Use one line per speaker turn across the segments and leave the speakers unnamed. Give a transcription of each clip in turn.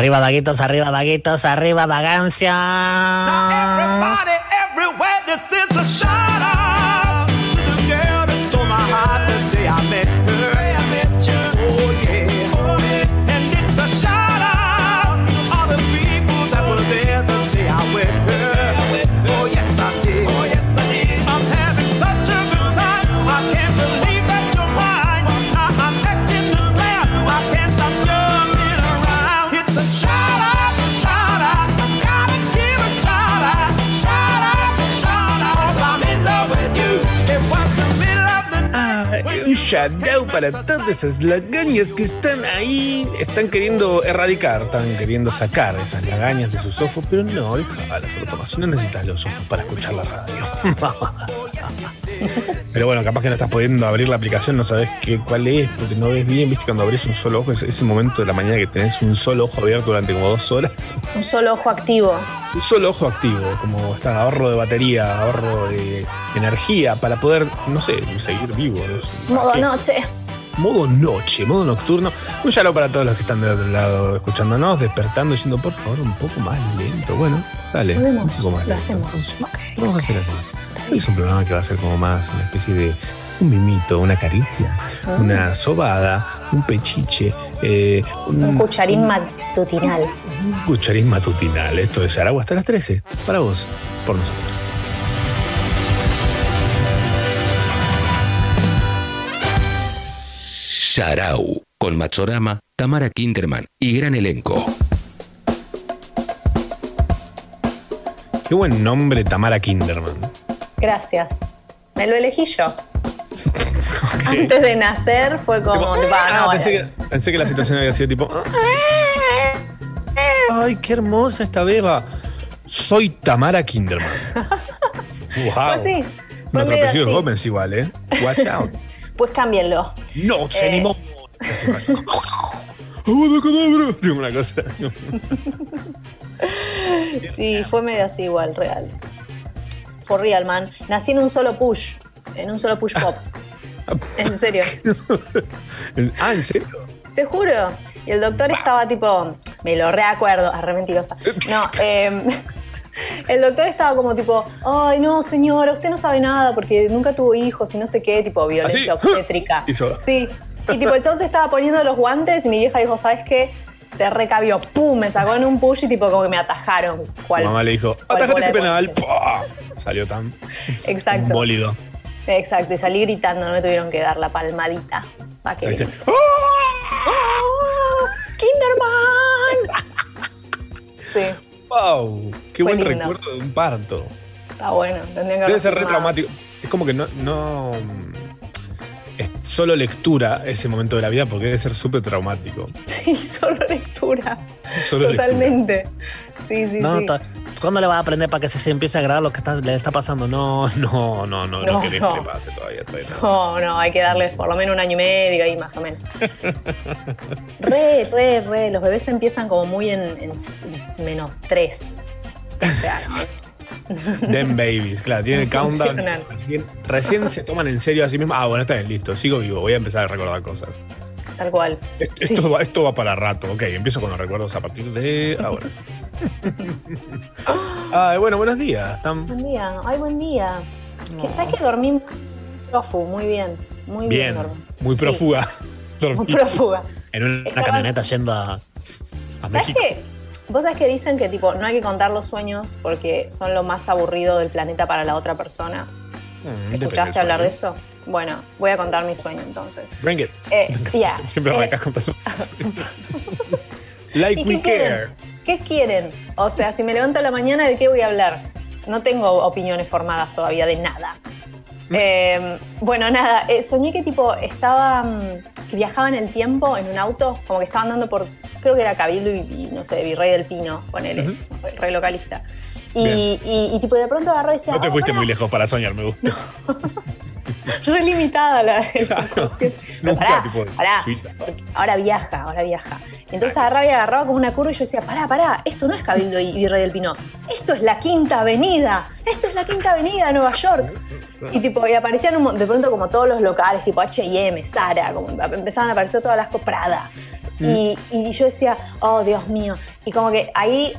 Arriba Daguitos, arriba Daguitos, arriba Vagancia.
Shout
para todas esas lagañas que están ahí. Están queriendo erradicar, están queriendo sacar esas lagañas de sus ojos, pero no, hija, la si no necesitas los ojos para escuchar la radio. pero bueno, capaz que no estás pudiendo abrir la aplicación, no sabes qué, cuál es, porque no ves bien, viste, cuando abrís un solo ojo, ese, ese momento de la mañana que tenés un solo ojo abierto durante como dos horas.
Un solo ojo activo.
Un solo ojo activo, como está ahorro de batería, ahorro de energía para poder, no sé, seguir vivo. no sé.
Modo
¿Qué?
noche.
Modo noche, modo nocturno. Un saludo para todos los que están del otro lado escuchándonos, despertando, diciendo por favor un poco más lento. Bueno, dale.
Podemos,
un poco más
lo
lento.
hacemos.
Entonces,
Ok,
Vamos
ok.
a hacer así. Hoy es un programa que va a ser como más una especie de un mimito, una caricia,
Ah.
una sobada, un pechiche, eh,
Un cucharín matutinal.
un cucharín matutinal. Esto es Aragua hasta las 13. Para vos, por nosotros.
Sharau, con Machorama, Tamara Kinderman y gran elenco.
Qué buen nombre, Tamara Kinderman.
Gracias. Me lo elegí yo. Antes de nacer fue como. va,
Ah,
no,
pensé, que, pensé que la situación había sido tipo. ¡Ay, qué hermosa esta beba! Soy Tamara Kinderman. ¡Wow!
Así. Fue
Nuestro apellido es. Gómez igual, ¿eh? Watch out.
Pues cámbienlo.
¡No se
Eh.
animó! Una cosa.
Sí, fue medio así igual, real. For real, man. Nací en un solo push. En un solo push pop. En serio.
ah, ¿en serio?
Te juro. Y el doctor estaba tipo, me lo reacuerdo, ah, re mentirosa. No, eh, el doctor estaba como tipo, ay no señora, usted no sabe nada porque nunca tuvo hijos y no sé qué, tipo violencia
¿Ah, sí?
obstétrica.
Hizo.
Sí. Y tipo el chavo se estaba poniendo los guantes y mi vieja dijo, ¿sabes qué? Te recabió, pum, me sacó en un push y tipo como que me atajaron. ¿Cuál?
Mamá le dijo, atajate este penal. Salió tan
Exacto.
bólido.
Exacto, y salí gritando, no me tuvieron que dar la palmadita. Pa' que
Saliste,
¡Oh! ¡Kinderman! Sí,
¡Wow! ¡Qué
Fue
buen
lindo.
recuerdo de un parto!
está bueno. tendrían que
Debe ser re traumático. Es como que no, no. Es solo lectura ese momento de la vida porque debe ser súper traumático.
Sí, solo lectura.
Solo
Totalmente. Sí, sí,
No,
sí.
¿Cuándo le va a aprender para que se, se empiece a grabar lo que está- le está pasando? No,
No, no, no, no,
No,
querés
no.
que le pase todavía. todavía no.
No, no, hay que darles por lo menos un año y medio ahí más o menos. Re, re, re. Los bebés empiezan como muy en, en- en menos tres. O sea,
Them babies, claro, tienen el
No
countdown.
funcionan.
Recién, recién se toman en serio a sí mismos. Ah, bueno, está bien, listo, sigo vivo, voy a empezar a recordar cosas.
tal cual.
Esto,
Sí.
esto va, esto va para rato, ok, empiezo con los recuerdos a partir de ahora. Ay, bueno, buenos días. Están
Buen día. Ay, buen día. ¿Qué- ¿Sabes que dormí muy profu? Muy bien. Muy bien,
bien, muy
Sí,
prófuga.
muy
Dormí
prófuga.
en una camioneta yendo a, a
¿Sabes
México.
qué? Vos sabés que dicen que tipo no hay que contar los sueños porque son lo más aburrido del planeta para la otra persona.
Mm,
¿Escuchaste
del
hablar de eso? Bueno, voy a contar mi sueño entonces.
Bring it.
Eh, ya.
Siempre
Eh,
arrancas contando. like
¿Y
we
qué quieren?
care.
¿Qué quieren? O sea, si me levanto a la mañana, ¿de qué voy a hablar? No tengo opiniones formadas todavía de nada. Eh, bueno, nada, eh, soñé que tipo estaba, mm, que viajaba en el tiempo en un auto, como que estaba andando por, creo que era Cabildo y, y, no sé, Virrey del Pino, ponele, re localista. Y, y, y, tipo de pronto agarró y decía,
No te
"Oh,
fuiste
pará".
muy lejos para soñar, me gusta.
re limitada la, el
Claro.
Pero pará,
tipo,
pará, ahora viaja, ahora viaja. Entonces
Ah,
agarraba y agarraba como una curva y yo decía, pará, pará, esto no es Cabildo y Virrey del Pino, esto es la Quinta Avenida, esto es la Quinta Avenida de Nueva York. Y tipo, y aparecían un de pronto como todos los locales, tipo H&M, Zara, como empezaban a aparecer todas las cosas, Prada. Y, y yo decía, oh Dios mío. Y como que ahí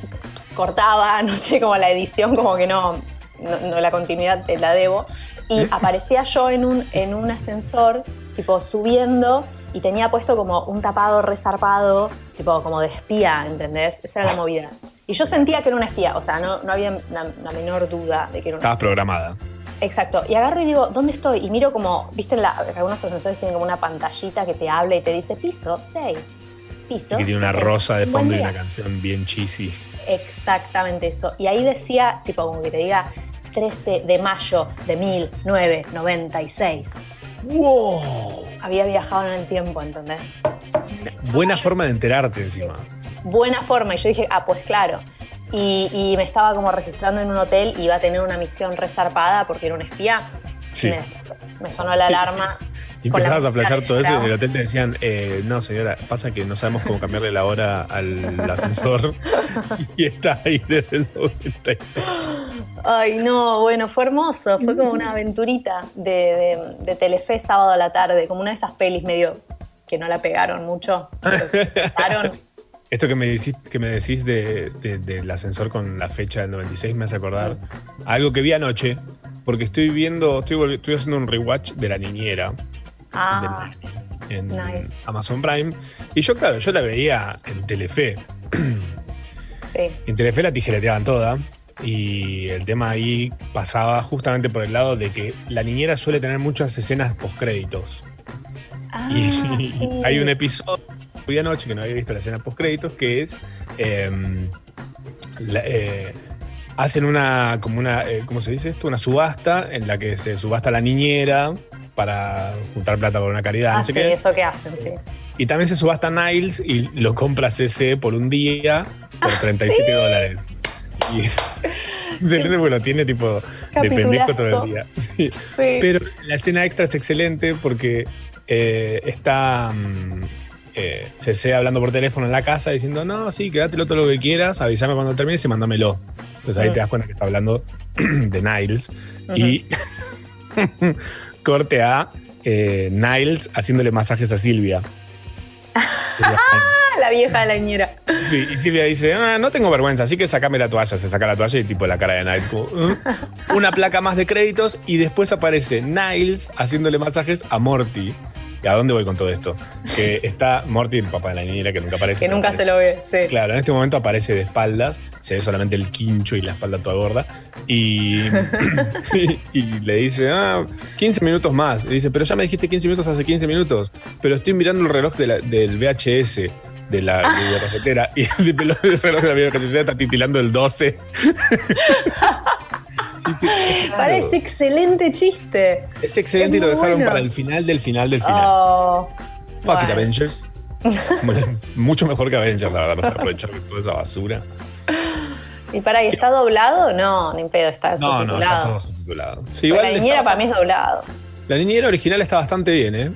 cortaba, no sé, como la edición, como que no, no, no, la continuidad te la debo. Y aparecía yo en un, en un ascensor, tipo subiendo, y tenía puesto como un tapado resarpado, tipo como de espía, ¿entendés? Esa era la movida. Y yo sentía que era una espía, o sea, no, no había la, menor duda de que era una
Estabas programada.
Exacto. Y agarro y digo, ¿dónde estoy? Y miro como, viste, en la- algunos ascensores tienen como una pantallita que te habla y te dice piso 6. Piso.
Y tiene una rosa de fondo y una canción bien cheesy.
Exactamente eso. Y ahí decía, tipo, como que te diga 13 de mayo de 1996.
¡Wow!
Había viajado en el tiempo, ¿entendés?
Buena forma de enterarte encima.
Buena forma. Y yo dije, ah, pues claro. Y, y me estaba como registrando en un hotel y iba a tener una misión resarpada porque era un espía.
Sí.
Y me, me sonó la alarma.
Y empezabas a flashear todo eso y en el hotel te decían, eh, no señora, pasa que no sabemos cómo cambiarle la hora al ascensor y está ahí desde el 96.
Ay, no, bueno, fue hermoso. Fue como una aventurita de, de- de Telefe sábado a la tarde, como una de esas pelis medio que no la pegaron mucho. pero que pegaron.
Esto que me decís, que me decís de- de- del ascensor con la fecha del 96 me hace acordar algo que vi anoche, porque estoy viendo, estoy, estoy haciendo un rewatch de La Niñera
Ah,
de en
nice.
Amazon Prime. Y yo, claro, yo la veía en Telefe.
sí.
En Telefe la tijereteaban toda. Y el tema ahí pasaba justamente por el lado de que la niñera suele tener muchas escenas postcréditos.
Ah,
Y
sí.
hay un episodio de anoche que no había visto la escena postcréditos que es. em, la- eh, hacen una, como una, eh, ¿cómo se dice esto? Una subasta en la que se subasta la niñera para juntar plata por una caridad,
Ah,
no sé
sí,
qué.
eso que hacen, sí.
Y también se subasta Niles y lo compra CC por un día por 37 dólares. Y se entiende porque lo tiene tipo de pendejo todo el día. Sí.
Sí.
Pero la escena extra es excelente porque eh, está mm, eh, CC hablando por teléfono en la casa diciendo, no, sí, quédatelo todo lo que quieras, avísame cuando termines y mándamelo. Entonces ahí
Mm.
te das cuenta que está hablando de Niles. Y corte a eh, Niles haciéndole masajes a Silvia.
La vieja de la niñera.
Sí, y Silvia dice, "Ah, no tengo vergüenza, así que sacame la toalla. Se saca la toalla y tipo la cara de Niles. como, "¿Eh?". Una placa más de créditos y después aparece Niles haciéndole masajes a Morty. ¿Y a dónde voy con todo esto? Que está Morty, el papá de la niñera, que nunca aparece.
Que nunca
aparece.
se lo ve, sí.
Claro, en este momento aparece de espaldas, se ve solamente el quincho y la espalda toda gorda. Y, y, y le dice, ah, 15 minutos más. Y dice, pero ya me dijiste 15 minutos hace 15 minutos. Pero estoy mirando el reloj de la- del VHS de la videocasetera y el, reloj de la videocasetera está titilando el 12. Sí, claro.
Parece excelente chiste.
Es excelente y lo dejaron
bueno.
para el final del final del final.
Oh,
Fuck it,
bueno.
Avengers. Mucho mejor que Avengers, la verdad, para aprovechar toda esa basura.
¿Y para, ¿y está doblado? No, ni pedo, está
No, no, está
subtitulado.
todo subtitulado. Sí, igual
la niñera para mí es doblado.
La niñera original está bastante bien, ¿eh?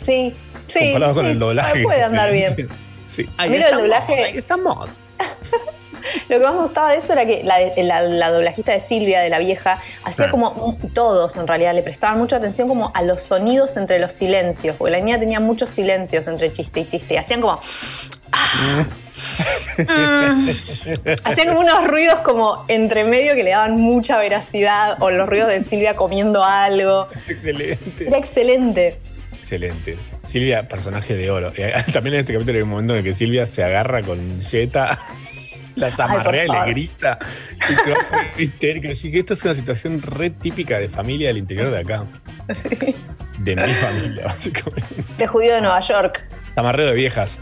Sí, sí.
Comparado con
sí,
el doblaje.
Puede
que es
andar bien.
Sí.
A mí lo del doblaje-
Ahí está mod.
Lo que más me gustaba de eso era que la, la- la doblajista de Silvia, de la vieja, hacía como, y todos en realidad le prestaban mucha atención como a los sonidos entre los silencios, porque la niña tenía muchos silencios entre chiste y chiste, y hacían como... ah, mm. hacían como unos ruidos como entre medio que le daban mucha veracidad, o los ruidos de Silvia comiendo algo.
Es excelente.
Era excelente.
Excelente. Silvia, personaje de oro. Eh, También en este capítulo hay un momento en el que Silvia se agarra con Jetta, la zamarrea y
favor.
le grita. Y se va a poner histérica. Yo dije, esta es una situación re típica de familia del interior de acá. De mi familia, básicamente.
De judío de Nueva York.
Zamarreo de viejas.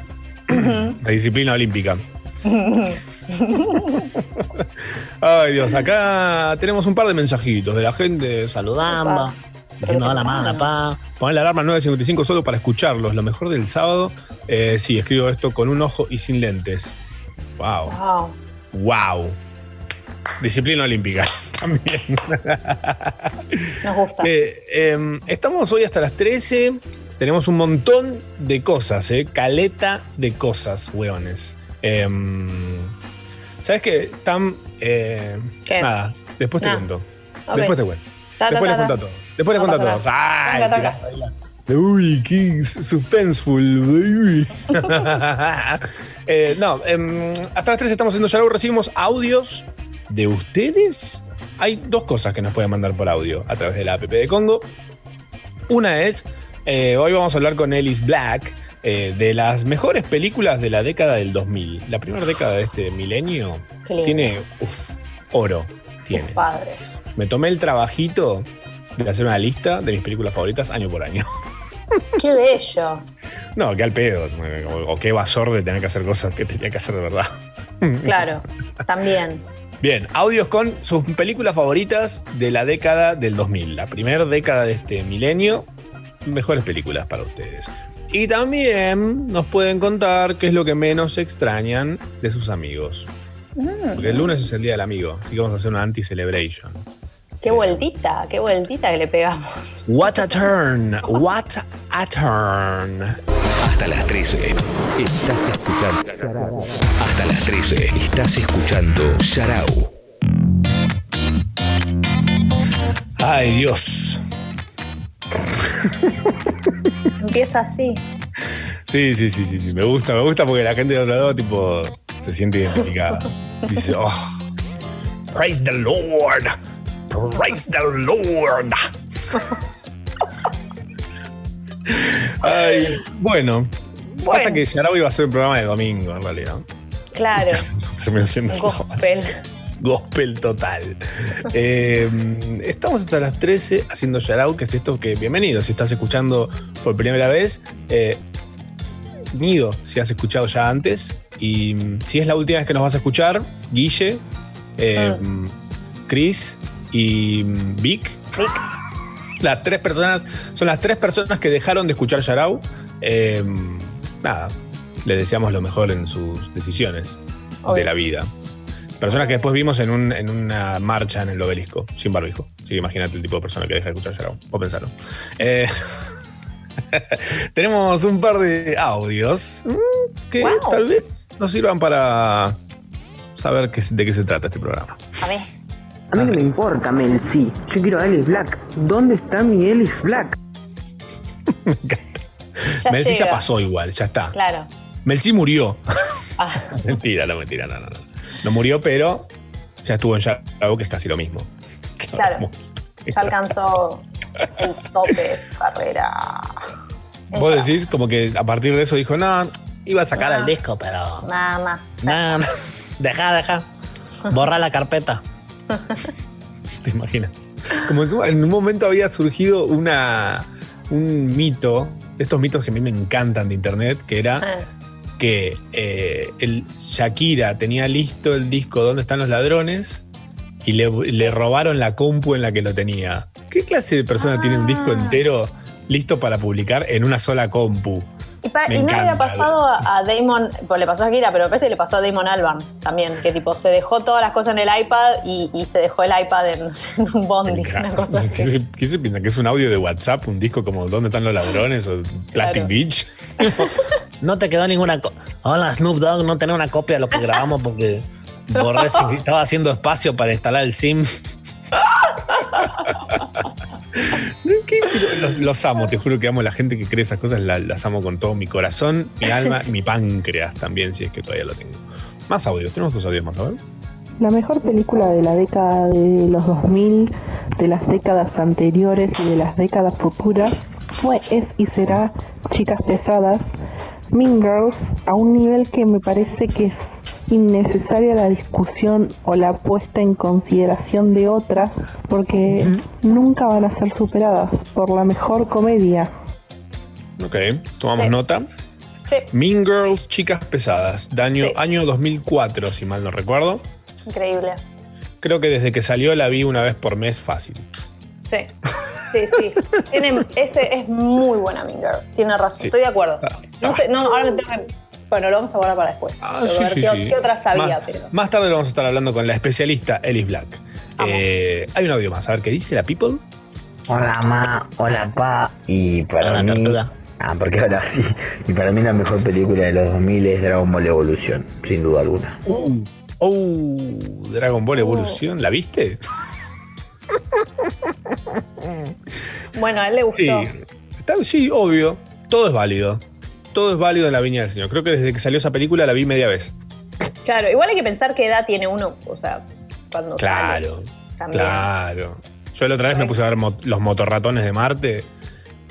La disciplina olímpica. Ay, Dios, acá tenemos un par de mensajitos de la gente saludando.
Diciendo hola, mala, pa.
Poner la alarma 9.55 solo para escucharlos. Lo mejor del sábado. Eh, sí, escribo esto con un ojo y sin lentes. Wow.
Wow.
Wow. Disciplina olímpica. También.
Nos gusta.
Eh, eh, estamos hoy hasta las 13. Tenemos un montón de cosas, ¿eh? Caleta de cosas, weones. Eh, ¿Sabes qué? Tam. eh,
¿Qué?
Nada, después te
Nada.
cuento. Después te cuento.
Ta, ta,
Después les cuento a todos. Después les cuento a todos. Ay, Uy, qué suspenseful, baby. Eh, no, em, hasta las 3 estamos haciendo Yarau. Recibimos audios de ustedes. Hay dos cosas que nos pueden mandar por audio a través de la app de Congo. Una es, eh, hoy vamos a hablar con Ellis Black eh, de las mejores películas de la década del 2000. La primera década de este milenio tiene uf, oro. Tiene.
Uf, padre.
Me tomé el trabajito de hacer una lista de mis películas favoritas año por año.
Qué bello.
No, qué al pedo. O, o qué vasor de tener que hacer cosas que tenía que hacer de verdad.
Claro, también.
Bien, audios con sus películas favoritas de la década del 2000. La primera década de este milenio. Mejores películas para ustedes. Y también nos pueden contar qué es lo que menos extrañan de sus amigos. Porque el lunes es el día del amigo, así que vamos a hacer una anti-celebration.
Qué vueltita, qué vueltita que le pegamos.
What a turn, what a turn.
Hasta las 13. Estás escuchando. Hasta las 13. Estás escuchando Sharau.
Ay, Dios.
Empieza así.
Sí, sí, sí, sí, sí. Me gusta, me gusta porque la gente de otro lado, tipo, se siente identificada. Dice, oh, praise the Lord. Praise the Lord. Ay, bueno. Pasa
Bueno.
que Yarao iba a ser un programa de domingo, en realidad.
Claro.
Terminó siendo
Gospel.
Gospel total. Eh, estamos hasta las 13 haciendo Yarao, que es esto que, bienvenido, si estás escuchando por primera vez. Eh, Nido, si has escuchado ya antes. Y mm, si es la última vez que nos vas a escuchar, Guille, eh, Chris y mm, Vic. Las tres personas, son las tres personas que dejaron de escuchar Yarao. Eh, nada, les deseamos lo mejor en sus decisiones de la vida. Personas que después vimos en, un- en una marcha en el obelisco, sin barbijo. Así que imagínate el tipo de persona que deja de escuchar Yarao. O pensarlo. Eh, tenemos un par de audios mm, que
Wow.
tal vez nos sirvan para saber de qué se trata este programa.
A ver.
A mí no me importa Mel. Yo quiero a Ellis Black. ¿Dónde está mi Ellis Black?
Ya
Melcy ya
llega.
pasó igual, ya está.
Claro.
Melcy murió.
Ah,
mentira, no, mentira, no, no, no. No murió, pero ya estuvo en Yarao, que es casi lo mismo.
Claro. ya alcanzó el tope de su carrera.
Vos
Ella-
decís como que a partir de eso dijo, no, iba a sacar
Sacar
Ah.
el disco, pero.
Nada, nada.
Nah, nah. Deja, deja. Borra la carpeta.
¿Te imaginas? Como en un momento había surgido una, un mito, de estos mitos que a mí me encantan de internet, que era
Ah,
que eh, el Shakira tenía listo el disco ¿Dónde están los ladrones? y le, le robaron la compu en la que lo tenía. ¿Qué clase de persona tiene un disco
Ah.
entero listo para publicar en una sola compu?
Y, para- y no le había pasado a, a Damon, pues le pasó a Shakira, pero me parece que le pasó a Damon Albarn también, que tipo se dejó todas las cosas en el iPad y, y se dejó el iPad en, un bondi, una cosa
¿Qué
así.
se, qué se piensa? ¿Que es un audio de WhatsApp? ¿Un disco como ¿Dónde están los ladrones? ¿O Plastic
Claro.
Beach?
No te quedó ninguna. Hola, Snoop Dogg, no tenés una copia de lo que grabamos porque borré, si- estaba haciendo espacio para instalar el SIM.
Los, amo, te juro que amo a la gente que cree esas cosas, la- las amo con todo mi corazón, mi alma mi páncreas también, si es que todavía lo tengo. Más audios, tenemos dos audios más, a ver.
La mejor película de la década de los 2000, de las décadas anteriores y de las décadas futuras fue, es y será Chicas Pesadas, Mean Girls, a un nivel que me parece que es innecesaria la discusión o la puesta en consideración de otras porque nunca van a ser superadas por la mejor comedia.
Ok, tomamos
Sí.
nota.
Sí,
Mean Girls, Chicas Pesadas, de año,
Sí.
año 2004, si mal no recuerdo.
increíble.
Creo que desde que salió la vi una vez por mes fácil.
Sí, sí, sí. Tiene, ese es muy buena Mean Girls, tiene razón,
Sí.
estoy de acuerdo.
Está-
No sé, no, ahora me tengo que. Bueno, lo vamos a guardar para después.
Ah, sí,
ver
sí,
qué,
sí.
qué otra sabía,
más,
pero.
más tarde lo vamos a estar hablando con la especialista Ellis Black. Eh, hay un audio más, a ver qué dice la People.
Hola, ma. Hola, pa. Y para
Hola,
mí.
tortuga.
Ah, porque ahora sí. Y para mí la mejor película de los 2000 es Dragon Ball Evolution, sin duda alguna.
Uh, oh, Dragon Ball Evolución, ¿la viste?
Bueno, a él le gustó.
Está, sí, obvio. Todo es válido. Todo es válido en la Viña del Señor. Creo que desde que salió esa película la vi media vez.
Claro, igual hay que pensar qué edad tiene uno, o sea, cuando
Claro.
sale. También.
Claro. Yo la otra vez me puse a ver mo- los motorratones de Marte,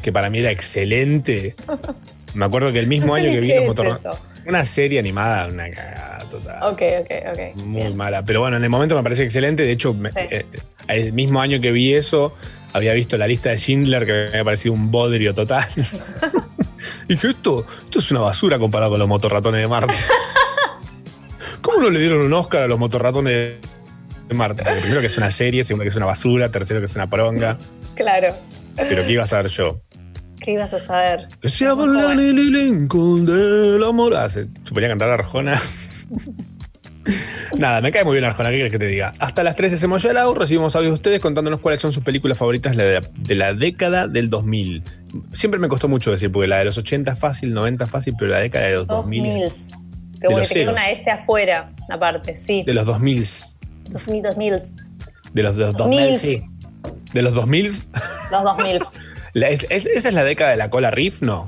que para mí era excelente. Me acuerdo que el mismo
No sé
año que vi los
es
motorratones. Una serie animada, una cagada total.
Ok, ok, ok.
Muy
Bien.
mala. Pero bueno, en el momento me parece excelente. De hecho, me-
Sí.
eh, el mismo año que vi eso, había visto la lista de Schindler, que me había parecido un bodrio total. y dije, esto, esto es una basura comparado con los motorratones de Marte. ¿Cómo no le dieron un Oscar a los motorratones de Marte? Porque primero que es una serie, segundo que es una basura, tercero que es una poronga.
Claro.
Pero ¿qué iba a saber yo?
¿Qué ibas a saber?
Se habla el elenco del amor. Ah, se, se ponía a cantar Arjona. Nada, me cae muy bien Arjona, ¿qué quieres que te diga? Hasta las 13 hacemos ya out, recibimos audio de ustedes contándonos cuáles son sus películas favoritas de la, de la década del 2000. Siempre me costó mucho decir, porque la de los 80 es fácil, 90 es fácil, pero la década de los 2000.
2000. Te,
De
voy,
los
te queda una S afuera, aparte, sí.
De los 2000.
2000, 2000.
De los, de los
2000.
2000, sí. De los 2000.
Los 2000.
La- es- es- ¿Esa es la década de la cola riff? No.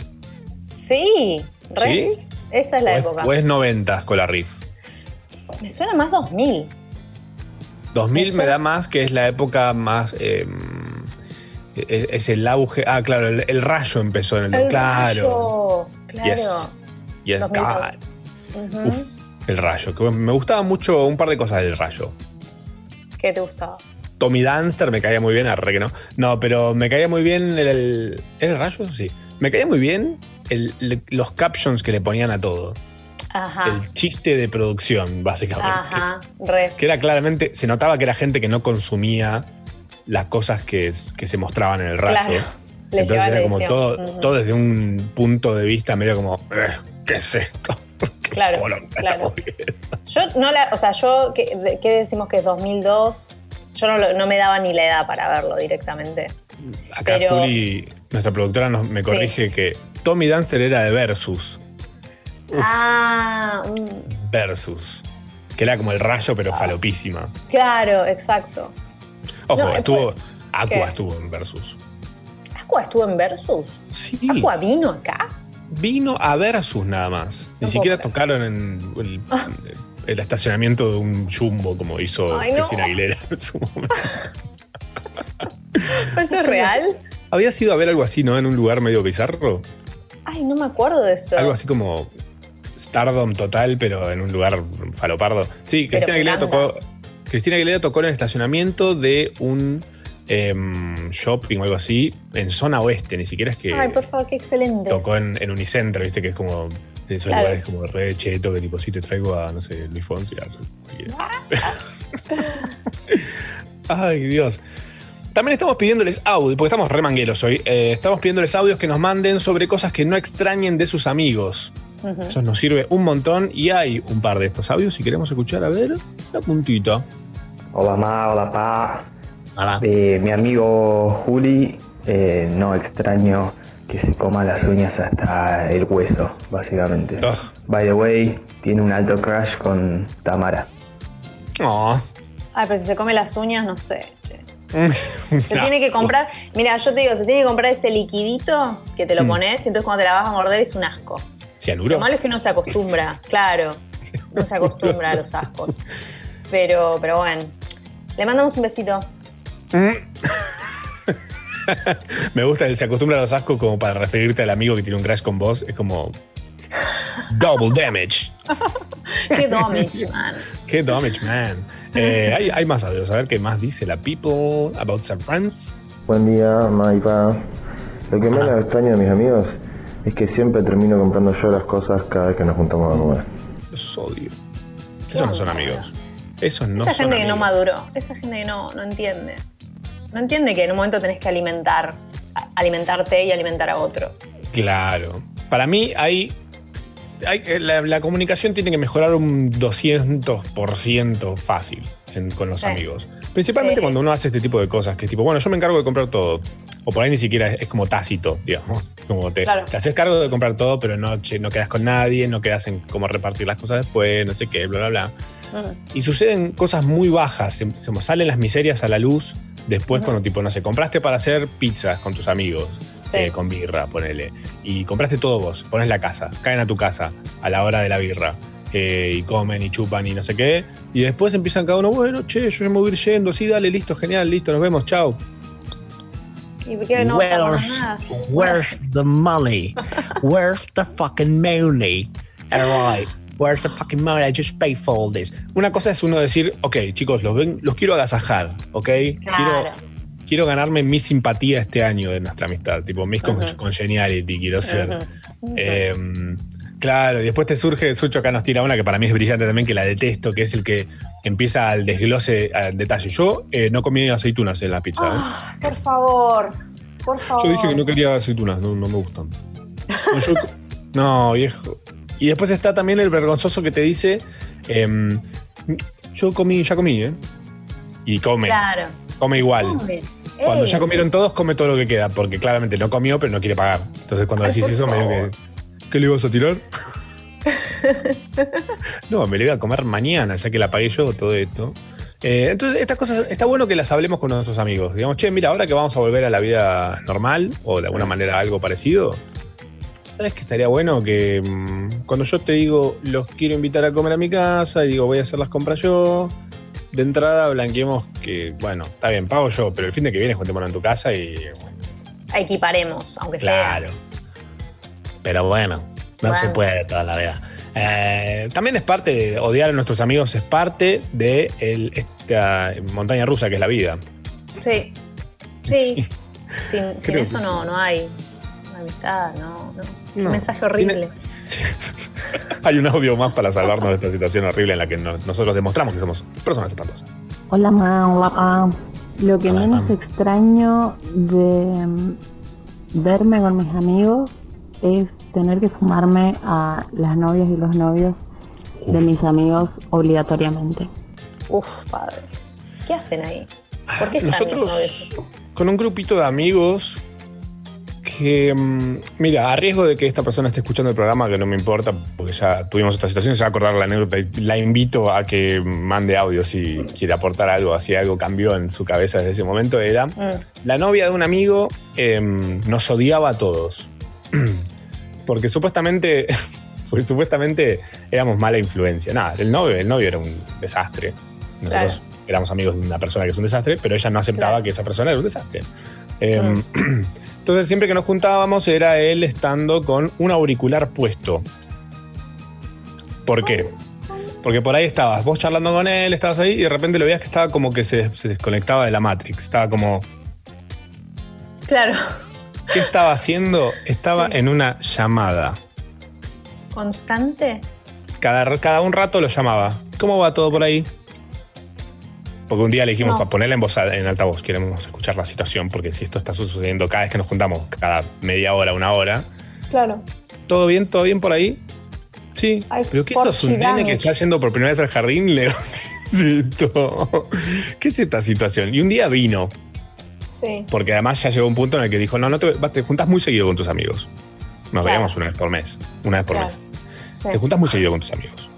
Sí.
¿Sí?
Esa es la
o, es,
época.
o es 90 cola riff.
Me suena más 2000.
2000
Eso.
me da más que es la época más. eh, es, es el auge. Ah, claro, el, el rayo empezó en el.
El
claro.
rayo, Claro.
Yes. Yes,
2002.
God.
Ujú.
Uf, el rayo. que me gustaba mucho un par de cosas del rayo.
¿Qué te gustaba?
Tommy Dunster me caía muy bien, arre que no. No, pero me caía muy bien el. el ¿Era el rayo? Sí. Me caía muy bien el- los captions que le ponían a todo.
Ajá.
El chiste de producción, básicamente.
Ajá. Re.
Que era claramente, se notaba que era gente que no consumía las cosas que, que se mostraban en el rayo.
Claro.
Entonces era como
edición.
todo, todo desde un punto de vista medio como, "Eh, ¿qué es esto? ¿Qué
Claro, claro.
estamos viendo?".
Yo no la, o sea, yo, ¿qué, de- qué decimos que es 2002? Yo no, no me daba ni la edad para verlo directamente.
Acá
Pero-
Juli, nuestra productora, nos, me
Sí.
corrige que Tommy Dancer era de Versus.
Ah, mm,
Versus. Que era como el rayo, pero falopísima.
claro, exacto.
Ojo,
No,
estuvo.
después-
Aqua
¿qué?
estuvo en Versus.
¿Aqua estuvo en Versus?
Sí.
¿Aqua vino acá?
Vino a Versus nada más. Ni
No
siquiera tocaron en el, el estacionamiento de un jumbo como hizo
Ay, no.
Cristina Aguilera en su momento.
¿Eso es real?
Había sido a ver algo así, ¿no? En un lugar medio bizarro.
Ay, no me acuerdo de eso.
Algo así como Stardom total, pero en un lugar falopardo. Sí, Cristina Aguilera tocó. Cristina Aguilera tocó en el estacionamiento de un em, shopping o algo así, en zona oeste, ni siquiera es que
Ay, por favor, qué excelente.
tocó en, en Unicentro, viste, que es como de esos
Claro.
lugares como re cheto, que tipo, sí te traigo a, no sé, Luis Fonsi. Ay, Dios. También estamos pidiéndoles audio, porque estamos remangueros hoy. eh, estamos pidiéndoles audios que nos manden sobre cosas que no extrañen de sus amigos. Eso nos sirve un montón y hay un par de estos audios. Si queremos escuchar, a ver, la puntita.
Hola ma, hola pa. De mi amigo Juli, eh, no extraño que se coma las uñas hasta el hueso, básicamente.
Ugh.
By the way, tiene un alto crush con Tamara.
Oh.
Ay, pero si se come las uñas, no sé, che. Se tiene que comprar, mira, yo te digo, se tiene que comprar ese liquidito que te lo
Mm.
pones y entonces cuando te la vas a morder es un asco.
¿Cianuro?
Lo malo es que uno se acostumbra, claro. No se acostumbra a los ascos. Pero, pero bueno. Le mandamos un besito.
Me gusta el se acostumbra a los ascos como para referirte al amigo que tiene un crash con vos. Es como. Double damage.
Qué damage, man.
Qué damage, man. Eh, hay, hay más audios. A ver qué más dice la people about some friends.
Buen día, Maipa. Lo que menos extraño de mis amigos es que siempre termino comprando yo las cosas cada vez que nos juntamos a comer.
Los odio. Esos no son amigos. Esos no
Esa
son
gente que no maduró, esa gente que no, no entiende. No entiende que en un momento tenés que alimentar, a- alimentarte y alimentar a otro.
Claro. Para mí hay. hay la, la comunicación tiene que mejorar un 200% fácil en- con los
Sí.
amigos. Principalmente
Sí.
cuando uno hace este tipo de cosas, que es tipo, bueno, yo me encargo de comprar todo. O por ahí ni siquiera es, es como tácito, digamos. Como te,
Claro.
te haces cargo de comprar todo, pero no, che, no quedas con nadie, no quedas en cómo repartir las cosas después, no sé qué, bla, bla, bla.
Mm.
Y suceden cosas muy bajas, se, se salen las miserias a la luz después
Ujú.
cuando tipo, no sé, compraste para hacer pizzas con tus amigos.
Sí.
eh, con birra, ponele. Y compraste todo vos, pones la casa, caen a tu casa a la hora de la birra. Eh, y comen y chupan y no sé qué. Y después empiezan cada uno, bueno, che, yo me voy a ir yendo, sí, dale, listo, genial, listo, nos vemos, chao.
¿Y por qué no vas a
Where's,
comer nada?
where's the money? Where's the fucking money? Alright. Where's the fucking money? I just paid for all this.
Una cosa es uno decir, ok, chicos, los, ven- los quiero agasajar, ¿ok?
Claro.
Quiero, quiero ganarme mi simpatía este año de nuestra amistad, tipo, mis con-
Ujú.
congeniality quiero ser. Eh, claro, y después te surge, Sucho acá nos tira una que para mí es brillante también, que la detesto, que es el que empieza al desglose, al detalle. Yo eh, no comí aceitunas en la pizza. ¿eh?
Ah, por favor, por favor.
Yo dije que no quería aceitunas, no, no me gustan. No, yo- no, viejo. Y después está también el vergonzoso que te dice, em, yo comí, ya comí, ¿eh? Y come,
Claro.
come igual.
Come.
Cuando ya comieron todos, come todo lo que queda, porque claramente no comió, pero no quiere pagar. Entonces cuando
Ay,
decís eso, me digo
favor.
que. ¿Qué le ibas a tirar? no, me lo iba a comer mañana, ya que la pagué yo, todo esto. Eh, entonces, estas cosas, está bueno que las hablemos con nuestros amigos. Digamos, che, mira, ahora que vamos a volver a la vida normal, o de alguna manera algo parecido, ¿sabes qué estaría bueno? Que mm, cuando yo te digo, los quiero invitar a comer a mi casa, y digo, voy a hacer las compras yo, de entrada blanqueemos que, bueno, está bien, pago yo, pero el fin de que viene juntémonos en tu casa y, bueno,
Equiparemos, aunque
claro.
Pero bueno, no
Bueno.
se puede toda la vida.
Eh, también es parte de odiar a nuestros amigos, es parte de el- esta montaña rusa que es la vida.
Sí. Sí. Sin, eso no, no hay amistad, no. no. Un mensaje horrible.
Sí. Hay un audio más para salvarnos de esta situación horrible en la que no- nosotros demostramos que somos personas espantosas.
Hola, ma, hola, pa. Lo que
Hola,
menos extraño de verme con mis amigos es tener que sumarme a las novias y los novios de mis amigos obligatoriamente.
Uf, padre. ¿Qué hacen ahí? ¿Por qué están
Nosotros,
los novios?
con un grupito de amigos que, mm, mira, a riesgo de que esta persona esté escuchando el programa, que no me importa, porque ya tuvimos esta situación, se va a acordar la anécdota, y la invito a que mande audio si quiere aportar algo, si algo cambió en su cabeza desde ese momento, era
Mm,
la novia de un amigo em, nos odiaba a todos. Porque supuestamente, porque supuestamente éramos mala influencia. Nada, el novio, el novio era un desastre. Nosotros éramos amigos de una persona que es un desastre, pero ella no aceptaba
Claro.
que esa persona era un desastre. Em, Entonces, siempre que nos juntábamos, era él estando con un auricular puesto. ¿Por qué? Porque por ahí estabas, vos charlando con él, estabas ahí y de repente lo veías que estaba como que se, se desconectaba de la Matrix. Estaba como,
Claro.
¿Qué estaba haciendo? Estaba
Sí.
en una llamada.
¿Constante?
Cada, cada un rato lo llamaba. ¿Cómo va todo por ahí? Porque un día le dijimos
No.
para ponerla en voz en altavoz, queremos escuchar la situación, porque si esto está sucediendo cada vez que nos juntamos, cada media hora, una hora,
Claro.
¿todo bien? ¿Todo bien por ahí? Sí. ¿Pero qué sos un nene que está yendo por primera vez al jardín? Le ¿Qué es esto? ¿Qué es esta situación? Y un día vino,
Sí.
porque además ya llegó un punto en el que dijo, no, no te, te juntás muy seguido con tus amigos. Nos
Claro.
veíamos una vez por mes, una vez por
Claro.
mes.
Sí.
Te juntas muy seguido con tus amigos.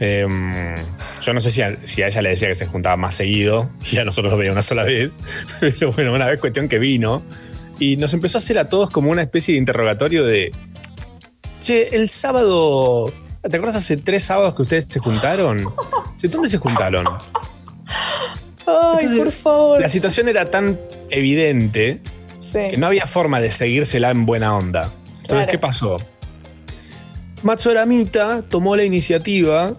Em, yo no sé si a, si a ella le decía que se juntaba más seguido y a nosotros lo veía una sola vez, pero bueno, una vez cuestión que vino y nos empezó a hacer a todos como una especie de interrogatorio de, che, el sábado, ¿te acuerdas hace tres sábados que ustedes se juntaron? ¿Dónde se juntaron?
Ay,
Entonces,
por favor.
La situación era tan evidente
Sí.
que no había forma de seguírsela en buena onda. Entonces,
Claro.
¿qué pasó? Matsuramita tomó la iniciativa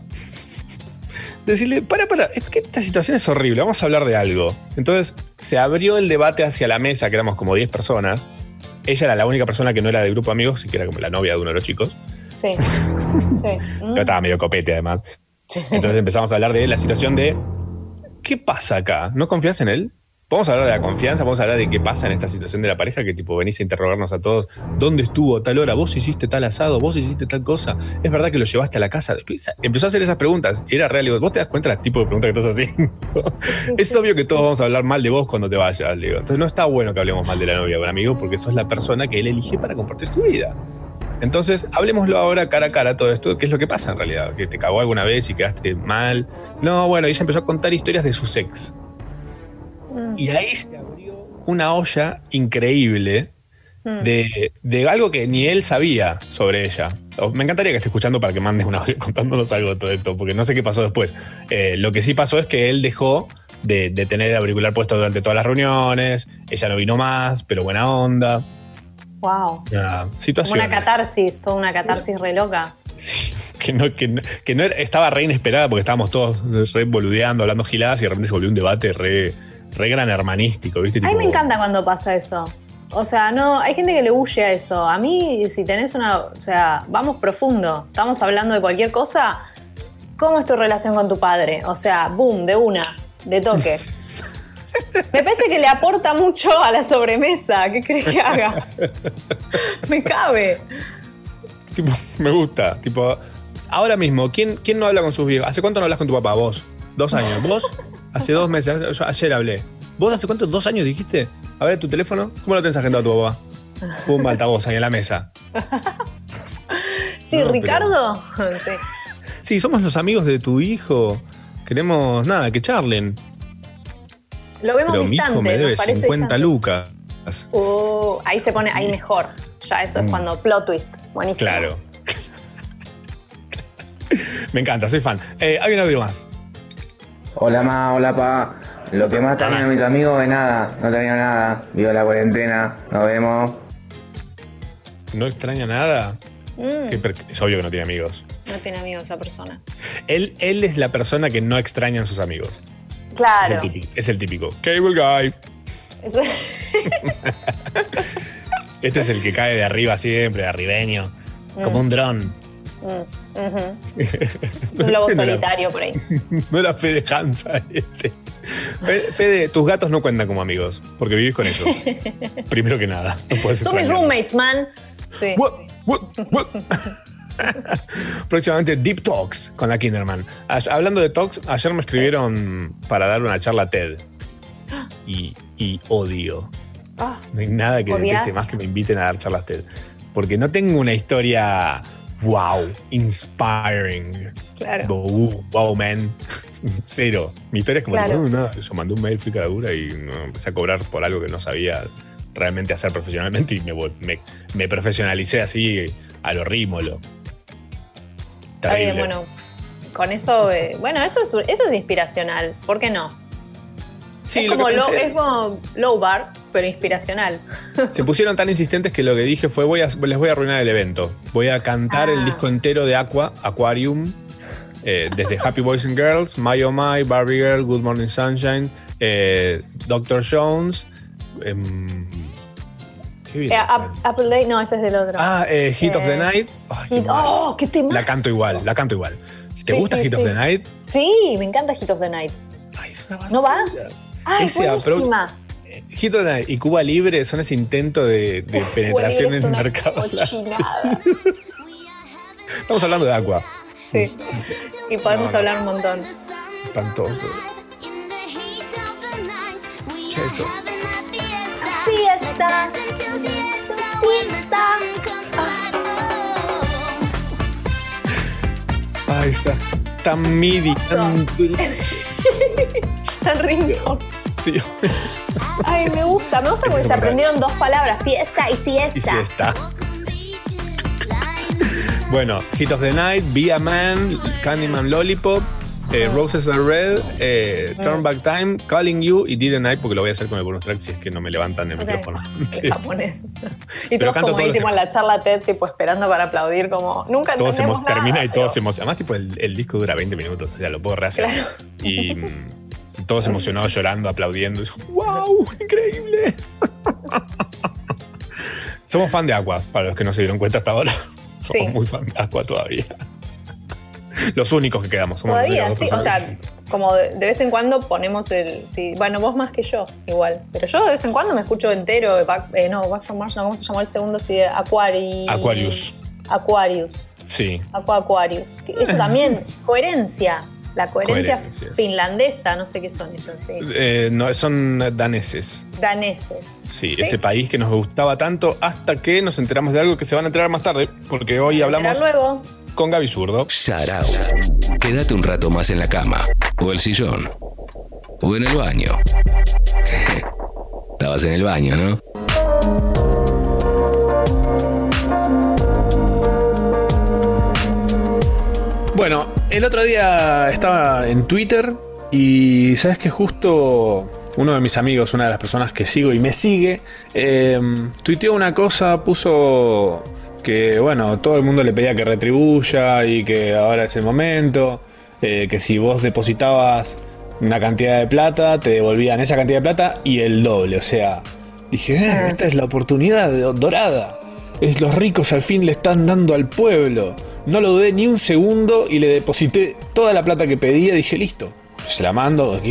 de decirle, para, para, es que esta situación es horrible, vamos a hablar de algo. Entonces se abrió el debate hacia la mesa, que éramos como 10 personas. Ella era la única persona que no era del grupo de amigos, y que era como la novia de uno de los chicos.
Sí. Sí.
Pero estaba medio copete además.
Sí.
Entonces empezamos a hablar de la situación de, ¿qué pasa acá? ¿No confías en él? Vamos a hablar de la confianza, vamos a hablar de qué pasa en esta situación de la pareja, que tipo venís a interrogarnos a todos, ¿dónde estuvo a tal hora? ¿Vos hiciste tal asado? ¿Vos hiciste tal cosa? ¿Es verdad que lo llevaste a la casa? Después Empezó a hacer esas preguntas, era real, ¿vos te das cuenta del tipo de preguntas que estás haciendo? es obvio que todos vamos a hablar mal de vos cuando te vayas, digo. Entonces no está bueno que hablemos mal de la novia un amigo, porque sos la persona que él elige para compartir su vida. Entonces, hablemoslo ahora cara a cara todo esto, qué es lo que pasa en realidad, que te cagó alguna vez y quedaste mal. No, bueno, ella empezó a contar historias de su ex.
Mm.
Y ahí se abrió una olla increíble de, de algo que ni él sabía sobre ella. Me encantaría que esté escuchando para que mandes un audio contándonos algo de todo esto, porque no sé qué pasó después. Eh, lo que sí pasó es que él dejó de, de tener el auricular puesto durante todas las reuniones, ella no vino más, pero buena onda.
Wow.
Una situación
una catarsis, toda una catarsis re loca.
que, no, que, no- que no estaba re inesperada porque estábamos todos re boludeando, hablando giladas y de repente se volvió un debate re, re gran hermanístico, ¿viste?
A mí me encanta cuando pasa eso. O sea, no, hay gente que le huye a eso. A mí, si tenés una. O sea, vamos profundo. Estamos hablando de cualquier cosa. ¿Cómo es tu relación con tu padre? O sea, boom, de una, de toque. Me parece que le aporta mucho a la sobremesa. ¿Qué crees que haga? Me cabe.
tipo, me gusta. Tipo, ahora mismo, ¿quién, ¿quién no habla con sus viejos? ¿Hace cuánto no hablas con tu papá? Vos. Dos años. ¿Vos? Hace dos meses. Yo ayer hablé. ¿Vos hace cuánto? ¿Dos años dijiste? A ver, tu teléfono. ¿Cómo lo tenés agendado tu papá? Pum, altavoz ahí en la mesa.
Sí,
No, pero-
Ricardo. Sí.
Sí, somos los amigos de tu hijo. Queremos, nada, que charlen.
Lo vemos
Pero mi
distante.
hijo me debe
nos parece
50
distante.
lucas.
Uh, ahí se pone, ahí mejor. Ya, eso es
Mm.
cuando plot twist. Buenísimo.
Claro. Me encanta, soy fan. Eh, hay un audio más.
Hola ma, hola pa. Lo que más extraño a mis amigos es nada, no extraño nada. Vivo la cuarentena, nos vemos.
¿No extraña nada?
Mm,
Es obvio que no tiene amigos.
no tiene amigos esa persona.
Él, él es la persona que no extraña a sus amigos. Es el
Claro.
típico. Es el típico. Cable guy.
Eso-
Este es el que cae de arriba siempre, arribeño. Como un dron.
Mm. Es un lobo
no era-
solitario por ahí.
No era Fede Hansa este. Fe- Fede, tus gatos no cuentan como amigos, porque vivís con ellos. Primero que nada. No
Son mis roommates, man. Sí.
What? What? What? Próximamente Deep Talks con la Kinderman. Hablando de talks, ayer me escribieron para dar una charla TED. Y, y odio.
Ah,
No hay nada que deteste más que me inviten a dar charlas TED. Porque no tengo una historia wow, inspiring.
claro.
Wow, wow, man. Cero. Mi historia es como,
Claro.
no, nada, yo mandé un mail, fui caradura y no, empecé a cobrar por algo que no sabía realmente hacer profesionalmente y me, me profesionalicé así a lo rímolo.
Está bien,
Terrible.
bueno. Con eso, eh, bueno, eso es, eso es inspiracional. ¿Por qué no?
Sí,
es,
lo
como low, es como low bar, pero inspiracional.
Se pusieron tan insistentes que lo que dije fue voy a, les voy a arruinar el evento. Voy a cantar
Ah.
el disco entero de Aqua, Aquarium, eh, desde Happy Boys and Girls, My Oh My, Barbie Girl, Good Morning Sunshine, eh, Doctor Jones. ¿Qué?
Eh, Apple Day, no, ese es del otro.
ah, eh, Hit of the
Eh,
Night. Ay, qué
Hit-
mal.
¡Oh, qué temazo!
la canto igual, la canto igual. ¿Te
Sí,
gusta
sí,
Hit of
sí.
the Night?
Sí, me encanta Hit of the Night.
Ay, es una
¿No va?
basura.
¡Ay,
Ese
buenísima!
Hit of the Night y Cuba Libre son ese intento de, de penetración en el mercado. Estamos hablando de Aqua.
Sí. Y podemos
No, no.
hablar un montón.
Espantoso. Che, eso.
Fiesta. Fiesta.
Ay, está tan midi, tan
Tan rincón.
tío.
Ay, me gusta. Me gusta porque se aprendieron dos palabras. Fiesta y
Y
siesta.
si está. Bueno, Hit of the Night, Be a Man, Candyman Lollipop, eh, Roses Are Red, eh, Turn Back Time, Calling You y Did the Night, porque lo voy a hacer con el bonus track si es que no me levantan el
Ok.
micrófono.
Japonés. Y todos como ahí tipo en la charla TED, tipo esperando para aplaudir, como nunca
Todos hemos, termina y todos
pero-
emocionados. Además, tipo, el, el disco dura 20 minutos, o sea, lo puedo rehacer.
Claro.
Y mm, todos emocionados, llorando, aplaudiendo. Y yo, ¡Wow! ¡Increíble! Somos fan de Aqua, para los que no se dieron cuenta hasta ahora. Somos
Sí.
muy fan de Aqua todavía. Los únicos que quedamos. Somos
Todavía, sí. O sea, como de, de vez en cuando ponemos el. Sí, bueno, vos más que yo, igual. Pero yo de vez en cuando me escucho entero. de Back- eh, no, Back from Mars, no, ¿cómo se llamó el segundo? Sí, de Aquari...
Aquarius.
Aquarius.
Sí.
Aqua Aquarius. Eso también, coherencia. La coherencia,
Coherencia.
finlandesa, no sé qué son esos, sí.
Eh, no, son daneses.
Daneses.
Sí, ese país que nos gustaba tanto hasta que nos enteramos de algo que se van a enterar más tarde, porque hoy hablamos
luego,
con Gaby Zurdo.
Sharao. Quédate un rato más en la cama, o el sillón, o en el baño. Estabas en el baño, ¿no?
Bueno, el otro día estaba en Twitter y sabes que justo uno de mis amigos, una de las personas que sigo y me sigue, eh, tuiteó una cosa, puso que bueno, todo el mundo le pedía que retribuya y que ahora es el momento, eh, que si vos depositabas una cantidad de plata, te devolvían esa cantidad de plata y el doble, o sea, dije, "Eh, esta es la oportunidad dorada. Es los ricos al fin le están dando al pueblo. No lo dudé ni un segundo y le deposité toda la plata que pedía. Dije, listo, se la mando.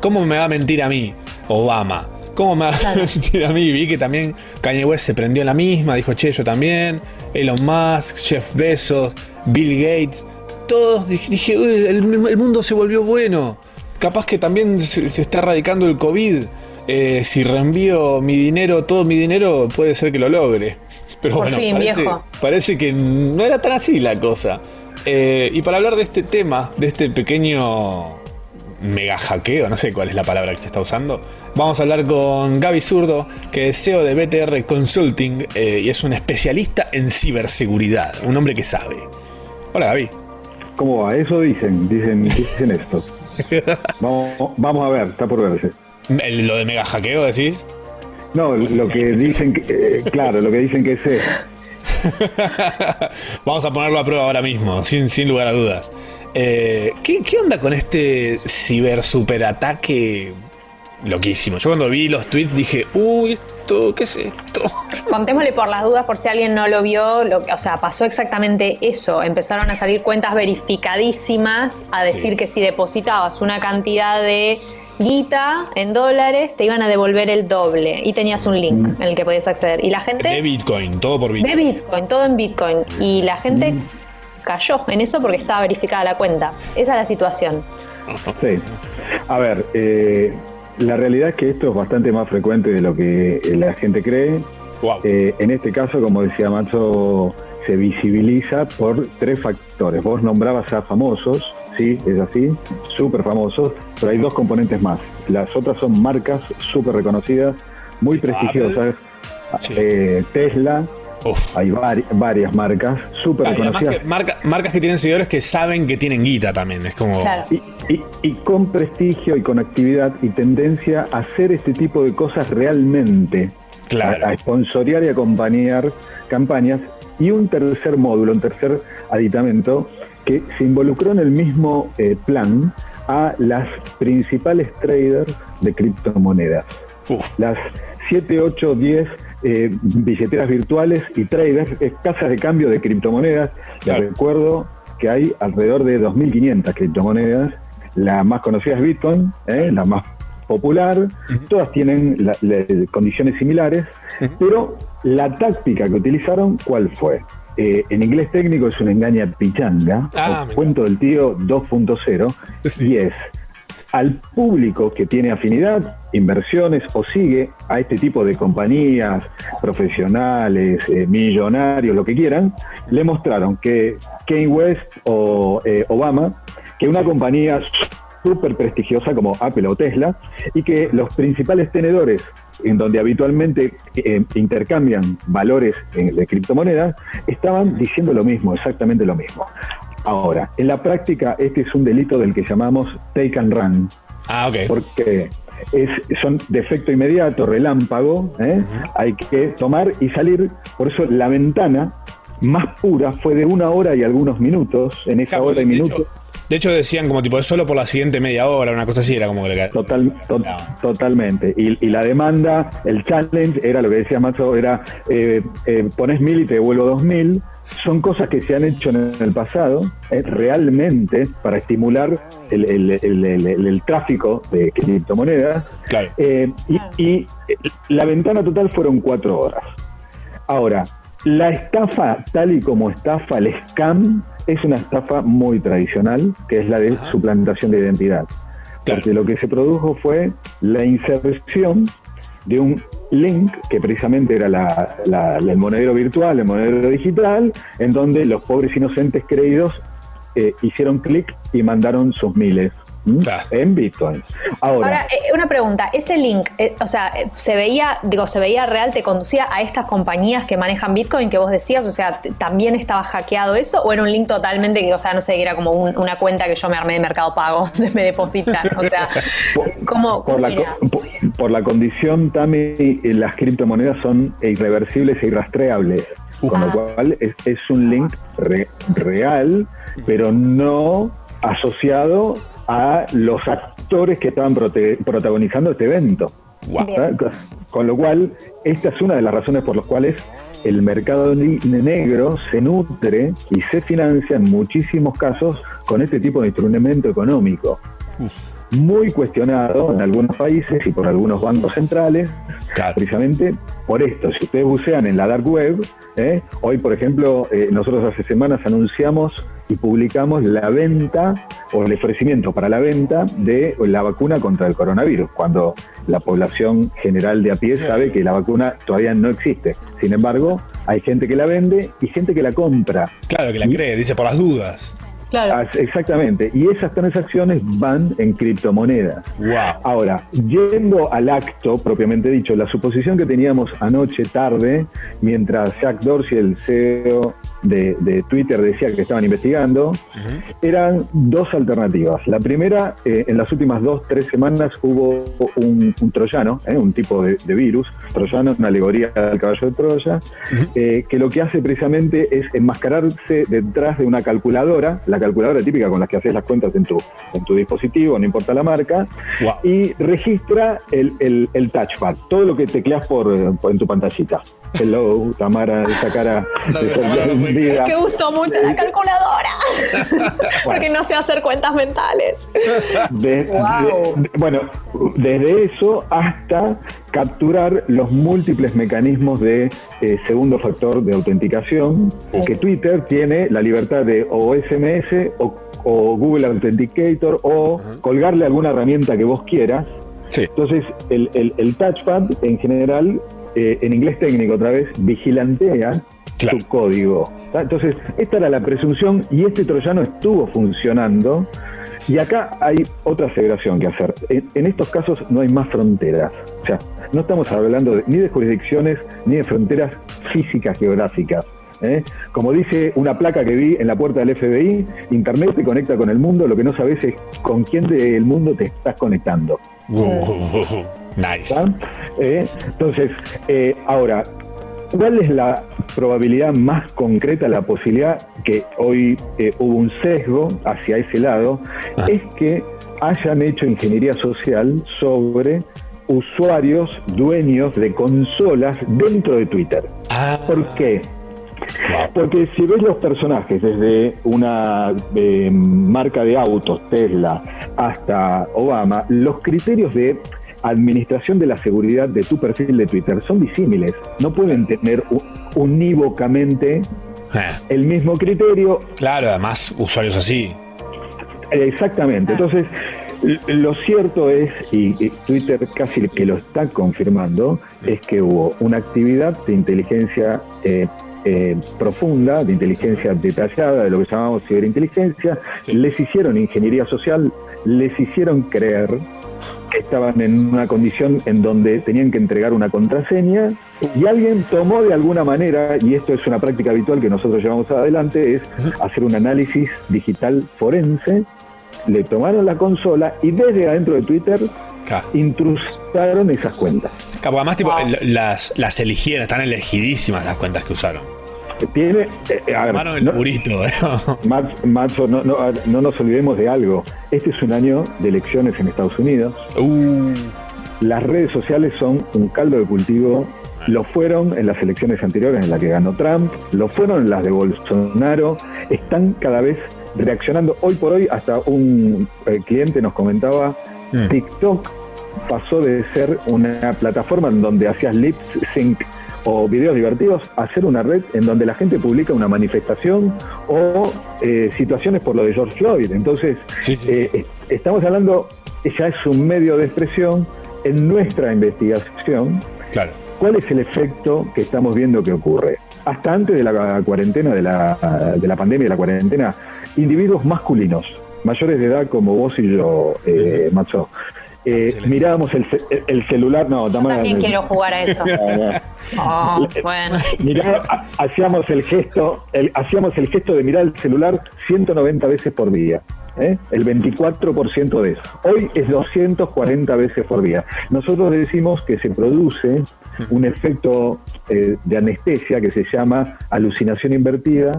¿Cómo me va a mentir a mí, Obama? ¿Cómo me va a mí? Vi que también Kanye West se prendió en la misma. Dijo, che, yo también. Elon Musk, Jeff Bezos, Bill Gates. Todos dije, dije, "Uy, el, el mundo se volvió bueno. Capaz que también se, se está erradicando el COVID. Eh, si reenvío mi dinero, todo mi dinero, puede ser que lo logre. Pero
Por
bueno,
fin,
parece,
viejo.
parece que no era tan así la cosa. Eh, y para hablar de este tema, de este pequeño mega hackeo, no sé cuál es la palabra que se está usando, vamos a hablar con Gaby Zurdo, que es CEO de BTR Consulting eh, y es un especialista en ciberseguridad, un hombre que sabe. Hola Gaby.
¿Cómo va? Eso dicen, dicen, dicen esto. Vamos, vamos a ver, está por verse.
¿Lo de mega hackeo decís?
No, lo que dicen, que, eh, claro, lo que dicen que sé.
Vamos a ponerlo a prueba ahora mismo, sin, sin lugar a dudas. Eh, ¿qué, qué onda con este ciber superataque loquísimo? Yo cuando vi los tweets dije, uy, esto, ¿qué es esto?
Contémosle por las dudas, por si alguien no lo vio, lo, o sea, pasó exactamente eso. Empezaron a salir cuentas verificadísimas a decir que si depositabas una cantidad de guita en dólares, te iban a devolver el doble. Y tenías un link en el que podías acceder. Y la gente...
De Bitcoin, todo por
De
Bitcoin.
Bitcoin, todo en Bitcoin. Y la gente cayó en eso porque estaba verificada la cuenta. Esa es la situación.
Sí. A ver, eh, la realidad es que esto es bastante más frecuente de lo que la gente cree.
Wow.
Eh, en este caso, como decía Macho, se visibiliza por tres factores. Vos nombrabas a famosos, sí, es así, súper famosos, pero hay dos componentes más. Las otras son marcas súper reconocidas, muy prestigiosas.
Sí.
Eh, Tesla,
Uf.
hay vari- varias marcas súper reconocidas.
que marca- marcas que tienen seguidores que saben que tienen guita también. Es como.
Claro.
Y, y- y con prestigio y con actividad y tendencia a hacer este tipo de cosas realmente,
Claro.
a, a sponsorear y acompañar campañas. Y un tercer módulo, un tercer aditamento, que se involucró en el mismo eh, plan a las principales traders de criptomonedas.
Uf.
Las 7, 8, 10 eh, billeteras virtuales y traders, casas de cambio de criptomonedas. Les
Claro.
recuerdo que hay alrededor de 2.500 criptomonedas. La más conocida es Bitcoin, ¿eh? la más popular. Todas tienen la- la- condiciones similares, pero la táctica que utilizaron, ¿cuál fue? Eh, en inglés técnico es una engaña pichanga,
Ah,
o cuento del tío 2.0, y es al público que tiene afinidad, inversiones o sigue a este tipo de compañías profesionales, eh, millonarios, lo que quieran, le mostraron que Kanye West o eh, Obama, que una compañía súper prestigiosa como Apple o Tesla, y que los principales tenedores en donde habitualmente eh, intercambian valores eh, de criptomonedas, estaban diciendo lo mismo, exactamente lo mismo. Ahora, en la práctica este es un delito del que llamamos take and run,
Ah, ok.
porque es, son de efecto inmediato, relámpago, ¿eh? hay que tomar y salir, por eso la ventana más pura fue de una hora y algunos minutos, en esa hora y minutos.
De hecho decían como tipo, es solo por la siguiente media hora, una cosa así, era como que le
Total, to-
No.
Totalmente. Y, y la demanda, el challenge, era lo que decía Macho, era eh, eh, pones mil y te devuelvo dos mil. Son cosas que se han hecho en el pasado eh, realmente para estimular el, el- el- el- el- el tráfico de criptomonedas.
Claro.
Y, y, la ventana total fueron cuatro horas. Ahora, la estafa, tal y como estafa, el scam, es una estafa muy tradicional, que es la de
Ajá.
suplantación de identidad.
Claro.
Porque lo que se produjo fue la inserción de un link que precisamente era la- la- el monedero virtual, el monedero digital, en donde los pobres inocentes creídos eh, hicieron clic y mandaron sus miles.
Claro.
en Bitcoin. Ahora,
Ahora, eh, una pregunta, ese link, eh, o sea, eh, se veía, digo, se veía real, te conducía a estas compañías que manejan Bitcoin que vos decías, o sea, también estaba hackeado eso, o era un link totalmente que, o sea, no sé, que era como un- una cuenta que yo me armé de Mercado Pago, de me depositan, o sea, ¿cómo,
por la,
era?
co- por, por la condición, Tami, las criptomonedas son irreversibles e irrastreables. Con lo cual es, es un link re- real, pero no asociado a los actores que estaban prote- protagonizando este evento. Con lo cual, esta es una de las razones por las cuales el mercado negro se nutre y se financia en muchísimos casos con este tipo de instrumento económico. Muy cuestionado en algunos países y por algunos bancos centrales,
Claro.
precisamente por esto. Si ustedes bucean en la dark web, ¿eh? hoy por ejemplo, eh, nosotros hace semanas anunciamos y publicamos la venta o el ofrecimiento para la venta de la vacuna contra el coronavirus, cuando la población general de a pie sabe que la vacuna todavía no existe. Sin embargo, hay gente que la vende y gente que la compra.
Claro que la cree, dice por las dudas.
Claro.
Exactamente. Y esas transacciones van en criptomonedas.
Wow.
Ahora, yendo al acto propiamente dicho, la suposición que teníamos anoche tarde, mientras Jack Dorsey, el CEO de, de Twitter, decía que estaban investigando, eran dos alternativas. La primera, eh, en las últimas dos, tres semanas hubo un, un troyano, eh, un tipo de, de virus, troyano, una alegoría del caballo de Troya, eh, que lo que hace precisamente es enmascararse detrás de una calculadora, la calculadora típica con la que haces las cuentas en tu, en tu dispositivo, no importa la marca,
Wow.
y registra el, el, el touchpad, todo lo que tecleas por, por- en tu pantallita. Hello, Tamara, esa cara sorprendida.
Que uso mucho la calculadora. Porque no sé hacer cuentas mentales.
De-
Wow.
de- de- bueno, desde eso hasta capturar los múltiples mecanismos de eh, segundo factor de autenticación que Twitter tiene la libertad de o SMS o, o Google Authenticator o colgarle alguna herramienta que vos quieras.
Sí.
Entonces, el, el- el touchpad en general, eh, en inglés técnico otra vez, vigilantea
Claro.
tu código. ¿tá? Entonces, esta era la presunción y este troyano estuvo funcionando. Y acá hay otra aseveración que hacer. En, en estos casos no hay más fronteras. O sea, no estamos hablando de- ni de jurisdicciones ni de fronteras físicas geográficas. ¿eh? Como dice una placa que vi en la puerta del FBI, Internet te conecta con el mundo, lo que no sabes es con quién del mundo te estás conectando.
Nice.
Eh, entonces, eh, ahora, ¿cuál es la probabilidad más concreta, la posibilidad que hoy eh, hubo un sesgo hacia ese lado? Es que hayan hecho ingeniería social sobre usuarios dueños de consolas dentro de Twitter.
Ah,
¿Por qué? Porque si ves los personajes desde una eh, marca de autos, Tesla, hasta Obama, los criterios de administración de la seguridad de tu perfil de Twitter son disímiles. No pueden tener unívocamente
Eh,
el mismo criterio
claro, además, usuarios así.
Exactamente. Entonces, l- lo cierto es, y, y Twitter casi que lo está confirmando, es que hubo una actividad de inteligencia eh, eh, profunda, de inteligencia detallada, de lo que llamamos ciberinteligencia. Les hicieron ingeniería social, les hicieron creer estaban en una condición en donde tenían que entregar una contraseña y alguien tomó de alguna manera, y esto es una práctica habitual que nosotros llevamos adelante, es hacer un análisis digital forense, le tomaron la consola y desde adentro de Twitter intrusaron esas cuentas.
Claro, además, tipo, las, las eligieron, están elegidísimas las cuentas que usaron.
Tiene, eh, a ver,
el
no-
purito. ¿eh?
Maxo, no, no, no nos olvidemos de algo. Este es un año de elecciones en Estados Unidos.
Uh,
Las redes sociales son un caldo de cultivo. Lo fueron en las elecciones anteriores en las que ganó Trump, lo fueron en las de Bolsonaro. Están cada vez reaccionando. Hoy por hoy, hasta un eh, cliente nos comentaba,
Mm.
TikTok pasó de ser una plataforma en donde hacías lip sync o videos divertidos a ser una red en donde la gente publica una manifestación o eh, situaciones por lo de George Floyd. Entonces,
Sí, sí,
eh, estamos hablando, ya es un medio de expresión en nuestra investigación.
claro.
¿Cuál es el efecto que estamos viendo que ocurre? Hasta antes de la cuarentena, de la, de la pandemia, de la cuarentena, individuos masculinos mayores de edad como vos y yo, eh, Macho, eh, mirábamos el, el- el celular, no,
Yo
Tamara,
también quiero jugar a eso.
No.
Oh, bueno.
Mirá, ha- hacíamos el gesto, el- hacíamos el gesto de mirar el celular 190 veces por día. ¿eh? El 24% de eso. Hoy es 240 veces por día. Nosotros decimos que se produce un efecto eh, de anestesia que se llama alucinación invertida,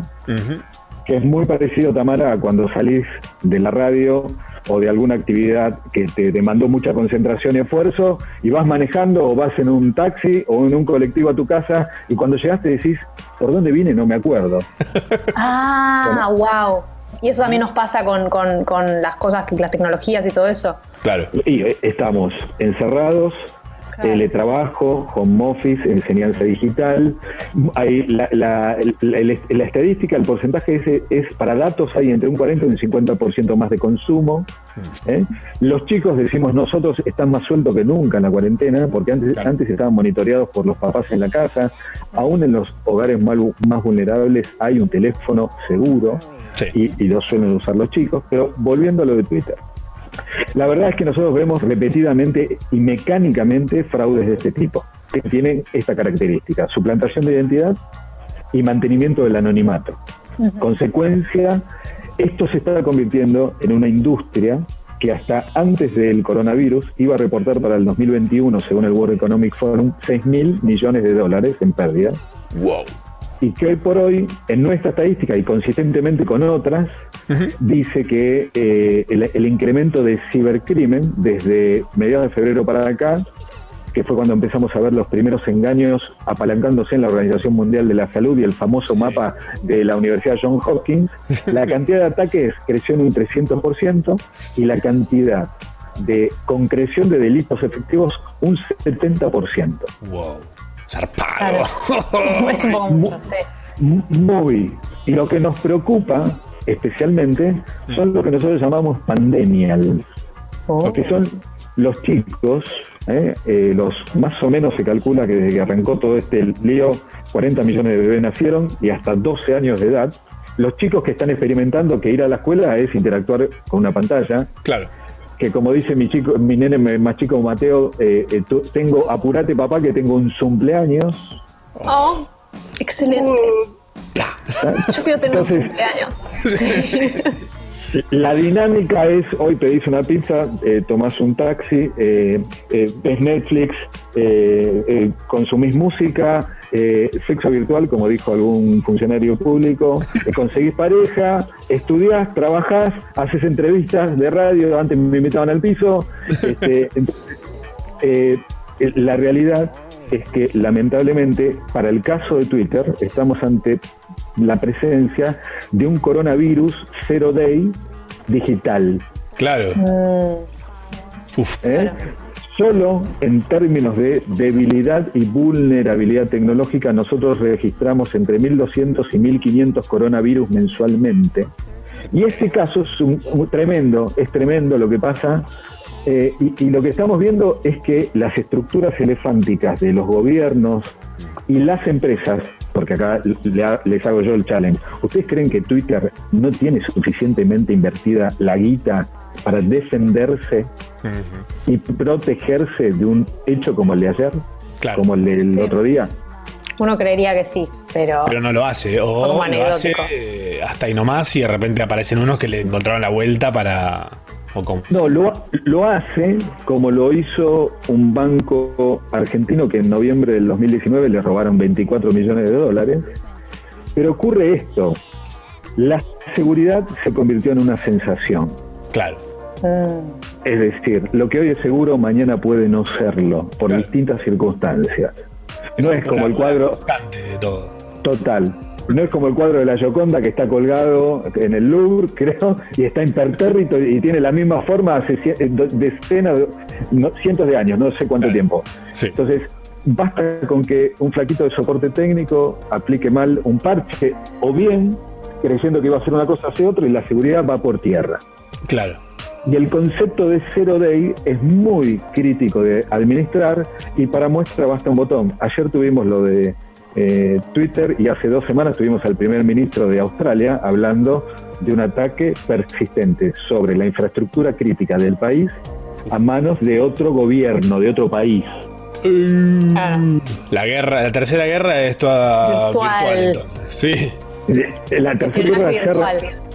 que es muy parecido, Tamara, a cuando salís de la radio o de alguna actividad que te demandó mucha concentración y esfuerzo y vas manejando o vas en un taxi o en un colectivo a tu casa y cuando llegaste decís, ¿por dónde vine? No me acuerdo.
Ah, wow. Y eso también nos pasa con, con- con las cosas, las tecnologías y todo eso.
Claro.
Y eh, estamos encerrados,
Claro.
teletrabajo, home office, enseñanza digital. Hay la, la- la- la- estadística, el porcentaje ese es para datos, hay entre un 40 y un 50% más de consumo. ¿eh? Los chicos, decimos nosotros, están más sueltos que nunca en la cuarentena, porque antes,
Claro.
antes estaban monitoreados por los papás en la casa. Aún en los hogares más, más vulnerables hay un teléfono seguro
Sí.
y, y lo suelen usar los chicos. Pero volviendo a lo de Twitter. La verdad es que nosotros vemos repetidamente y mecánicamente fraudes de este tipo, que tienen esta característica, suplantación de identidad y mantenimiento del anonimato. Consecuencia, esto se está convirtiendo en una industria que hasta antes del coronavirus iba a reportar para el 2021, según el World Economic Forum, 6 mil millones de dólares en pérdida
Wow.
Y que hoy por hoy, en nuestra estadística y consistentemente con otras, dice que eh, el, el incremento de cibercrimen desde mediados de febrero para acá, que fue cuando empezamos a ver los primeros engaños apalancándose en la Organización Mundial de la Salud y el famoso mapa de la Universidad John Hopkins, la cantidad de ataques creció en un 300% y la cantidad de concreción de delitos efectivos un 70%.
Wow. Zarpado.
es un poco mucho, sí.
M- Muy. Y lo que nos preocupa especialmente son lo que nosotros llamamos pandemial, que son los chicos, ¿eh? Eh, los más o menos se calcula que desde que arrancó todo este lío, 40 millones de bebés nacieron y hasta 12 años de edad. Los chicos que están experimentando que ir a la escuela es interactuar con una pantalla,
Claro.
Que como dice mi chico, mi nene más chico Mateo, eh, eh, tú- tengo, apurate papá que tengo un cumpleaños.
Oh, excelente. Yo quiero tener un
Entonces-
cumpleaños. Sí.
La dinámica es, hoy pedís una pizza, eh, tomás un taxi, eh, eh, ves Netflix, eh, eh, consumís música, eh, sexo virtual, como dijo algún funcionario público, eh, conseguís pareja, estudiás, trabajás, haces entrevistas de radio, antes me invitaban al piso. este, entonces, eh, eh, la realidad es que lamentablemente para el caso de Twitter estamos ante la presencia de un coronavirus zero day digital.
Claro. Uf.
¿eh? Solo en términos de debilidad y vulnerabilidad tecnológica nosotros registramos entre 1.200 y 1.500 coronavirus mensualmente. Y este caso es un, tremendo, es tremendo lo que pasa. eh, y, y lo que estamos viendo es que las estructuras elefánticas de los gobiernos y las empresas, porque acá les hago yo el challenge, ¿ustedes creen que Twitter no tiene suficientemente invertida la guita para defenderse y protegerse de un hecho como el de ayer,
Claro.
como el del
Sí.
otro día?
Uno creería que sí, pero.
Pero no lo hace. O
Como
lo hace hasta ahí nomás y de repente aparecen unos que le encontraron la vuelta para. O como-
No, lo, lo hace como lo hizo un banco argentino que en noviembre del 2019 le robaron 24 millones de dólares. Pero ocurre esto, la seguridad se convirtió en una sensación.
Claro.
Mm,
Es decir, lo que hoy es seguro, mañana puede no serlo, por
Claro.
distintas circunstancias. No es como el cuadro
de todo.
total. No es como el cuadro de la Gioconda que está colgado en el Louvre, creo, y está impertérrito y tiene la misma forma hace eh, decenas, no, cientos de años, no sé cuánto
Claro.
tiempo.
Sí.
Entonces, basta con que un flaquito de soporte técnico aplique mal un parche, o bien creyendo que iba a hacer una cosa, hace otra, y la seguridad va por tierra.
Claro.
Y el concepto de zero day es muy crítico de administrar y para muestra basta un botón. Ayer tuvimos lo de eh, Twitter y hace dos semanas tuvimos al primer ministro de Australia hablando de un ataque persistente sobre la infraestructura crítica del país a manos de otro gobierno, de otro país.
La guerra, la tercera guerra es toda
Virtual.
virtual, entonces. Sí.
Eh, La tercera guerra
virtual.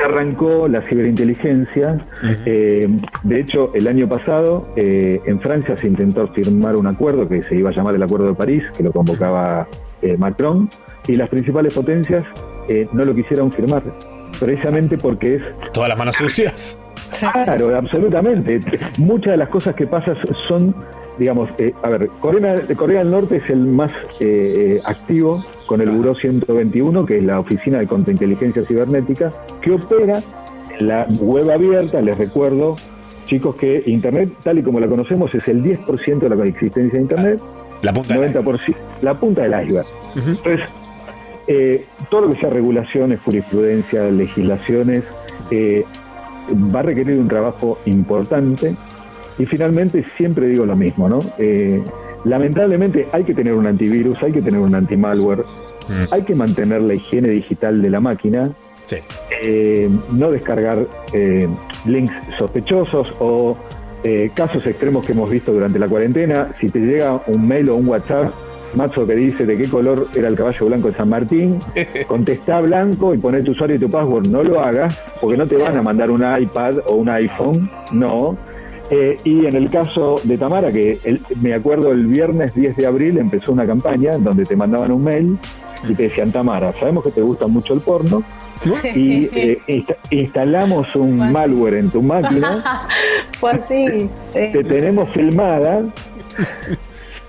Se arrancó la ciberinteligencia. Eh, de hecho, el año pasado eh, en Francia se intentó firmar un acuerdo que se iba a llamar el Acuerdo de París, que lo convocaba eh, Macron, y las principales potencias eh, no lo quisieron firmar, precisamente porque es
Todas las manos sucias.
Claro, absolutamente. Muchas de las cosas que pasan son, digamos, eh, a ver, Corea, Corea del Norte es el más eh, eh, activo con el Buró 121, que es la Oficina de Contrainteligencia Cibernética, que opera en la web abierta, les recuerdo, chicos, que Internet, tal y como la conocemos, es el 10% de la existencia de Internet,
La punta del
90%, la punta del iceberg. Entonces, eh, todo lo que sea regulaciones, jurisprudencia, legislaciones, eh, va a requerir un trabajo importante. Y finalmente, siempre digo lo mismo, ¿no? Eh, lamentablemente hay que tener un antivirus, hay que tener un antimalware, hay que mantener la higiene digital de la máquina,
Sí.
eh, no descargar eh, links sospechosos o eh, casos extremos que hemos visto durante la cuarentena. Si te llega un mail o un WhatsApp, Mazo que dice de qué color era el caballo blanco de San Martín, contesta blanco y pone tu usuario y tu password. No lo hagas porque no te van a mandar un iPad o un iPhone, no. Eh, y en el caso de Tamara, que el- me acuerdo el viernes 10 de abril empezó una campaña donde te mandaban un mail y te decían, Tamara, sabemos que te gusta mucho el porno y eh, insta- instalamos un malware en tu máquina,
Fue así. sí.
te tenemos filmada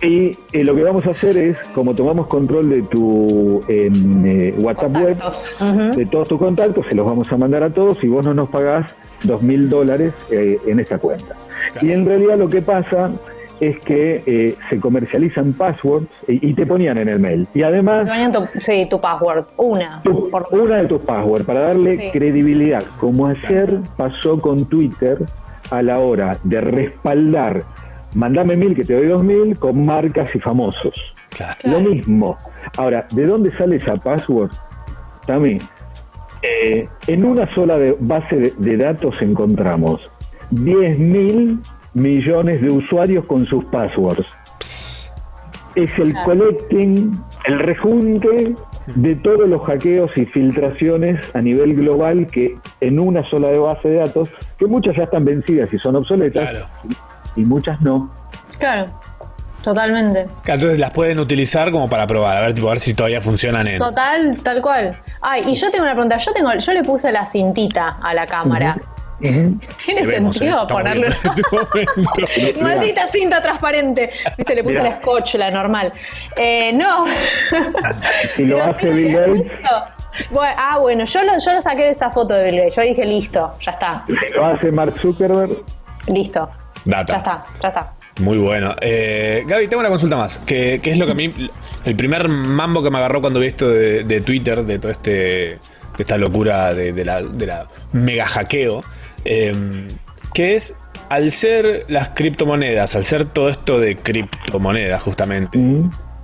y eh, lo que vamos a hacer es, como tomamos control de tu eh, WhatsApp web, de todos tus contactos, se los vamos a mandar a todos y vos no nos pagás dos mil dólares eh, en esta cuenta. Y en realidad lo que pasa es que eh, se comercializan passwords y, y te ponían en el mail. Y además,
Te ponían tu- sí, tu password. Una.
tu-
Por-
una de tus passwords para darle
Sí.
credibilidad, como ayer pasó con Twitter a la hora de respaldar, mandame mil que te doy dos mil con marcas y famosos.
Claro.
Lo mismo. Ahora, ¿de dónde sale esa password? Tami, eh, en una sola de- base de, de datos encontramos 10 mil millones de usuarios con sus passwords. Es el collecting, el rejunte de todos los hackeos y filtraciones a nivel global que en una sola de base de datos, que muchas ya están vencidas y son obsoletas,
Claro.
y muchas no.
Claro. Totalmente.
Entonces las pueden utilizar como para probar, a ver, tipo, a ver si todavía funcionan en.
Total, tal cual. Ay, y yo tengo una pregunta. Yo tengo, yo le puse la cintita a la cámara. ¿Tiene
Debemos,
sentido
¿eh?
Ponerle
este.
Maldita cinta transparente. Viste, le puse
Mirá.
la scotch, la normal. Eh, no.
Si lo hace Bill Gates.
Bueno, ah, bueno, yo lo, yo lo saqué de esa foto de Bill Gates. Yo dije, listo, ya está.
si lo hace Mark Zuckerberg,
Listo.
Data.
Ya está, ya está.
Muy bueno. Eh, Gaby, tengo una consulta más. Que, que es lo que a mí. El primer mambo que me agarró cuando vi esto de, de Twitter, de todo este. de esta locura de, de la, de la mega hackeo. eh, que es. Al ser las criptomonedas, al ser todo esto de criptomonedas, justamente.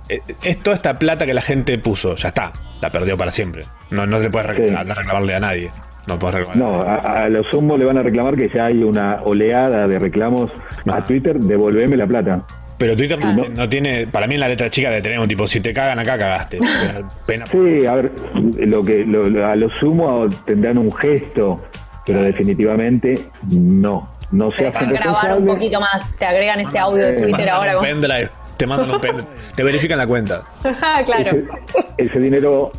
eh, Es toda esta plata que la gente puso, ya está, la perdió para siempre. No, no le puedes reclamar-
Sí.
reclamarle a nadie. No puedes reclamar.
no, a, a lo sumo le van a reclamar que ya hay una oleada de reclamos
Ah.
a Twitter, devolveme la plata.
Pero Twitter no,
No.
tiene, para mí en la letra chica de tener un tipo, si te cagan acá, cagaste. Pena.
Sí, a ver, lo que lo- lo- a lo sumo tendrán un gesto, pero definitivamente no. No se hacen
grabar un poquito más. Te agregan ese audio de
Eh,
Twitter ahora.
un
con-
pendrive, te mandan un pendrive, te verifican la cuenta.
claro.
Ese, ese dinero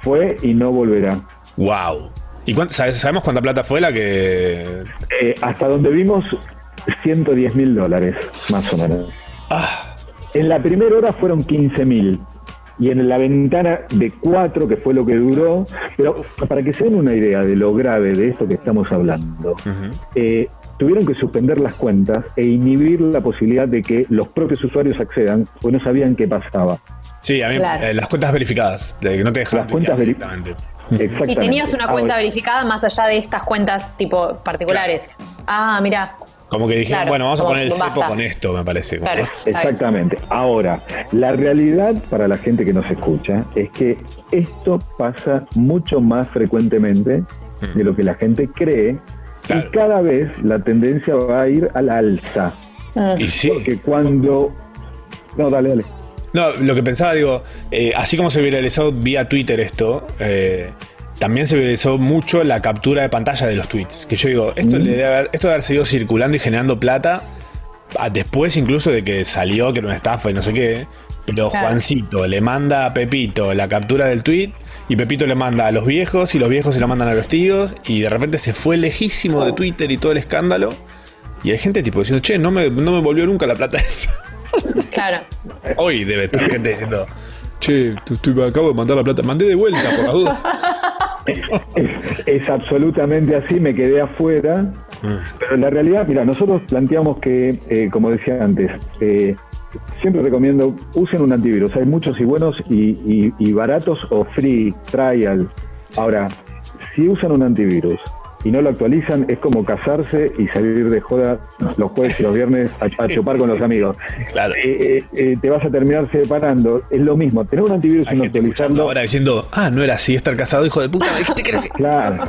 fue y no volverá.
Wow. ¿Y cuánto- sabes- sabemos cuánta plata fue la que.
Eh, hasta donde vimos, 110 mil dólares, más o menos.
Ah,
En la primera hora fueron 15 mil. Y en la ventana de 4, que fue lo que duró, pero para que se den una idea de lo grave de esto que estamos hablando, eh, tuvieron que suspender las cuentas e inhibir la posibilidad de que los propios usuarios accedan, porque no sabían qué pasaba.
sí, a mí
Claro.
eh, las cuentas verificadas, de que no te dejan
Las cuentas
tuitear
veri-
directamente.
Exactamente.
Si tenías una cuenta
Ahora,
verificada más allá de estas cuentas tipo particulares. Ah, mira.
Como que dijeron,
Claro,
bueno, vamos a poner el cepo
basta.
con esto, me parece.
Claro.
Exactamente. Ahora, la realidad para la gente que nos escucha es que esto pasa mucho más frecuentemente de lo que la gente cree
Claro.
y cada vez la tendencia va a ir al alza.
Y sí.
Porque cuando... No, dale, dale.
No, lo que pensaba, digo, eh, así como se viralizó vía Twitter esto, eh, también se viralizó mucho la captura de pantalla de los tweets. Que yo digo, esto, le debe haber, esto debe haber seguido circulando y generando plata después incluso de que salió que era una estafa y no sé qué. Pero
Claro.
Juancito le manda a Pepito la captura del tweet y Pepito le manda a los viejos y los viejos se la mandan a los tíos y de repente se fue lejísimo de Twitter y todo el escándalo. Y hay gente tipo diciendo, che, no me, no me volvió nunca la plata esa.
Claro.
Hoy debe estar gente diciendo, che, acabo de mandar la plata, mandé de vuelta por la duda.
Es, es absolutamente así, me quedé afuera. Pero la realidad, mira, nosotros planteamos que, eh, como decía antes, eh, siempre recomiendo usen un antivirus. Hay muchos y buenos y, y- y baratos o free, trial. Ahora, si usan un antivirus y no lo actualizan, es como casarse y salir de joda los jueves y los viernes a, a chupar con los amigos.
Claro.
Eh, eh, eh, te vas a terminar separando. Es lo mismo, tener un antivirus y no actualizarlo.
ahora diciendo, ah, no era así, estar casado, hijo de puta, me dijiste que era así.
Claro.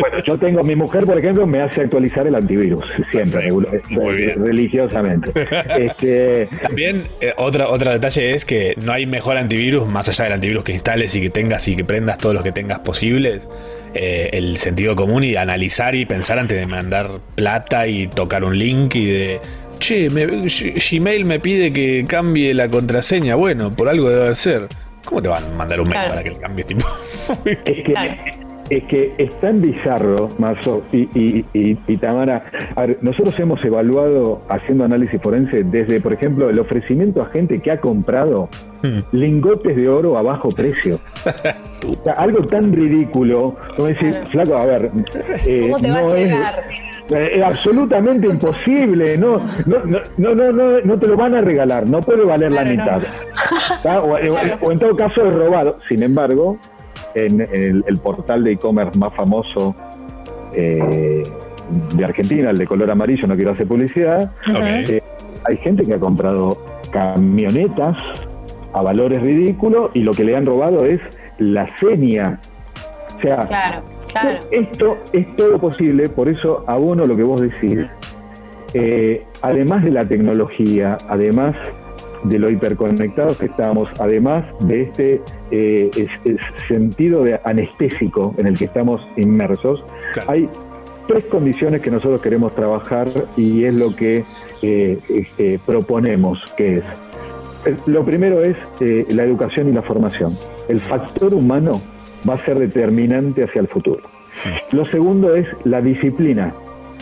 Bueno, yo tengo, mi mujer, por ejemplo, me hace actualizar el antivirus, siempre,
Perfecto, muy bien.
religiosamente. Este,
También, eh, otra, otro detalle es que no hay mejor antivirus, más allá del antivirus que instales y que tengas y que prendas todos los que tengas posibles, eh, el sentido común y analizar y pensar antes de mandar plata y tocar un link y de... Che, me- Gmail me pide que cambie la contraseña. Bueno, por algo debe ser. ¿Cómo te van a mandar un mail
Claro.
para que le cambies tipo?
es, que,
Claro.
Es que es tan bizarro, Marzo y, y, y- y Tamara. A ver, nosotros hemos evaluado, haciendo análisis forense, desde, por ejemplo, el ofrecimiento a gente que ha comprado
Hmm.
lingotes de oro a bajo precio. O sea, algo tan ridículo, como decir, flaco, a ver, eh,
¿Cómo te va a
no es-
llegar?
Eh, Es absolutamente imposible, no, no, no, no, no, no, no te lo van a regalar, no puede valer la
Claro, no.
mitad. O, o- o en todo caso es robado. Sin embargo, en, el, el portal de e-commerce más famoso eh, de Argentina, el de color amarillo, no quiero hacer publicidad, eh, hay gente que ha comprado camionetas a valores ridículos y lo que le han robado es la seña. O sea,
Claro, claro.
esto es todo posible, por eso abono lo que vos decís. Eh, además de la tecnología, además de lo hiperconectados que estamos, además de este eh, es- es sentido de anestésico en el que estamos inmersos,
Claro.
hay tres condiciones que nosotros queremos trabajar y es lo que eh, este, proponemos, que es lo primero es eh, la educación y la formación. El factor humano va a ser determinante hacia el futuro. Lo segundo es la disciplina.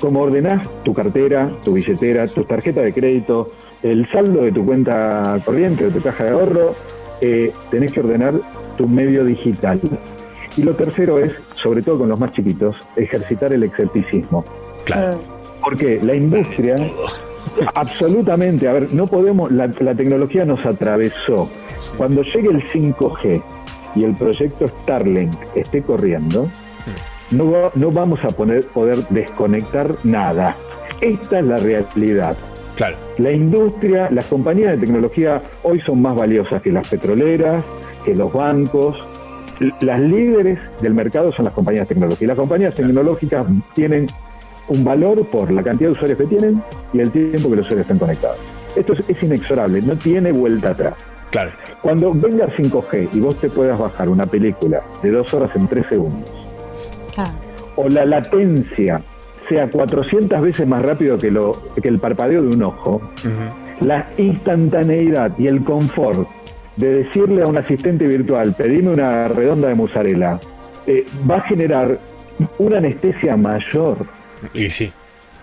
Cómo ordenás tu cartera, tu billetera, tu tarjeta de crédito, el saldo de tu cuenta corriente, de tu caja de ahorro, eh, tenés que ordenar tu medio digital. Y lo tercero es, sobre todo con los más chiquitos, ejercitar el escepticismo.
Claro.
Porque la industria, absolutamente, a ver, no podemos, la, la tecnología nos atravesó. Cuando llegue el 5G y el proyecto Starlink esté corriendo, no, va- no vamos a poner, poder desconectar nada. Esta es la realidad.
Claro.
La industria, las compañías de tecnología hoy son más valiosas que las petroleras, que los bancos. Las líderes del mercado son las compañías de tecnología. Y las compañías tecnológicas tienen un valor por la cantidad de usuarios que tienen y el tiempo que los usuarios están conectados. Esto es, es inexorable, no tiene vuelta atrás.
Claro.
Cuando venga 5G y vos te puedas bajar una película de dos horas en tres segundos,
Claro.
o la latencia sea 400 veces más rápido que, lo, que el parpadeo de un ojo, la instantaneidad y el confort de decirle a un asistente virtual, pedime una redonda de mozzarella, eh, va a generar una anestesia mayor.
Y sí.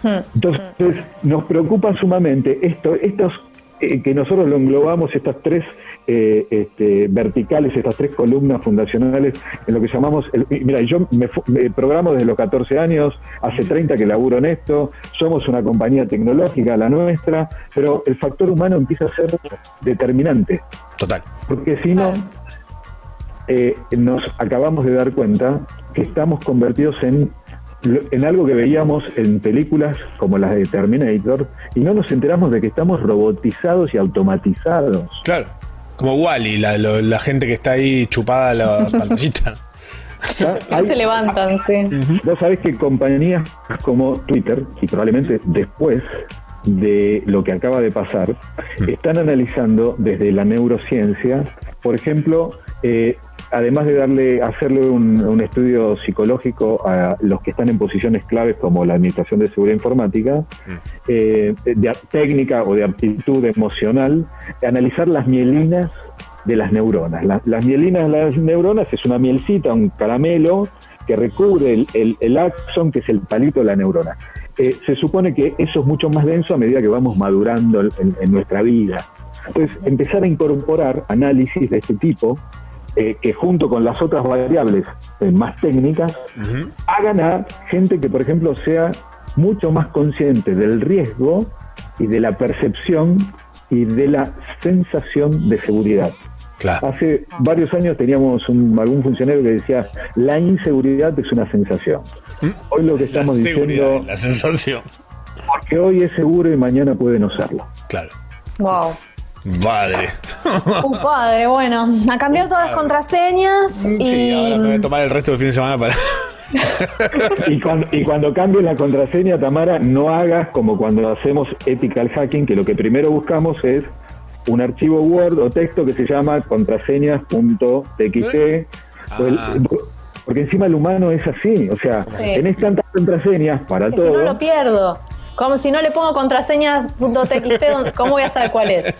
Entonces, nos preocupa sumamente esto, estos eh, que nosotros lo englobamos, estas tres eh, este, verticales, estas tres columnas fundacionales, en lo que llamamos, el- mira, yo me, programo desde los 14 años, hace 30 que laburo en esto, somos una compañía tecnológica, la nuestra, pero el factor humano empieza a ser determinante,
Total.
porque si no, eh, nos acabamos de dar cuenta que estamos convertidos en lo- en algo que veíamos en películas como las de Terminator y no nos enteramos de que estamos robotizados y automatizados.
Claro. Como Wally, la, lo- la gente que está ahí chupada a la pantallita.
No se levantan, sí.
Vos sabés que compañías como Twitter, y probablemente después de lo que acaba de pasar, están analizando desde la neurociencia, por ejemplo, eh, además de darle, hacerle un, un estudio psicológico a los que están en posiciones claves como la Administración de Seguridad Informática, eh, de técnica o de aptitud emocional, analizar las mielinas de las neuronas. La- las mielinas de las neuronas es una mielcita, un caramelo que recubre el, el, el axón, que es el palito de la neurona. Eh, se supone que eso es mucho más denso a medida que vamos madurando en, en nuestra vida. Entonces, empezar a incorporar análisis de este tipo, eh, que junto con las otras variables eh, más técnicas, hagan a gente que, por ejemplo, sea mucho más consciente del riesgo y de la percepción y de la sensación de seguridad.
Claro.
Hace varios años teníamos un- algún funcionario que decía, la inseguridad es una sensación. Hoy lo que
La
estamos
seguridad,
diciendo,
la sensación.
que hoy es seguro y mañana puede no serlo.
Claro.
Wow.
Padre.
Uh, padre, bueno, a cambiar todas las contraseñas
Sí,
y.
ahora me voy a tomar el resto del fin de semana para.
Y cuando, y cuando cambies la contraseña, Tamara, no hagas como cuando hacemos ethical hacking, que lo que primero buscamos es un archivo Word o texto que se llama contraseñas.txt.
Ah.
Porque encima el humano es así, o sea,
Sí.
tenés tantas contraseñas para
que si no
todo.
lo pierdo. Como si no le pongo contraseña.txt, ¿dónde- ¿cómo voy a saber cuál es?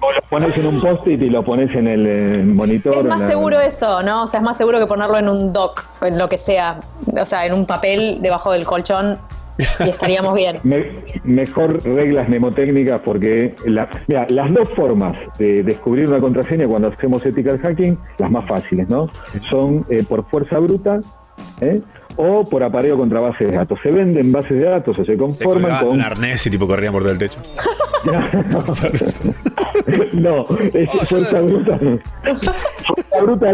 O lo pones en un post-it y lo pones en el eh, monitor.
Es más
la-
seguro eso, ¿no? O sea, es más seguro que ponerlo en un doc, en lo que sea. O sea, en un papel debajo del colchón y estaríamos bien.
Me- mejor reglas mnemotécnicas porque la- mira, las dos formas de descubrir una contraseña cuando hacemos ethical hacking, las más fáciles, ¿no? Son eh, por fuerza bruta ¿eh? O por apareo contra bases de datos. Se venden bases de datos o se conforman con...
un arnés y tipo corrían por todo el techo.
no, es fuerza bruta. Fuerza bruta,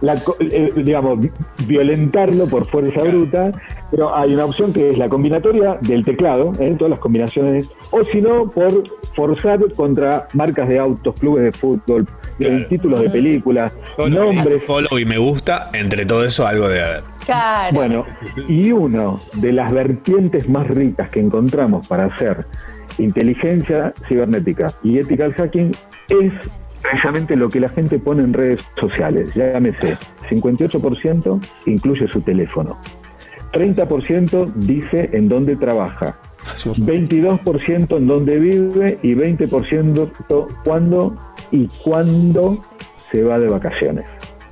la co- eh, digamos, vi- violentarlo por fuerza bruta, pero hay una opción que es la combinatoria del teclado, ¿eh? todas las combinaciones, o si no, por forzar contra marcas de autos, clubes de fútbol, eh,
Claro.
títulos de películas,
que diga
nombres.
follow y me gusta, entre todo eso algo de haber.
Claro.
Bueno, y uno de las vertientes más ricas que encontramos para hacer inteligencia cibernética y ethical hacking es precisamente lo que la gente pone en redes sociales. Llámese, 58% incluye su teléfono, 30% dice en dónde trabaja, 22% en dónde vive y 20% cuándo y cuándo se va de vacaciones.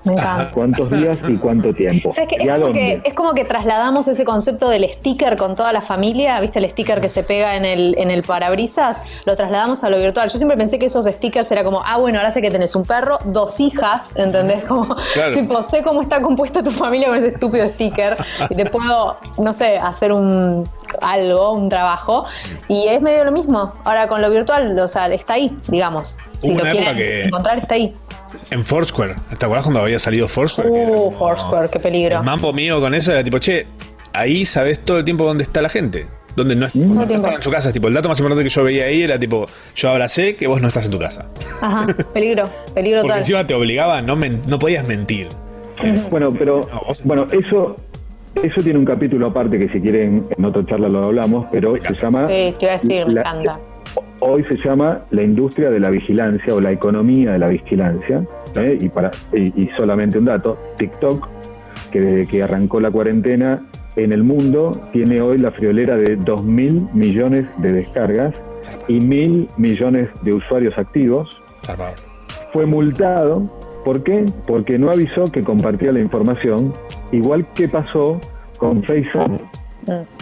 Me encanta.
¿Cuántos días y cuánto tiempo?
¿Sabes qué?
¿Y
Es
a
como,
dónde?
que, es como que trasladamos ese concepto del sticker con toda la familia, ¿viste el sticker que se pega en el, en el parabrisas? Lo trasladamos a lo virtual. Yo siempre pensé que esos stickers era como, ah, bueno, ahora sé que tenés un perro, dos hijas, ¿entendés? Como,
Claro.
tipo, sé cómo está compuesta tu familia con ese estúpido sticker y te puedo, no sé, hacer un algo, un trabajo. Y es medio lo mismo. Ahora con lo virtual, o sea, está ahí, digamos. Si lo quieren
que-
encontrar, está ahí.
En Foursquare. ¿Te acuerdas cuando había salido Foursquare?
Uh,
como-
Foursquare, qué peligro.
El mambo mío con eso era tipo, che, ahí sabes todo el tiempo dónde está la gente. Donde no, es-
Mm.
no
tiempo.
están en su casa. Tipo, el dato más importante que yo veía ahí era tipo, yo ahora sé que vos no estás en tu casa.
Ajá, peligro, peligro
Porque
total.
encima te obligaba, no, men- no podías mentir.
Bueno, pero
No,
bueno, eso eso tiene un capítulo aparte que si quieren en otra charla lo hablamos, pero se llama
Sí, te iba a decir, me
la-
encanta.
Hoy se llama la industria de la vigilancia o la economía de la vigilancia. ¿eh? Y para y, y solamente un dato, TikTok, que desde que arrancó la cuarentena en el mundo tiene hoy la friolera de 2 mil millones de descargas y mil millones de usuarios activos. Fue multado. ¿Por qué? Porque no avisó que compartía la información, igual que pasó con Facebook.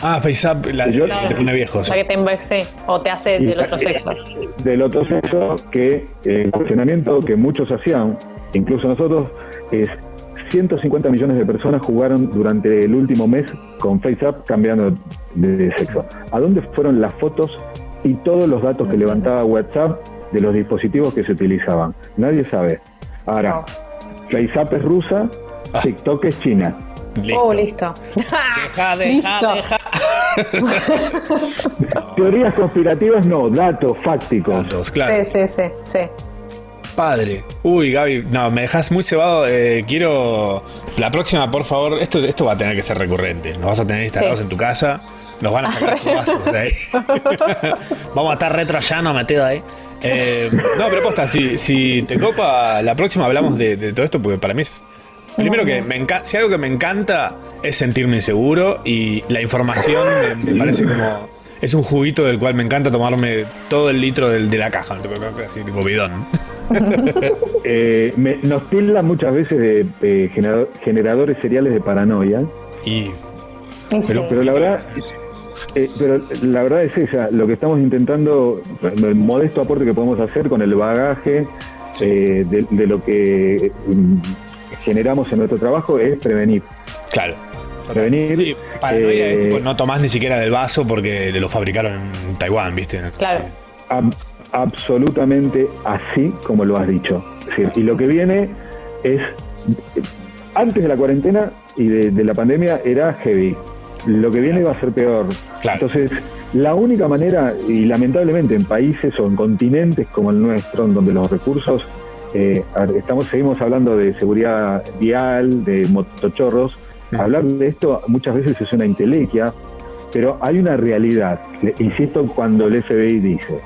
Ah, FaceApp, la
Yo-
la que te pone viejo. sí.
La que te envejece o te hace
Y-
del otro sexo.
Del otro sexo, que eh, el cuestionamiento que muchos hacían, incluso nosotros, es 150 millones de personas jugaron durante el último mes con FaceApp cambiando de, de sexo. ¿A dónde fueron las fotos y todos los datos que levantaba WhatsApp de los dispositivos que se utilizaban? Nadie sabe. Ahora, FaceApp es rusa, TikTok es china.
Listo.
Oh, listo.
Deja, deja,
Listo.
deja.
Teorías conspirativas no, datos fácticos.
Datos, claro.
Sí, sí, sí, sí.
Padre. Uy, Gaby, no, me dejas muy cebado. eh, quiero. La próxima, por favor. Esto, esto va a tener que ser recurrente. Nos vas a tener instalados
Sí.
en tu casa. Nos van a sacar vasos de ahí. Vamos a estar retro allá, no metido ahí. Eh, no, pero posta, si, si te copa, la próxima hablamos de, de todo esto, porque para mí es. Primero que me encanta. Si algo que me encanta es sentirme inseguro y la información me, me parece como. Es un juguito del cual me encanta tomarme todo el litro del- de la caja, así tipo bidón.
Eh, me- nos tildan muchas veces de eh, generador- generadores seriales de paranoia.
Y
Pero, pero la verdad, eh, pero la verdad es esa, lo que estamos intentando, el modesto aporte que podemos hacer con el bagaje de, de lo que mm, generamos en nuestro trabajo es prevenir.
Claro.
Prevenir.
Sí, paranoia
eh,
es tipo, no tomás ni siquiera del vaso porque lo fabricaron en Taiwán, ¿viste?
Claro.
ab- absolutamente así como lo has dicho. Decir, y lo que viene es, antes de la cuarentena y de, de la pandemia era heavy. Lo que viene va a ser peor.
Claro.
Entonces, la única manera, y lamentablemente en países o en continentes como el nuestro, en donde los recursos, eh, estamos seguimos hablando de seguridad vial, de motochorros, hablar de esto muchas veces es una intelequia, pero hay una realidad. Le- Insisto cuando el FBI dice,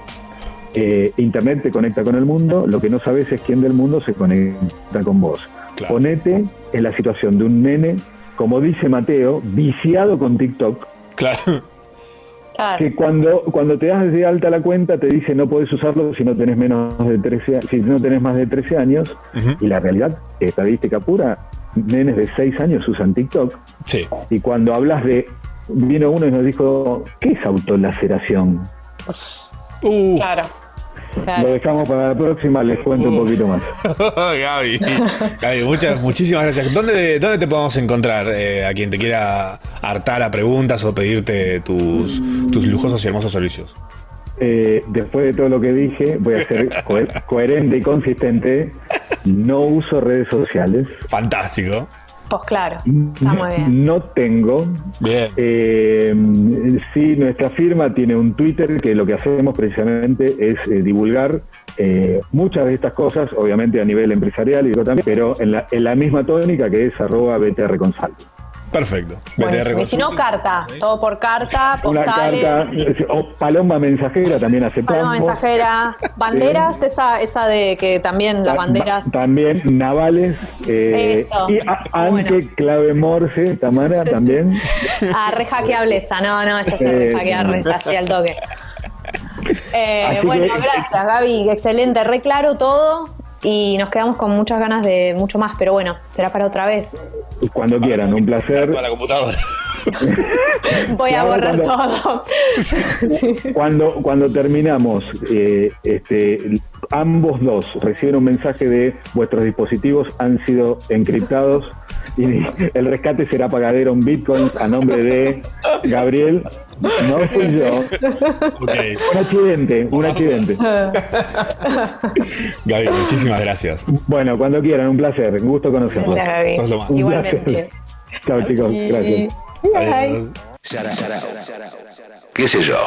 eh, Internet te conecta con el mundo, lo que no sabes es quién del mundo se conecta con vos.
Claro.
Ponete en la situación de un nene, como dice Mateo, viciado con TikTok,
Claro.
Claro.
que cuando, cuando te das de alta la cuenta te dice no podés usarlo si no tenés menos de 13 a- si no tenés más de 13 años y la realidad estadística pura nenes de 6 años usan TikTok
Sí.
y cuando hablas de vino uno y nos dijo ¿qué es autolaceración?
Uh,
Claro.
Lo dejamos para la próxima, les cuento un poquito más.
Gaby. Gaby, muchas, muchísimas gracias. ¿Dónde, dónde te podemos encontrar eh, a quien te quiera hartar a preguntas o pedirte tus, tus lujosos y hermosos servicios?
Eh, después de todo lo que dije, voy a ser cohe- coherente y consistente. No uso redes sociales.
Fantástico.
Pues claro. Está muy bien.
No tengo.
Bien.
Eh, sí, nuestra firma tiene un Twitter que lo que hacemos precisamente es eh, divulgar eh, muchas de estas cosas, obviamente a nivel empresarial y yo también, pero en la, en la misma tónica que es arroba BTR Consulting.
Perfecto.
Buenísimo. Y si no, carta. Todo por carta,
Una
postales.
carta, o paloma mensajera también aceptamos.
Paloma mensajera, banderas, esa, esa de que también las banderas.
ta- También navales. eh,
Eso.
Y a-
Bueno.
Clave Morse, Tamara también.
Ah, re hackeable esa, no, no, esa se
Eh,
re hackear, así al toque. Eh, bueno,
que-
gracias Gaby, excelente, re claro todo y nos quedamos con muchas ganas de mucho más, pero bueno, será para otra vez.
Cuando quieran, un placer.
Para la computadora.
Voy a
Claro,
borrar
cuando-
todo. Sí.
Cuando, cuando terminamos, eh, este, ambos dos reciben un mensaje de vuestros dispositivos han sido encriptados y el rescate será pagadero en bitcoins a nombre de Gabriel. No fui yo. Un accidente, un accidente.
Gaby, muchísimas gracias.
Bueno, cuando quieran, un placer. Un gusto conocerlos.
Gracias, Gaby.
Sos lo más.
Un
Igualmente.
placer. Chao, chicos. Gracias.
Adiós.
¿Qué sé yo?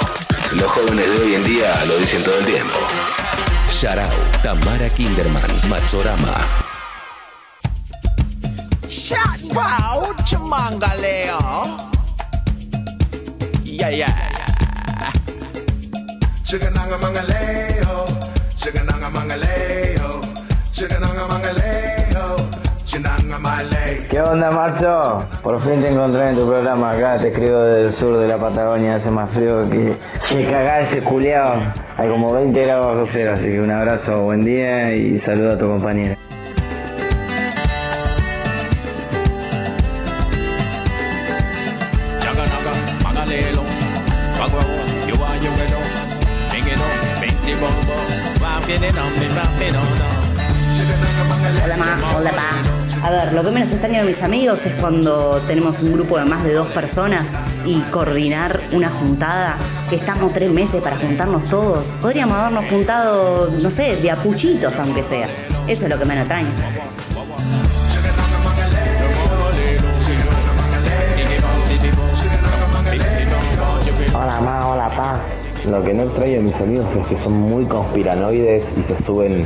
Los jóvenes de hoy en día lo dicen todo el tiempo. Sharau, Tamara Kinderman, Matsorama.
Shot wow, chamangaleo. Yeah, yeah.
Chicananga mangaleo, chicananga mangaleo, chicananga mangaleo, chinanga malay.
¿Qué onda, macho? Por fin te encontré en tu programa acá, te escribo del sur de la Patagonia, hace más frío que, que cagar ese culiao. Hay como 20 grados bajo cero, así que un abrazo, buen día y saludo a tu compañera.
A ver, lo que menos extraño de mis amigos es cuando tenemos un grupo de más de dos personas y coordinar una juntada, que estamos tres meses para juntarnos todos. Podríamos habernos juntado, no sé, de apuchitos aunque sea. Eso es lo que menos extraño.
Hola ma, hola pa. Lo que no extraño de mis amigos es que son muy conspiranoides y se suben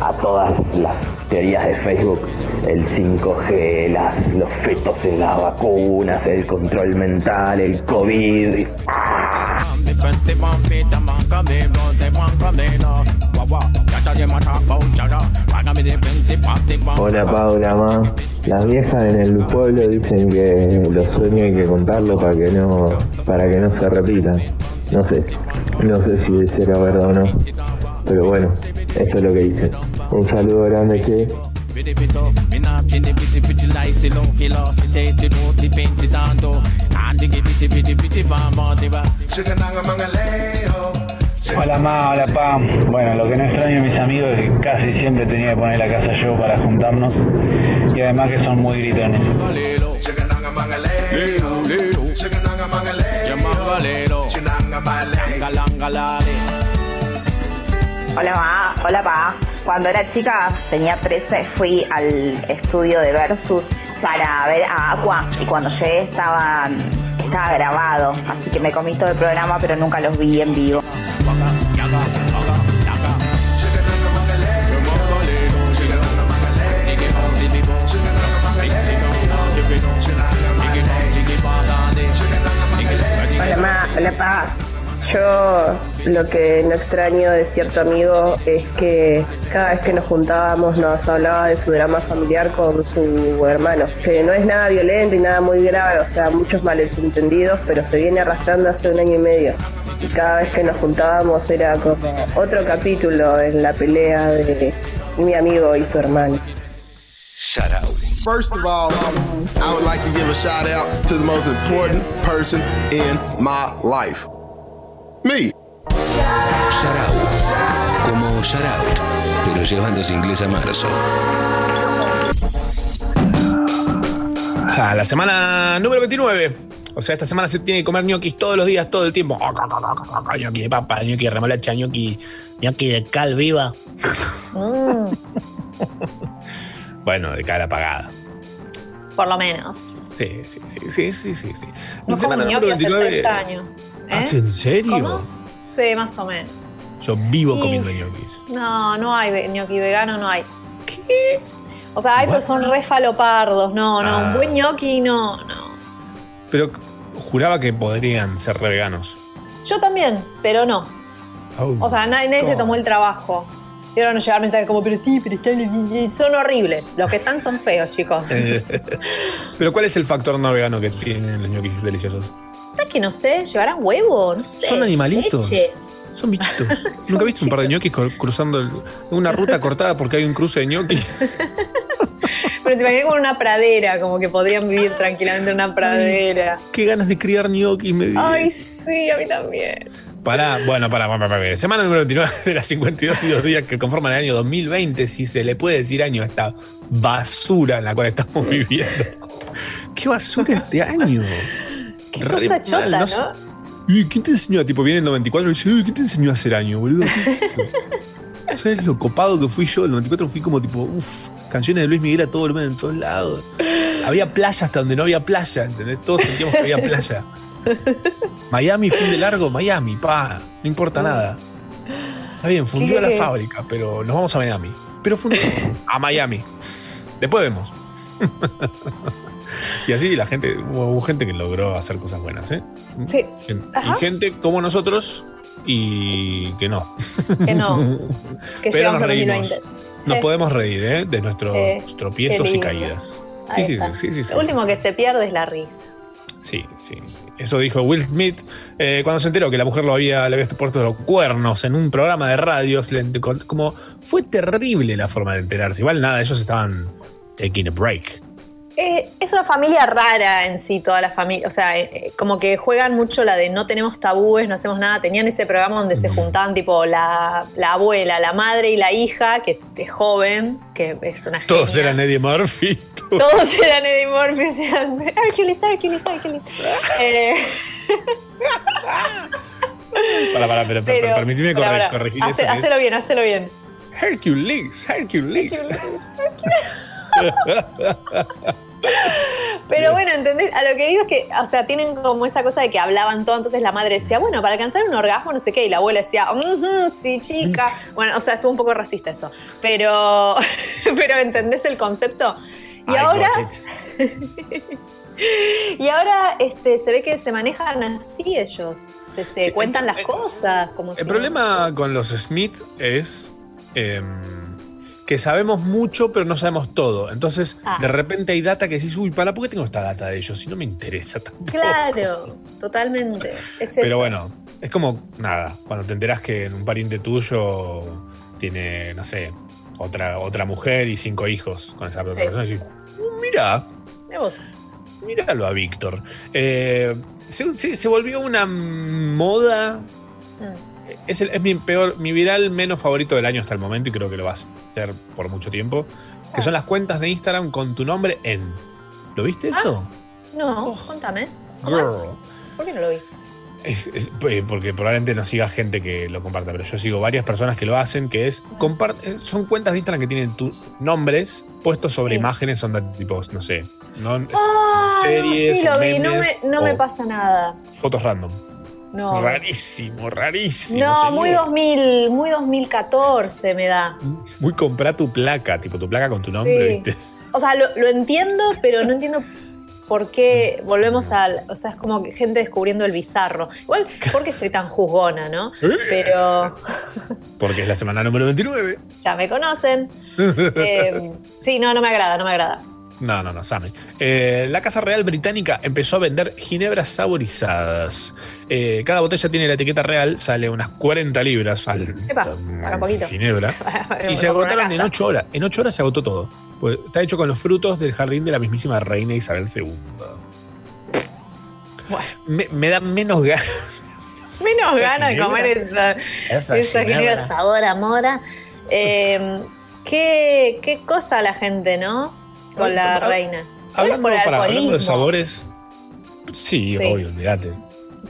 a todas las teorías de Facebook. El 5G, las, los fetos en las vacunas, el control mental, el COVID. Hola Paula, ma. Las viejas en el pueblo dicen que los sueños hay que contarlo para que no, para que no se repitan. No sé, no sé si será verdad o no. Pero bueno, eso es lo que dicen. Un saludo grande, che.
Hola ma, hola pa. Bueno, lo que no extraño de mis amigos es que casi siempre tenía que poner la casa yo para juntarnos y además que son muy gritones.
Hola ma, hola pa. Cuando era chica, tenía 13, fui al estudio de Versus para ver a Aqua y cuando llegué estaba, estaba grabado, así que me comí todo el programa pero nunca los vi en vivo.
Hola ma, hola pa. Yo lo que no extraño de cierto amigo es que cada vez que nos juntábamos nos hablaba de su drama familiar con su hermano, que no es nada violento y nada muy grave, o sea, muchos malentendidos, pero se viene arrastrando hace un año y medio. Y cada vez que nos juntábamos era como otro capítulo en la pelea de mi amigo y su hermano.
Shout out.
First of all, I would like to give a shout out to the most important person in my life. Me.
Shout out. Como shout out, pero llevándose inglés a marzo.
Ah, la semana número 29. O sea, esta semana se tiene que comer ñoquis todos los días, todo el tiempo. ñoqui de papa, ñoqui de remolacha, ñoqui, ñoqui de cal viva.
Mm,
Bueno, de cal apagada.
por lo menos.
Sí, sí, sí, sí, sí, sí. sí.
No como ñoqui hace tres años.
Ah,
¿eh?
¿En serio?
¿Cómo? Sí, más o menos.
Yo vivo
Y-
comiendo ñoquis.
No, no hay ñoqui vegano, no hay. ¿Qué? O sea, hay, pero son re falopardos. No, no,
Ah.
un buen ñoqui no, no.
Pero juraba que podrían ser re veganos.
Yo también, pero no. O sea, nadie, nadie se tomó el trabajo. Y ahora nos llegar mensajes como, pero sí, pero están son horribles. Los que están son feos, chicos.
Eh, Pero ¿cuál es el factor no vegano que tienen los ñoquis deliciosos?
¿Sabes que no sé? ¿Llevarán huevo? No sé.
Son animalitos.
Leche.
Son bichitos. ¿Nunca viste un par de ñoquis cru- cruzando el- una ruta cortada porque hay un cruce de ñoquis?
Pero se imaginan como una pradera, como que podrían vivir tranquilamente en una pradera.
Qué ganas de criar ñoquis, me di.
Ay, sí, a mí también.
Pará, bueno, pará, pará, pará. Semana número 29 de las 52 y dos días que conforman el año 2020, si se le puede decir año a esta basura en la cual estamos viviendo. ¿Qué basura este año?
Qué cosa chota,
no
¿no?
¿Quién te enseñó? Tipo, viene el 94 y dice, uy, ¿quién te enseñó a hacer año, boludo? ¿Sabes lo copado que fui yo? El 94 fui como tipo, uff, canciones de Luis Miguel a todo volumen en todos lados. Había playa hasta donde no había playa, ¿entendés? Todos sentíamos que había playa. Miami, fin de largo, Miami, pa, no importa nada. Está bien, fundió
¿Qué?
la fábrica, pero nos vamos a Miami. Pero fundió a Miami. Después vemos. y así la gente, hubo, hubo gente que logró hacer cosas buenas, ¿eh?
Sí. Ajá.
Y gente como nosotros y que no.
Que no. Que
Pero
llegamos
nos
a
reímos.
2020.
Nos
Eh.
podemos reír, ¿eh? De nuestros
Eh,
tropiezos y caídas. Sí, sí, sí, sí, sí,
Lo último que se pierde es la risa.
sí, sí, sí. Eso dijo Will Smith eh, cuando se enteró que la mujer lo había, le había puesto los cuernos en un programa de radio. Como fue terrible la forma de enterarse. Igual nada, ellos estaban taking a break.
Eh, es una familia rara en sí, toda la familia. O sea, eh, eh, como que juegan mucho la de no tenemos tabúes, no hacemos nada. Tenían ese programa donde se juntaban tipo la, la abuela, la madre y la hija, que es joven, que es una
Todos
genia.
eran Eddie Murphy.
Todos eran Eddie Murphy, eran Hercules, Hercules, Hercules. Eh,
Para, para, pero, pero,
pero,
permitime corre- corregir
Hace-
eso.
Hacelo bien, hacelo bien.
Hercules, Hercules.
Pero bueno, ¿entendés? A lo que digo es que, o sea, tienen como esa cosa de que hablaban todo, entonces la madre decía, bueno, para alcanzar un orgasmo, no sé qué, y la abuela decía, "Ujú, sí, chica. Bueno, o sea, estuvo un poco racista eso. Pero, pero ¿entendés el concepto? Y ahora, y ahora este, se ve que se manejan así ellos. Se, se cuentan las cosas. Como si-
El problema con los Smith es em, que sabemos mucho, pero no sabemos todo. Entonces,
Ah.
de repente hay data que decís, uy, ¿para por qué tengo esta data de ellos? Si no me interesa tampoco.
Claro, totalmente. Es
Pero
eso.
bueno, es como nada, cuando te enteras que un pariente tuyo tiene, no sé, otra, otra mujer y cinco hijos con esa
Sí.
persona, y decís, mira,
Mirá vos.
míralo a Víctor. Eh, se, se- se volvió una moda.
Mm.
Es, el- es mi peor, mi viral menos favorito del año hasta el momento y creo que lo va a ser por mucho tiempo. Que son las cuentas de Instagram con tu nombre en. ¿Lo viste eso?
No,
Oh.
contame.
Girl.
¿Por qué no lo vi?
Es- es- eh, porque probablemente no siga gente que lo comparta, pero yo sigo varias personas que lo hacen, que es eh, son cuentas de Instagram que tienen tus nombres puestos sobre
Sí.
imágenes, son de tipos, no sé, no,
Ah, no,
series,
sí
o
lo vi, no, me, no pasa nada.
fotos random.
No.
Rarísimo, rarísimo.
No,
señor.
muy 2000, muy 2014 me da.
Muy comprar tu placa, tipo tu placa con tu nombre,
Sí.
¿viste?
O sea, lo, lo entiendo, pero no entiendo por qué volvemos al. O sea, es como gente descubriendo el bizarro. Igual, ¿por qué estoy tan juzgona, no? Pero
Porque es la semana número 29.
ya me conocen. Eh, sí, no, no me agrada, no me agrada.
No, no, no, Sammy. Eh, la Casa Real Británica empezó a vender ginebras saborizadas. Eh, cada botella tiene la etiqueta real, sale unas 40 libras al
Epa, para poquito.
ginebra. y se agotaron en
casa.
8 horas. En 8 horas se agotó todo. Pues está hecho con los frutos del jardín de la mismísima reina Isabel II. Me, me da menos ganas.
Menos ganas de comer esa,
Esa
esa
ginebra.
ginebra sabor a mora. Eh, ¿qué, qué cosa la gente, ¿no? Con la reina.
Hablando,
por
para, hablando de sabores. Sí,
Sí.
obvio, olvídate.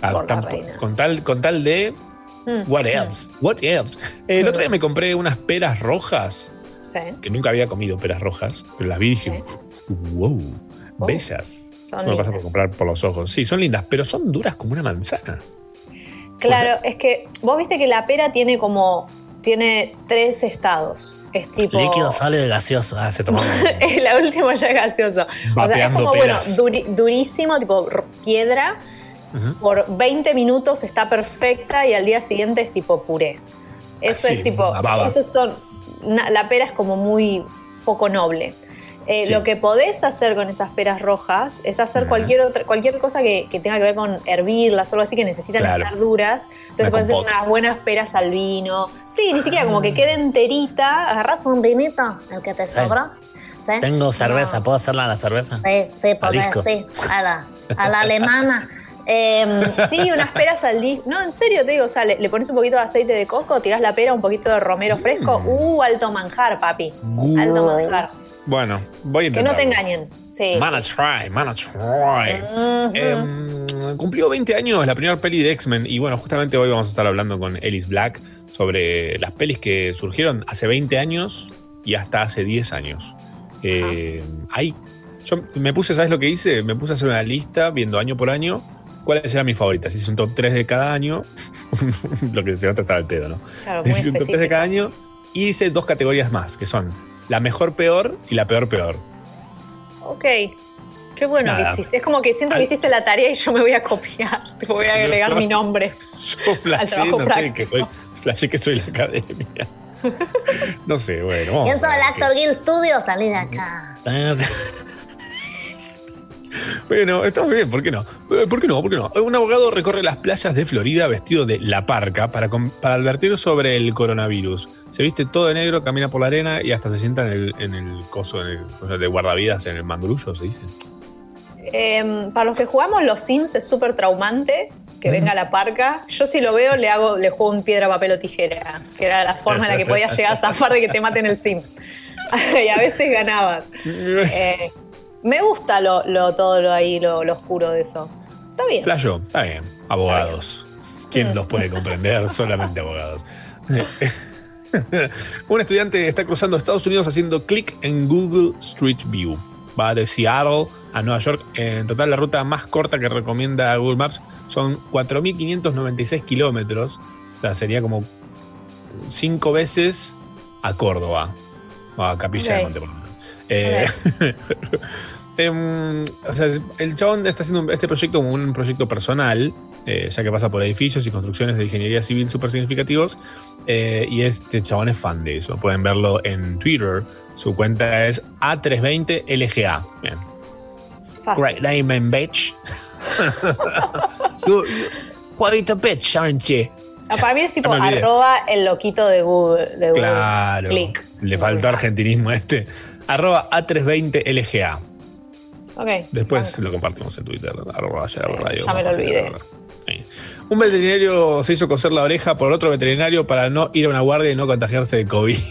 Ah, con, tal, con tal de.
Mm,
What
mm.
else? What else? Eh, el otro día me compré unas peras rojas,
Sí.
que nunca había comido peras rojas, pero las vi y dije, wow, bellas.
Son
Eso me pasa por comprar por los ojos. Sí, son lindas, pero son duras como una manzana.
Claro, es que vos viste que la pera tiene como. Tiene tres estados. Es tipo.
Líquido, sólido y gaseoso. Ah, se tomaba.
la última ya es gaseoso. O sea, es como,
peras.
bueno, duri- durísimo, tipo piedra. Por 20 minutos está perfecta y al día siguiente es tipo puré. Eso
Sí,
es tipo. Esos son. na- la pera es como muy poco noble. Eh,
Sí.
Lo que podés hacer con esas peras rojas es hacer cualquier otra, cualquier cosa que, que tenga que ver con hervirlas o algo así que necesitan
Claro.
estar duras. Entonces
Una
puedes hacer unas buenas peras al vino. Sí, ni siquiera como que quede enterita. Agarras un vinito, el que te sobra. ¿sí?
Tengo cerveza,
No.
¿puedo hacerla a la cerveza?
Sí, sí, podés, sí. A la, a la alemana. Em, sí, unas peras al disco. No, en serio te digo, o sea, le, le pones un poquito de aceite de coco, tirás la pera, un poquito de romero fresco.
Mm.
Uh, alto manjar, papi. Alto manjar.
Bueno, voy a
Que
intentar.
no te engañen. Sí.
Mana try, mana try.
Ujú.
Em, cumplió 20 años la primera peli de X-Men y bueno, justamente hoy vamos a estar hablando con Ellis Black sobre las pelis que surgieron hace 20 años y hasta hace 10 años. Eh, hay, yo me puse, ¿sabes lo que hice? Me puse a hacer una lista viendo año por año cuáles eran mis favoritas. Hice un top 3 de cada año, lo que se va a tratar al pedo, ¿no?
Claro, muy
Hice un top 3 de cada año y hice dos categorías más, que son la mejor peor y la peor peor.
Ok. Qué bueno
Nada.
que hiciste. Es como que siento que
Al-
hiciste la tarea y yo me voy a copiar. Te voy a agregar mi nombre.
Yo flashé,
trabajo
no sé, que soy, flashé que soy la academia. No sé, bueno. vamos
Yo
a
soy el Actor Guild Studio, salí de acá.
Bueno, está muy bien, ¿por qué no? Eh, ¿Por qué no? ¿Por qué no? Un abogado recorre las playas de Florida vestido de la parca para, para advertir sobre el coronavirus. Se viste todo de negro, camina por la arena y hasta se sienta en el, en el coso en el- de guardavidas, en el mangrullo, se dice.
Em, para los que jugamos los Sims es súper traumante que venga la parca. Yo si lo veo le hago, le juego un piedra, papel o tijera, que era la forma en la que podías llegar a zafar de que te maten el Sim. y a veces ganabas. Eh, me gusta lo, lo- todo lo ahí, lo, lo oscuro de eso. Está bien.
Flayo, está bien. Abogados. ¿Quién los puede comprender? Solamente abogados. Un estudiante está cruzando Estados Unidos haciendo clic en Google Street View. Va de Seattle a Nueva York. En total, la ruta más corta que recomienda Google Maps son 4.596 kilómetros. O sea, sería como cinco veces a Córdoba. O a Capilla de
Ok.
Monte, por Eh, em, o sea, el chabón está haciendo este proyecto como un proyecto personal, eh, ya que pasa por edificios y construcciones de ingeniería civil súper significativos. eh, y este chabón es fan de eso. Pueden verlo en Twitter. Su cuenta es A320LGA. Bien. Great name and bitch. You- you- Quite a bitch, aren't you?
Ah, Para mí es tipo arroba el loquito de Google. De Google.
Claro.
Click.
Le faltó argentinismo a este. Arroba A320LGA.
Ok.
Después lo compartimos en Twitter. Arroba radio,
ya me lo olvidé.
Sí. Un veterinario se hizo coser la oreja por otro veterinario para no ir a una guardia y no contagiarse de COVID.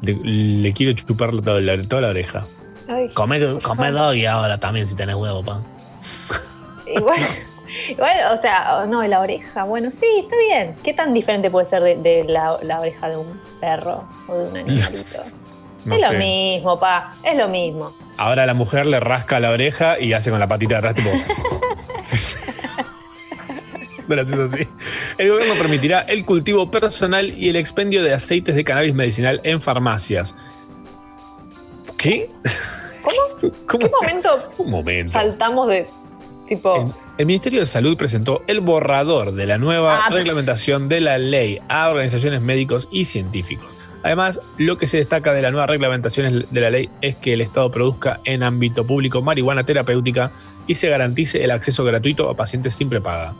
Le, le quiero chupar toda la, toda la oreja.
Ay,
Come, come doggy ahora también si tenés huevo, pa.
Igual, igual, o sea, no, la oreja, bueno, sí, está bien. ¿Qué tan diferente puede ser de, de la, la oreja de un perro o de un animalito?
No
es
sé.
lo mismo, pa, es lo mismo.
Ahora la mujer le rasca la oreja y hace con la patita de atrás tipo. Así. El gobierno permitirá el cultivo personal y el expendio de aceites de cannabis medicinal en farmacias. ¿Qué?
¿Cómo? ¿Qué momento
Un momento.
saltamos de tipo...
El Ministerio de Salud presentó el borrador de la nueva
Ah,
reglamentación de la ley a organizaciones médicos y científicos. Además, lo que se destaca de la nueva reglamentación de la ley es que el Estado produzca en ámbito público marihuana terapéutica y se garantice el acceso gratuito a pacientes sin prepaga.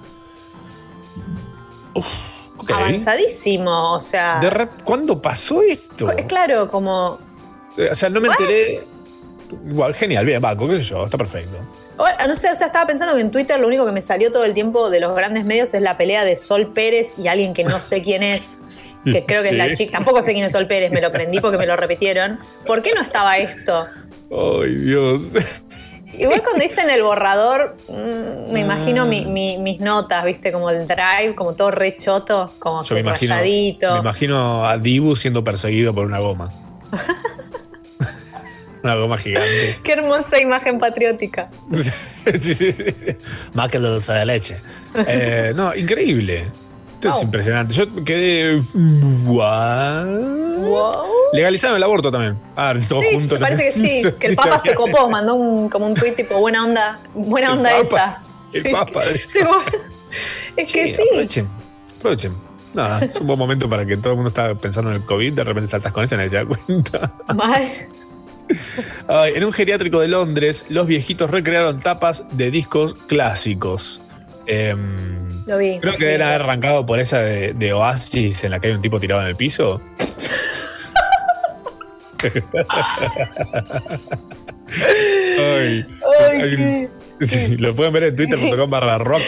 Uf, ok.
Avanzadísimo, o sea...
De ¿Cuándo pasó esto?
Es claro, como...
O sea, no me enteré. Igual, genial, bien, Baco, qué sé yo, está perfecto.
Bueno, no sé, o sea, estaba pensando que en Twitter lo único que me salió todo el tiempo de los grandes medios es la pelea de Sol Pérez y alguien que no sé quién es, que creo que es la chica. Tampoco sé quién es Sol Pérez, me lo prendí porque me lo repitieron. ¿Por qué no estaba esto?
Ay, Dios.
Igual cuando hice en el borrador, mm, me imagino mi- mi- mis notas, ¿viste? Como el drive, como todo re choto, como
Yo me imagino, me imagino a Dibu siendo perseguido por una goma. una goma gigante.
Qué hermosa imagen patriótica.
sí, sí, sí.
Más que lo dulce de leche.
Eh, no, increíble. Esto es impresionante. Yo quedé.
Wow.
Legalizaron el aborto también. Ah, todos
Sí,
juntos.
parece que sí, que el Papa se copó, mandó un, como un tuit tipo, buena onda, buena
El
onda
Papa,
esa.
El
Sí.
Papa.
Sí, como- es que sí.
Aprovechen. Aprovechen. Nada, es un buen momento para que todo el mundo está pensando en el COVID. De repente saltas con eso y nadie se da cuenta.
Mal.
Ay, en un geriátrico de Londres, los viejitos recrearon tapas de discos clásicos. Em,
Lo vi.
creo que deben haber arrancado por esa de, de Oasis en la que hay un tipo tirado en el piso. Ay,
Ay,
hay un- sí, lo pueden ver en twitter.com barra rock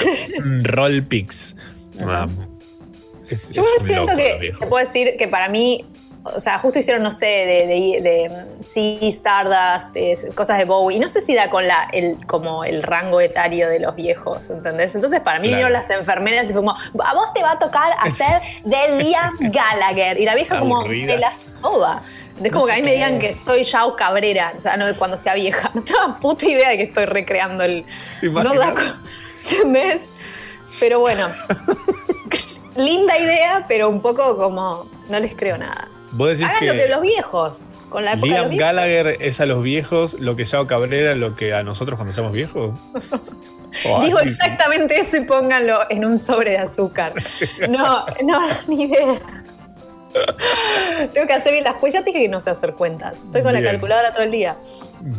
roll pics. Es,
Yo siento
loco,
que te puedo decir que para mí, o sea, justo hicieron, no sé, de, de, de mm, Sea, Stardust, de cosas de Bowie. Y no sé si da con la, el, como el rango etario de los viejos, ¿entendés? Entonces para mí
Claro.
vinieron las enfermeras y fue como, a vos te va a tocar hacer de Liam Gallagher. Y la vieja como
Aburridas.
de la soba. Es como
No
que a mí me digan
es.
que soy Yao Cabrera, o sea, no de cuando sea vieja. No tengo puta idea de que estoy recreando el. No da ¿Entendés? Pero bueno. Linda idea, pero un poco como. No les creo nada.
Vos decís
Hagan
que,
lo que los viejos. Con la época de los
Liam
viejos.
Gallagher es a los viejos lo que Yao Cabrera lo que a nosotros cuando somos viejos. O
Digo
así.
exactamente eso y pónganlo en un sobre de azúcar. No, no, ni idea. Tengo que hacer bien las cuentas. Ya te dije que no sé hacer cuentas. Estoy con la calculadora todo el día.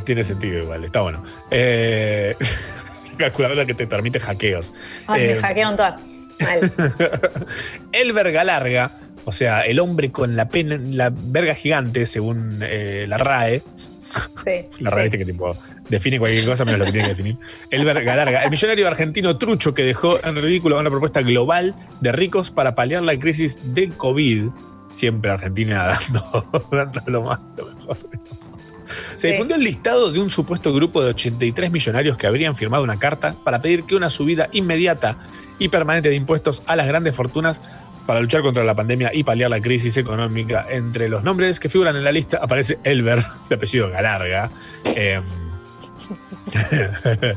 Tiene sentido igual, está bueno. Eh, calculadora que te permite hackeos.
Ay,
Eh,
me hackearon todas. Mal.
el verga larga, o sea, el hombre con la pena, la verga gigante, según eh, la RAE.
Sí.
La RAE
sí.
que tipo define cualquier cosa menos lo que tiene que definir. El verga larga, el millonario argentino trucho que dejó en ridículo una propuesta global de ricos para paliar la crisis de COVID. Siempre Argentina dando, dando lo más, lo mejor de nosotros. Se
Sí.
difundió el listado de un supuesto grupo de 83 millonarios que habrían firmado una carta para pedir que una subida inmediata y permanente de impuestos a las grandes fortunas Para luchar contra la pandemia y paliar la crisis económica, entre los nombres que figuran en la lista aparece Elber, de apellido Galarga. Eh,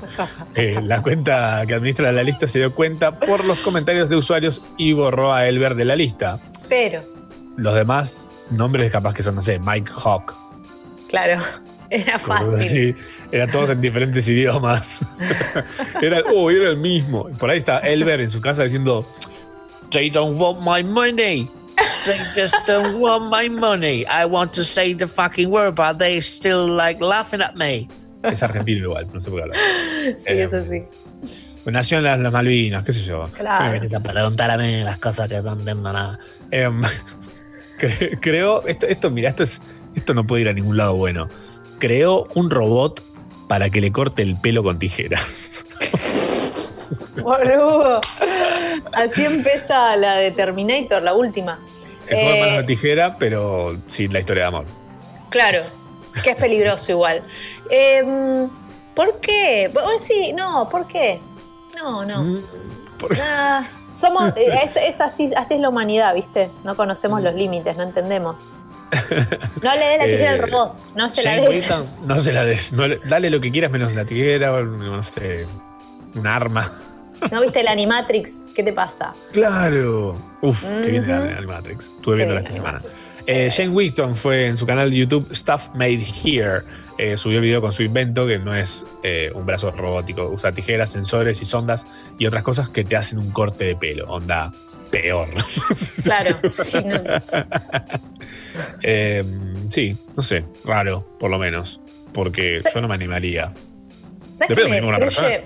eh, la cuenta que administra la lista se dio cuenta por los comentarios de usuarios y borró a Elber de la lista.
Pero,
Los demás nombres capaz que son, no sé, Mike Hawk.
claro, era fácil.
así. Eran todos en diferentes idiomas. era, oh, era el mismo. Por ahí está Elber en su casa diciendo, They don't want my money. They just don't want my money. I want to say the fucking word, but they still like laughing at me. Es argentino igual, no sé por qué hablar.
Sí,
Eh,
eso sí.
Nació en las, las Malvinas, qué sé yo.
Claro.
¿Qué me a preguntar a mí las cosas que no entiendo nada. Em, cre- creo, esto, esto, mira, esto es, esto no puede ir a ningún lado bueno. Creó un robot para que le corte el pelo con tijeras.
Boludo. Así empieza la de Terminator, la última.
Es como de
Eh,
tijera, pero sin la historia de amor.
claro, que es peligroso igual. Em, ¿Por qué? Bueno, sí, no, ¿por qué? No, no.
Mm,
Ah, somos, es, es así, así es la humanidad, ¿viste? No conocemos los límites, no entendemos. No le dé la tijera
Eh,
al robot, no se la des.
No se la des. no le- dale lo que quieras menos la tijera, no sé, un arma.
¿No viste el Animatrix? ¿Qué te pasa?
Claro. Uf, que viene la
Ujú.
de Animatrix. Estuve viéndola esta semana. Eh, Shane Wheaton fue en su canal de YouTube Stuff Made Here. eh, subió el video con su invento, que no es eh, un brazo robótico. Usa tijeras, sensores y sondas y otras cosas que te hacen un corte de pelo. Onda peor.
Claro, sí, no.
Eh, sí, no sé, raro, por lo menos. Porque yo no me animaría.
¿Sabes me
de
destruye?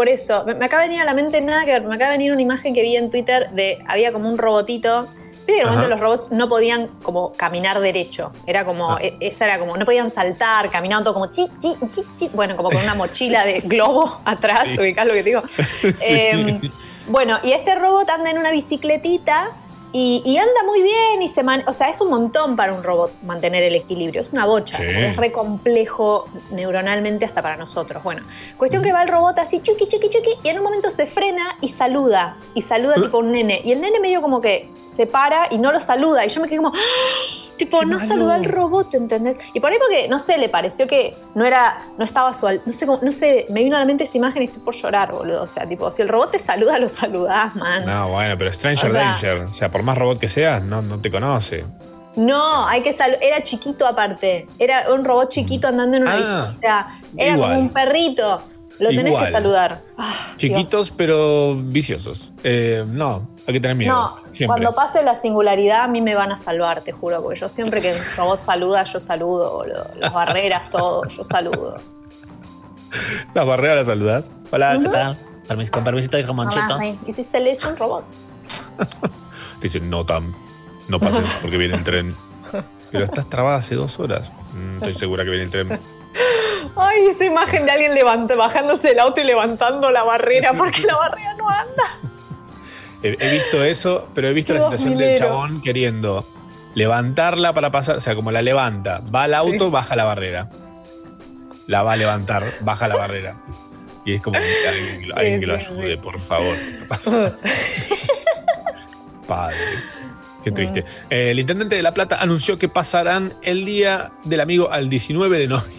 Por eso, me, me acaba de venir a la mente nada que ver. Me acaba de venir una imagen que vi en Twitter de había como un robotito. Viste que en el momento los robots no podían como caminar derecho. Era como,
Ah.
e- esa era como, no podían saltar, caminaban todo como chi, chi, chi, chi. Bueno, como con una mochila de globo atrás,
Sí.
ubicás lo que te digo.
Sí.
Em, bueno, y este robot anda en una bicicletita y, y anda muy bien y se man- o sea, es un montón para un robot mantener el equilibrio, es una bocha,
Sí.
es re complejo neuronalmente hasta para nosotros. Bueno, cuestión que va el robot así chuki chuki chuki y en un momento se frena y saluda y saluda tipo un nene y el nene medio como que se para y no lo saluda y yo me quedé como ¡Ah! Tipo no saluda al robot, ¿entendés? Y por ahí porque no sé, le pareció que no era no estaba su al- no sé no sé, me vino a la mente esa imagen y estoy por llorar, boludo, o sea, tipo si el robot te saluda lo saludás, man.
No, bueno, pero Stranger
O sea-
Danger. O sea, por más robot que seas, no, no te conoce.
No, hay que saludar. Era chiquito aparte. Era un robot chiquito andando en una
Ah,
bici. O sea, era
igual.
como un perrito. Lo tenés
Igual.
que saludar. Ah,
Chiquitos, pero viciosos. Eh, no, hay que tener miedo.
No,
siempre.
cuando pase la singularidad a mí me van a salvar, te juro, porque yo siempre que el robot saluda, yo saludo, boludo. Las barreras, todo, yo saludo.
Las barreras las saludás. Hola, ¿qué tal? Permis- con permisito de.
Hola, sí. ¿Y si se le son robots?
Te dicen, no, Tam, no pases porque viene el tren. Pero estás trabada hace dos horas. Mm, estoy segura que viene el tren.
Ay, esa imagen de alguien levanta, bajándose del auto y levantando la barrera, porque la barrera no anda.
He, he visto eso, pero he visto la situación del chabón queriendo levantarla para pasar. O sea, como la levanta, va al auto,
Sí.
baja la barrera. La va a levantar, baja la barrera. Y es como alguien, que lo-
Sí,
alguien que lo ayude, por favor. Padre. Qué triste. Eh, el intendente de La Plata anunció que pasarán el día del amigo al 19 de noviembre.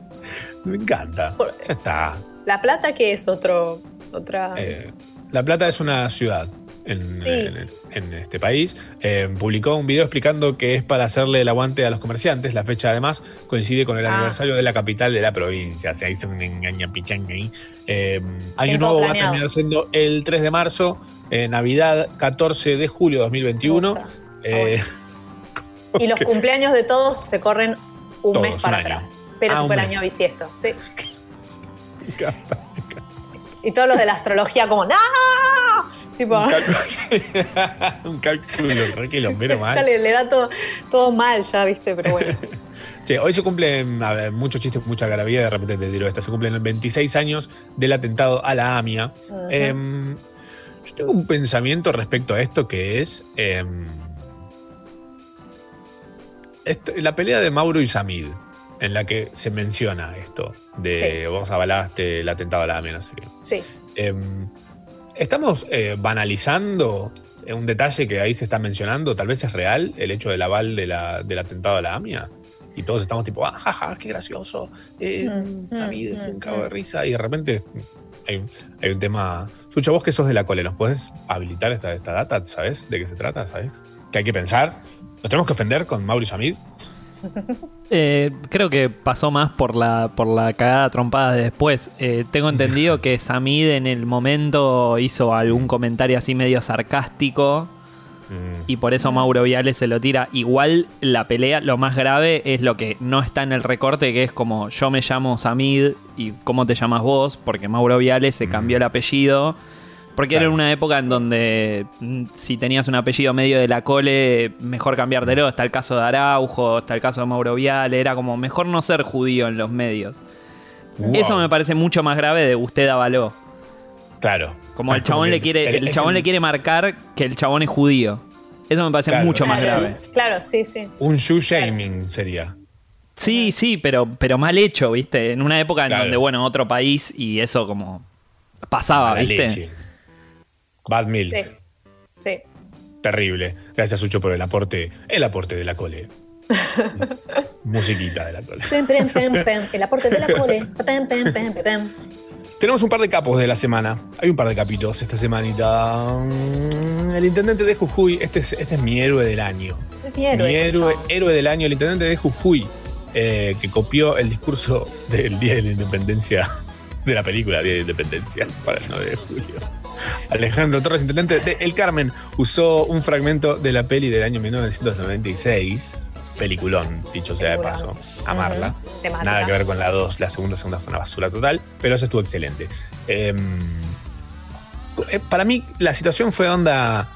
Me encanta. Ya está.
La Plata, que es otro, otra.
Eh, La Plata es una ciudad en,
Sí.
en- en este país. Eh, publicó un video explicando que es para hacerle el aguante a los comerciantes. La fecha además coincide con el
Ah.
aniversario de la capital de la provincia. Se hizo un engaña ahí. Eh, año nuevo va a terminar siendo el 3 de marzo. eh, Navidad 14 de julio de 2021. Eh,
y los cumpleaños de todos se corren un
Todos,
mes para
un
atrás. Pero
Ah,
super año bisiesto, sí. Y todos los de la astrología como ¡No! Tipo,
un cálculo re quilombero mal.
ya le, le da todo, todo mal ya, viste, pero bueno.
Che, hoy se cumplen a ver, muchos chistes, mucha garabía, de repente te tiro esta. Se cumplen 26 años del atentado a la AMIA. Em, yo tengo un pensamiento respecto a esto que es. em, esto- la pelea de Mauro y Samid, en la que se menciona esto: de
Sí.
vos avalaste el atentado a la AMIA, no sé qué.
Sí.
Em, ¿Estamos eh, banalizando un detalle que ahí se está mencionando, tal vez es real el hecho del aval de la- del atentado a la AMIA. Y todos estamos tipo, ah, jaja, qué gracioso. Es
Mm,
Samid, es un cago de risa. Y de repente hay, un- hay un tema. Sucho, vos que sos de la cole, ¿nos puedes habilitar esta, esta data? ¿Sabes de qué se trata? ¿Sabes? Que hay que pensar. ¿Nos tenemos que ofender con Mauricio Samid?
Eh, creo que pasó más por la, por la cagada trompada de después. Eh, tengo entendido que Samid en el momento hizo algún comentario así medio sarcástico. Y por eso Mauro Viales se lo tira. Igual la pelea, lo más grave es lo que no está en el recorte, que es como yo me llamo Samid y cómo te llamas vos, porque Mauro Viales se cambió el apellido. Porque era una época en donde mm, si tenías un apellido medio de la cole, mejor cambiártelo. Está el caso de Araujo, está el caso de Mauro Viale. Era como mejor no ser judío en los medios.
Wow.
Eso me parece mucho más grave de usted avaló.
Claro.
Como el chabón le quiere,
el-
chabón
el-
le quiere marcar que el chabón es judío. Eso me parece
Claro.
mucho más
Claro.
grave.
Claro, sí, sí.
Un shoe shaming sería.
Sí, sí, pero, pero mal hecho, ¿viste? En una época
Claro.
en donde, bueno, otro país y eso como pasaba, ¿viste?
leche. Bad milk.
Sí. Sí.
Terrible. Gracias, Sucho, por el aporte. El aporte de la cole. Musiquita de la cole.
Pem, pem, pem, pem. El aporte de la cole.
Tenemos un par de capos de la semana. Hay un par de capitos esta semanita. El intendente de Jujuy, este es, este es mi héroe del año.
Es mi héroe,
mi héroe del año, el intendente de Jujuy, eh, que copió el discurso del Día de la Independencia, de la película Día de la Independencia, para el 9 de julio. Alejandro Torres, intendente de El Carmen, usó un fragmento de la peli del año 1996. Peliculón, dicho sea de paso. Amarla. Nada que ver con la 2. La segunda, segunda fue una basura total. Pero eso estuvo excelente. Em, eh, para mí, la situación fue onda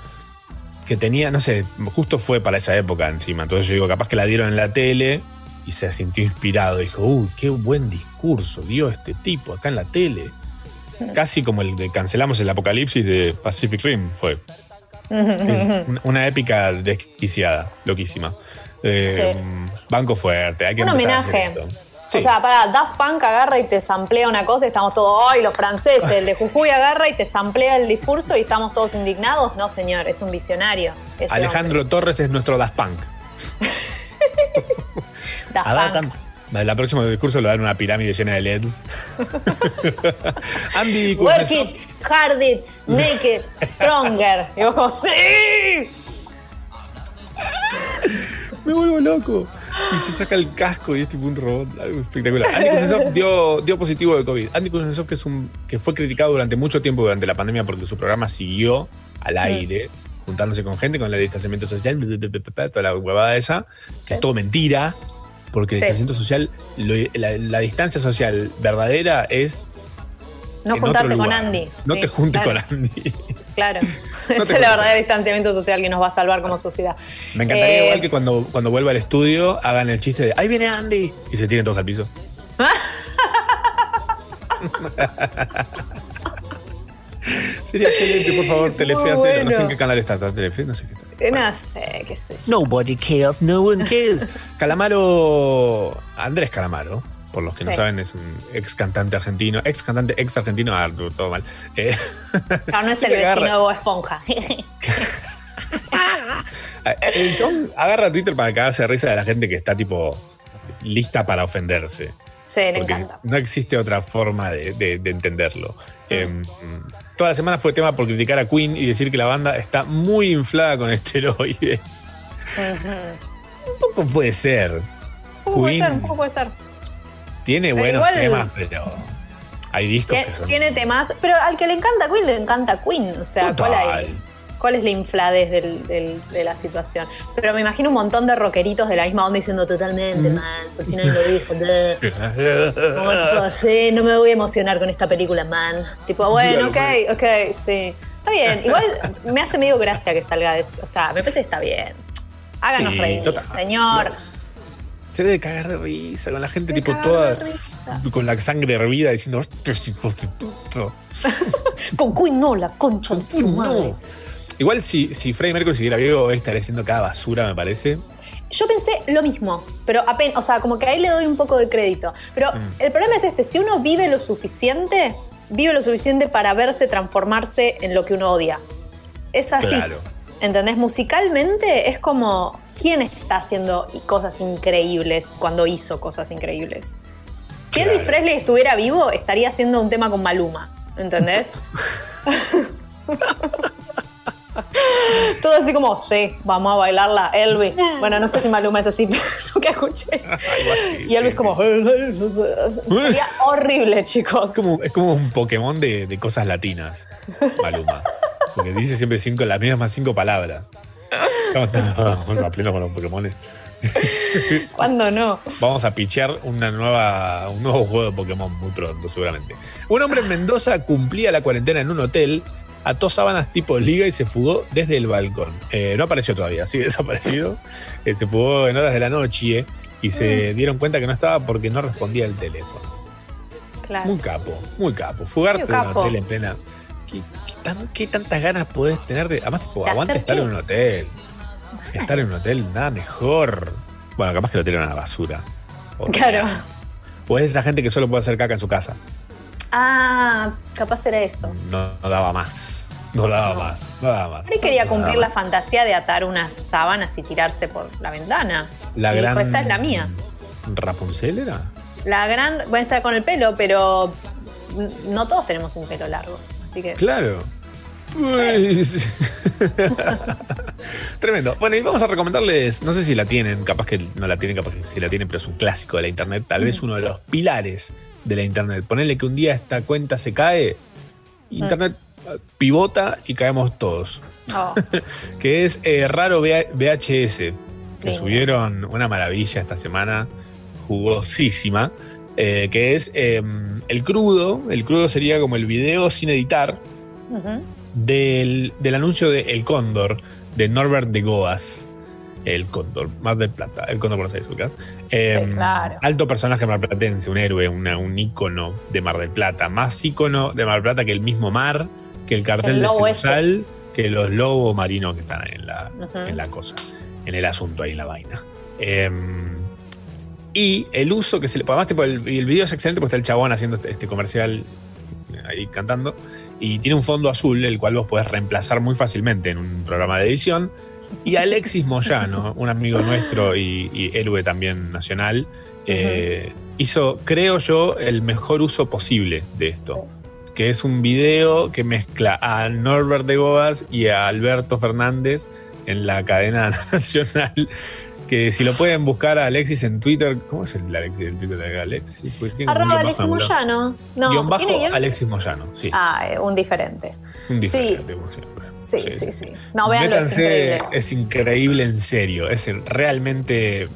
que tenía, no sé, justo fue para esa época encima. Entonces yo digo, capaz que la dieron en la tele y se sintió inspirado. Dijo, uy, qué buen discurso dio este tipo acá en la tele. Casi como el de cancelamos el apocalipsis de Pacific Rim fue. Una- Una épica desquiciada, loquísima. Eh, Banco fuerte, hay que
Un
empezar a hacer
homenaje.
esto. Sí.
O sea, para Daft Punk agarra y te samplea una cosa y estamos todos, ¡ay, los franceses! El de Jujuy agarra y te samplea el discurso y estamos todos indignados. No, señor, es un visionario.
Alejandro Torres es nuestro Daft Punk.
Daft Punk.
La próxima discurso lo dan una pirámide llena de LEDs. Andy
Work it, hard it, make it, stronger. Y vos como, ¡sí!
Me vuelvo loco. Y se saca el casco y es tipo un robot. Algo espectacular. Andy Kuznetsov dio, dio positivo de COVID. Andy Kuznetsov, que, es un, que fue criticado durante mucho tiempo durante la pandemia porque su programa siguió al aire, juntándose con gente, con el distanciamiento social, toda la huevada esa, que es todo mentira. Porque el
Sí.
distanciamiento social, lo- la, la distancia social verdadera es.
No juntarte con. Andy.
No
Sí,
te juntes
claro,
con Andy.
Claro.
No te
es el
juntes.
verdadero distanciamiento social que nos va a salvar como sociedad.
Me encantaría
Eh,
igual que cuando, cuando vuelva al estudio hagan el chiste de ¡Ahí viene Andy! Y se tiren todos al piso. Sería excelente, por favor, Telefe,
Muy
hacelo. No sé en
bueno.
qué canal está, está Telefe, no sé qué está.
Eh, No sé, qué sé yo.
Nobody cares, no one cares. Calamaro, Andrés Calamaro, por los que no saben, es un ex cantante argentino, ex cantante, ex argentino, ah, todo mal. Eh,
Claro, no es el vecino de Bob Esponja.
el chabón agarra Twitter para cagarse de risa de la gente que está tipo lista para ofenderse.
sí, le
porque
encanta.
no existe otra forma de, de- de entenderlo. Eh, toda la semana fue tema por criticar a Queen y decir que la banda está muy inflada con esteroides.
Ujú.
Un poco puede ser.
Un poco puede ser, un poco puede ser.
tiene buenos
igual-
temas, pero hay discos
Tiene,
que son.
tiene temas, pero al que le encanta Queen, le encanta Queen. O sea, ¿cuál, hay-
Total.
Cuál es la infladez del- del- de la situación? Pero me imagino un montón de rockeritos de la misma onda diciendo totalmente mal, por si nadie lo dijo. tipo, sí, no me voy a emocionar con esta película, man. Tipo, bueno, ok, ok, sí. Está bien. Igual me hace medio gracia que salga de O sea, me parece que está bien. Háganos
Sí,
reír,
total.
señor.
Se debe cagar de risa con la gente,
Se
tipo, toda. con la sangre hervida diciendo, estos hijos de puta".
Con Queen no, la concha de tu madre.
Igual si, si Freddie Mercury siguiera vivo, estaría haciendo cada basura, me parece.
Yo pensé lo mismo, pero apenas, o sea, como que ahí le doy un poco de crédito. Pero
Mm.
el problema es este, si uno vive lo suficiente, vive lo suficiente para verse transformarse en lo que uno odia. Es así.
Claro.
¿Entendés? Musicalmente es como. ¿Quién está haciendo cosas increíbles cuando hizo cosas increíbles? Si Elvis Presley estuviera vivo, estaría haciendo un tema con Maluma. ¿Entendés? Todo así como, sí, vamos a bailarla, Elvis. Bueno, no sé si Maluma es así, pero nunca escuché. y Elvis como, sería horrible, chicos.
Es como, es como un Pokémon de, de cosas latinas, Maluma. Porque dice siempre cinco, las mismas cinco palabras. Vamos a pleno con los Pokémon.
¿Cuándo no?
Vamos a pichear una nueva, un nuevo juego de Pokémon muy pronto, seguramente. Un hombre en Mendoza cumplía la cuarentena en un hotel, ató sábanas tipo liga y se fugó desde el balcón. Eh, no apareció todavía, sigue desaparecido. Eh, se fugó en horas de la noche y se dieron cuenta que no estaba porque no respondía el teléfono.
Claro.
Muy capo, muy capo. Fugarte de un hotel en plena. ¿Qué, qué tan- qué tantas ganas podés tener de. Además, tipo,
¿De
aguante
hacer
estar
qué?
en un hotel. Estar en un hotel, nada mejor. Bueno, capaz que el hotel era una basura. O,
Claro.
o es esa gente que solo puede hacer caca en su casa.
Ah, capaz era eso.
No, no daba más. No daba más. No daba más.
Ahí quería cumplir la fantasía de atar unas sábanas y tirarse por la ventana.
La
y dijo,
gran-
esta es la mía.
¿Rapunzel era?
La gran, voy a empezar con el pelo, pero no todos tenemos un pelo largo. Así que.
Claro. Pues- Tremendo. Bueno, y vamos a recomendarles, no sé si la tienen, capaz que no la tienen, capaz que sí la tienen, pero es un clásico de la internet, tal vez uno de los pilares de la internet. Ponerle que un día esta cuenta se cae, internet pivota y caemos todos.
Oh,
Que es eh, Raro VH- VHS, que subieron una maravilla esta semana, jugosísima, eh, que es eh, el crudo. El crudo sería como el video sin editar del, del anuncio de El Cóndor de Norbert de Goas. El Cóndor, más del Plata, el Cóndor por seis ubicas. Eh,
Sí, claro.
Alto personaje marplatense, un héroe, una- un ícono de Mar del Plata. Más ícono de Mar del Plata que el mismo mar, que el cartel
el
de. Censal, que los lobos marinos que están en la, en la cosa, en el asunto ahí en la vaina. Eh, y el uso que se le. Además, tipo, el, el video es excelente porque está el chabón haciendo este, este comercial ahí cantando. Y tiene un fondo azul, el cual vos podés reemplazar muy fácilmente en un programa de edición. Y Alexis Moyano, un amigo nuestro y, y héroe también nacional, eh, hizo, creo yo, el mejor uso posible de esto. Que es un video que mezcla a Norbert de Goas y a Alberto Fernández en la cadena nacional. Que si lo pueden buscar a Alexis en Twitter, ¿cómo es el Alexis del Twitter de Alexis?
Arroba
guion
Alexis. Moyano. No,
guion bajo
¿tiene guion?
Alexis Moyano, sí.
Ah, eh, un diferente.
Un diferente, como siempre.
Sí, sí, sí. No, véanlo, es increíble.
es increíble en serio. Es realmente.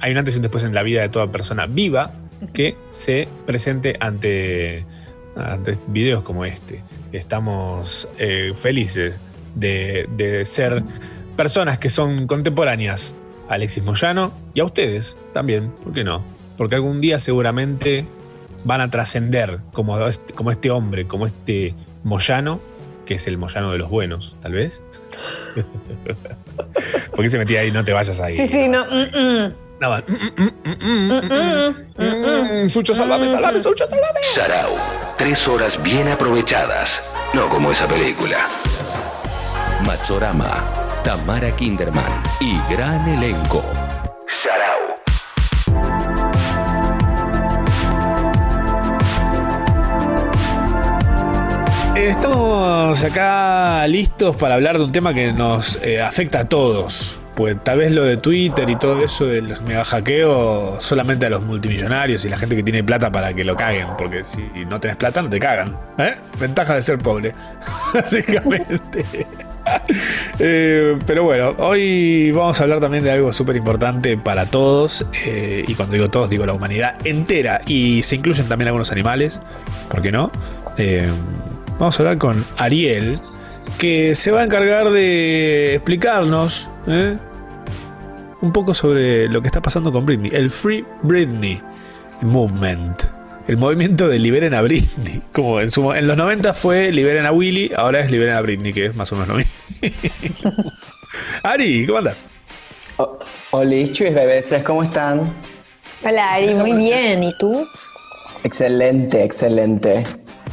Hay un antes y un después en la vida de toda persona viva que se presente ante, ante videos como este. Estamos eh, felices de, de ser personas que son contemporáneas Alexis Moyano y a ustedes también, ¿por qué no? Porque algún día seguramente van a trascender como este, como este hombre, como este Moyano, que es el Moyano de los buenos, tal vez. ¿Por qué se metía ahí? No te vayas ahí.
Sí, sí, no. mm, mm.
Nada más.
Mm, mm,
Mm, Sucho, salvame, salvame, Sucho, salvame.
Sarau, tres horas bien aprovechadas. No como esa película. Machorama, Tamara Kinderman y gran elenco. Sarau.
Estamos acá listos para hablar de un tema que nos eh, afecta a todos. Pues tal vez lo de Twitter y todo eso del mega hackeo solamente a los multimillonarios y la gente que tiene plata para que lo caguen. Porque si no tenés plata no te cagan. ¿eh? Ventaja de ser pobre. Básicamente. Eh, pero bueno, hoy vamos a hablar también de algo súper importante para todos. eh, y cuando digo todos, digo la humanidad entera. Y se incluyen también algunos animales. ¿Por qué no? Eh, vamos a hablar con Ariel, que se va a encargar de explicarnos un poco sobre lo que está pasando con Britney. El Free Britney Movement. El movimiento de Liberen a Britney. Como en, su- en los 90 fue Liberen a Willy, ahora es Liberen a Britney, que es más o menos lo mismo. Ari, ¿cómo andas?
Hola, chuis bebés, ¿cómo están?
Hola, Ari, muy bien. ¿Y tú?
Excelente, excelente.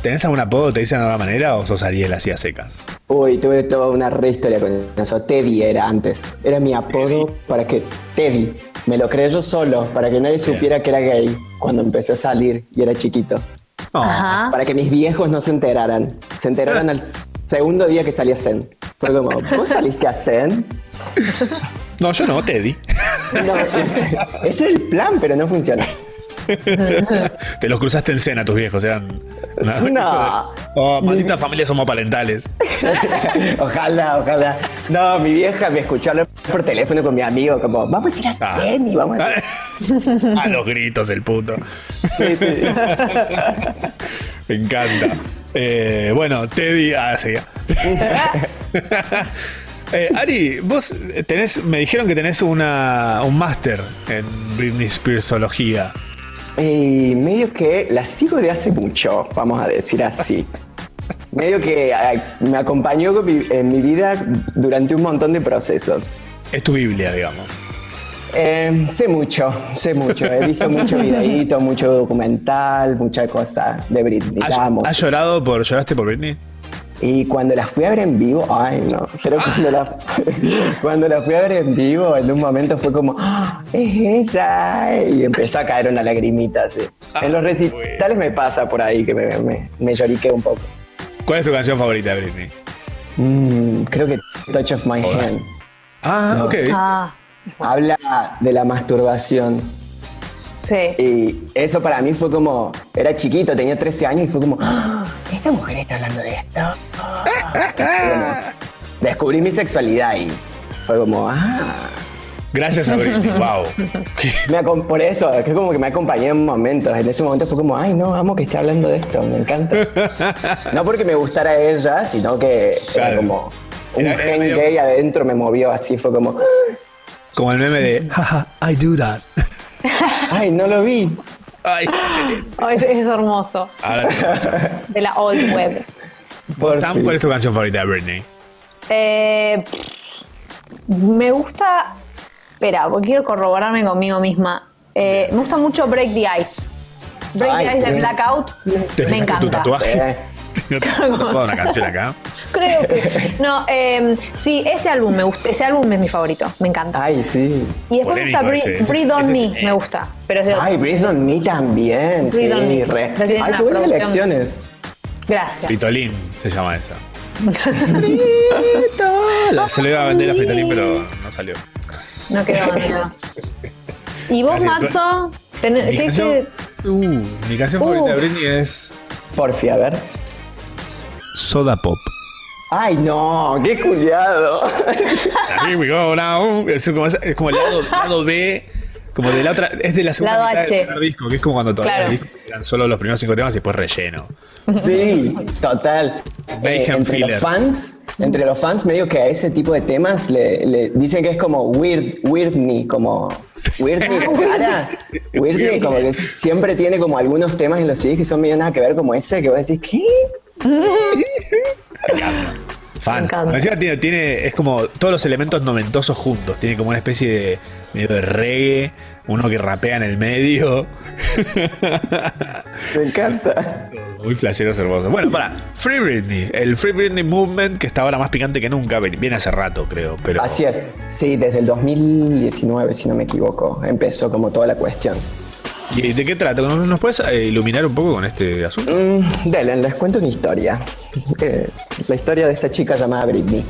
¿Tenés algún apodo? ¿Te dicen de alguna manera o sos Ariel así a secas?
Uy, tuve toda una re historia con eso. Teddy era antes. Era mi apodo para que. Teddy. Me lo creé yo solo, para que nadie supiera que era gay cuando empecé a salir y era chiquito.
Ajá.
Para que mis viejos no se enteraran. Se enteraran al segundo día que salí a Zen. Fue como, ¿vos saliste a Zen?
No, yo no, Teddy.
No, ese es el plan, pero no funciona.
Te los cruzaste en cena, tus viejos, eran. una-
No.
Oh, malditas familias homopalentales.
ojalá, ojalá. No, mi vieja me escuchó hablar por teléfono con mi amigo, como, vamos a ir a Zen y vamos a...
A los gritos, el puto. Me encanta. Eh, bueno, Teddy. Ah, sí. Eh, Ari, vos tenés, me dijeron que tenés una, un máster en Britney Spearsología.
Y medio que la sigo de hace mucho, vamos a decir así. medio que me acompañó con mi- en mi vida durante un montón de procesos.
Es tu Biblia, digamos.
Eh, sé mucho, sé mucho. He visto mucho videíto, mucho documental, mucha cosa de Britney.
¿Has, has llorado por, lloraste por Britney?
Y cuando la fui a ver en vivo, ay no, pero cuando la, cuando la fui a ver en vivo, en un momento fue como, "Ah, es ella, y empezó a caer una lagrimita así. en los recitales me pasa por ahí que me, me, me lloriqué un poco.
¿Cuál es tu canción favorita de Britney?
Mm, creo que Touch of My Hand.
Ah,
No.
ok.
Ah,
Habla de la masturbación.
sí.
Y eso para mí fue como, era chiquito, tenía 13 años y fue como, "Ah, esta mujer está hablando de esto. Bueno, descubrí mi sexualidad y fue como, ah.
Gracias a Britney, wow.
Me acom- por eso, es que como que me acompañó en momentos. En ese momento fue como, ay, no, amo que esté hablando de esto, me encanta. No porque me gustara ella, sino que era como un
Era- era
gen
medio-
gay adentro me movió así, fue como,
Como el meme de, jaja, I do that.
ay, no lo vi.
Ay,
Oh, es, es hermoso.
Ahora,
De la old web.
Tam, ¿cuál es tu canción favorita de Britney?
Eh, me gusta. Espera, porque quiero corroborarme conmigo misma. Eh, me gusta mucho Break the Ice. Break
Ay,
the Ice de
sí.
Blackout.
¿Te
Me
fijaste tu
encanta.
tatuaje? No te no puedo una canción acá.
Creo que. No, eh, sí, ese álbum me gusta. Ese álbum es mi favorito. Me encanta.
Ay, sí.
Y después me gusta
Polémico
Breathe,
ese, ese-
Breathe on Me.
es-
Me gusta. Pero es de otro.
Ay, Breathe on Me también.
Breathe on Me.
re. Ay, qué buenas elecciones.
Gracias.
Fritolín se llama esa. La- se lo iba a vender a Fritolín, pero no salió.
No quedó nada. ¿Y vos. Matzo? Tenés-
Mi
¿qué-
canción, uh, mi canción
Uh.
favorita de Britney es
Porfi, a ver.
Soda Pop.
Ay, no, qué culiado.
Here we go now. Es como, es como el lado, lado B, como de la otra, es de la segunda
Lado
mitad
H.
del primer disco, que es como cuando todavía
Claro.
el disco eran solo los primeros cinco temas y después relleno.
Sí, total. Eh, entre
Filler.
los fans, entre los fans medio que a ese tipo de temas le, le dicen que es como weird, weirdney, como weirdney rara. Weirdney como que siempre tiene como algunos temas en los CDs que son medio nada que ver como ese que vos decís, ¿qué?
Fan.
encanta.
Encima tiene, tiene, es como todos los elementos noventosos juntos. Tiene como una especie de medio de reggae, uno que rapea en el medio.
Me encanta.
Muy flasheros hermosos. Bueno, para, Free Britney, el Free Britney Movement que está ahora más picante que nunca, viene hace rato, creo. Pero
Así es. Sí, desde el 2019, si no me equivoco, empezó como toda la cuestión.
¿Y de qué trata? ¿Nos, puedes eh, iluminar un poco con este asunto?
Mm, Delen, les cuento una historia. Eh, la historia de esta chica llamada Britney.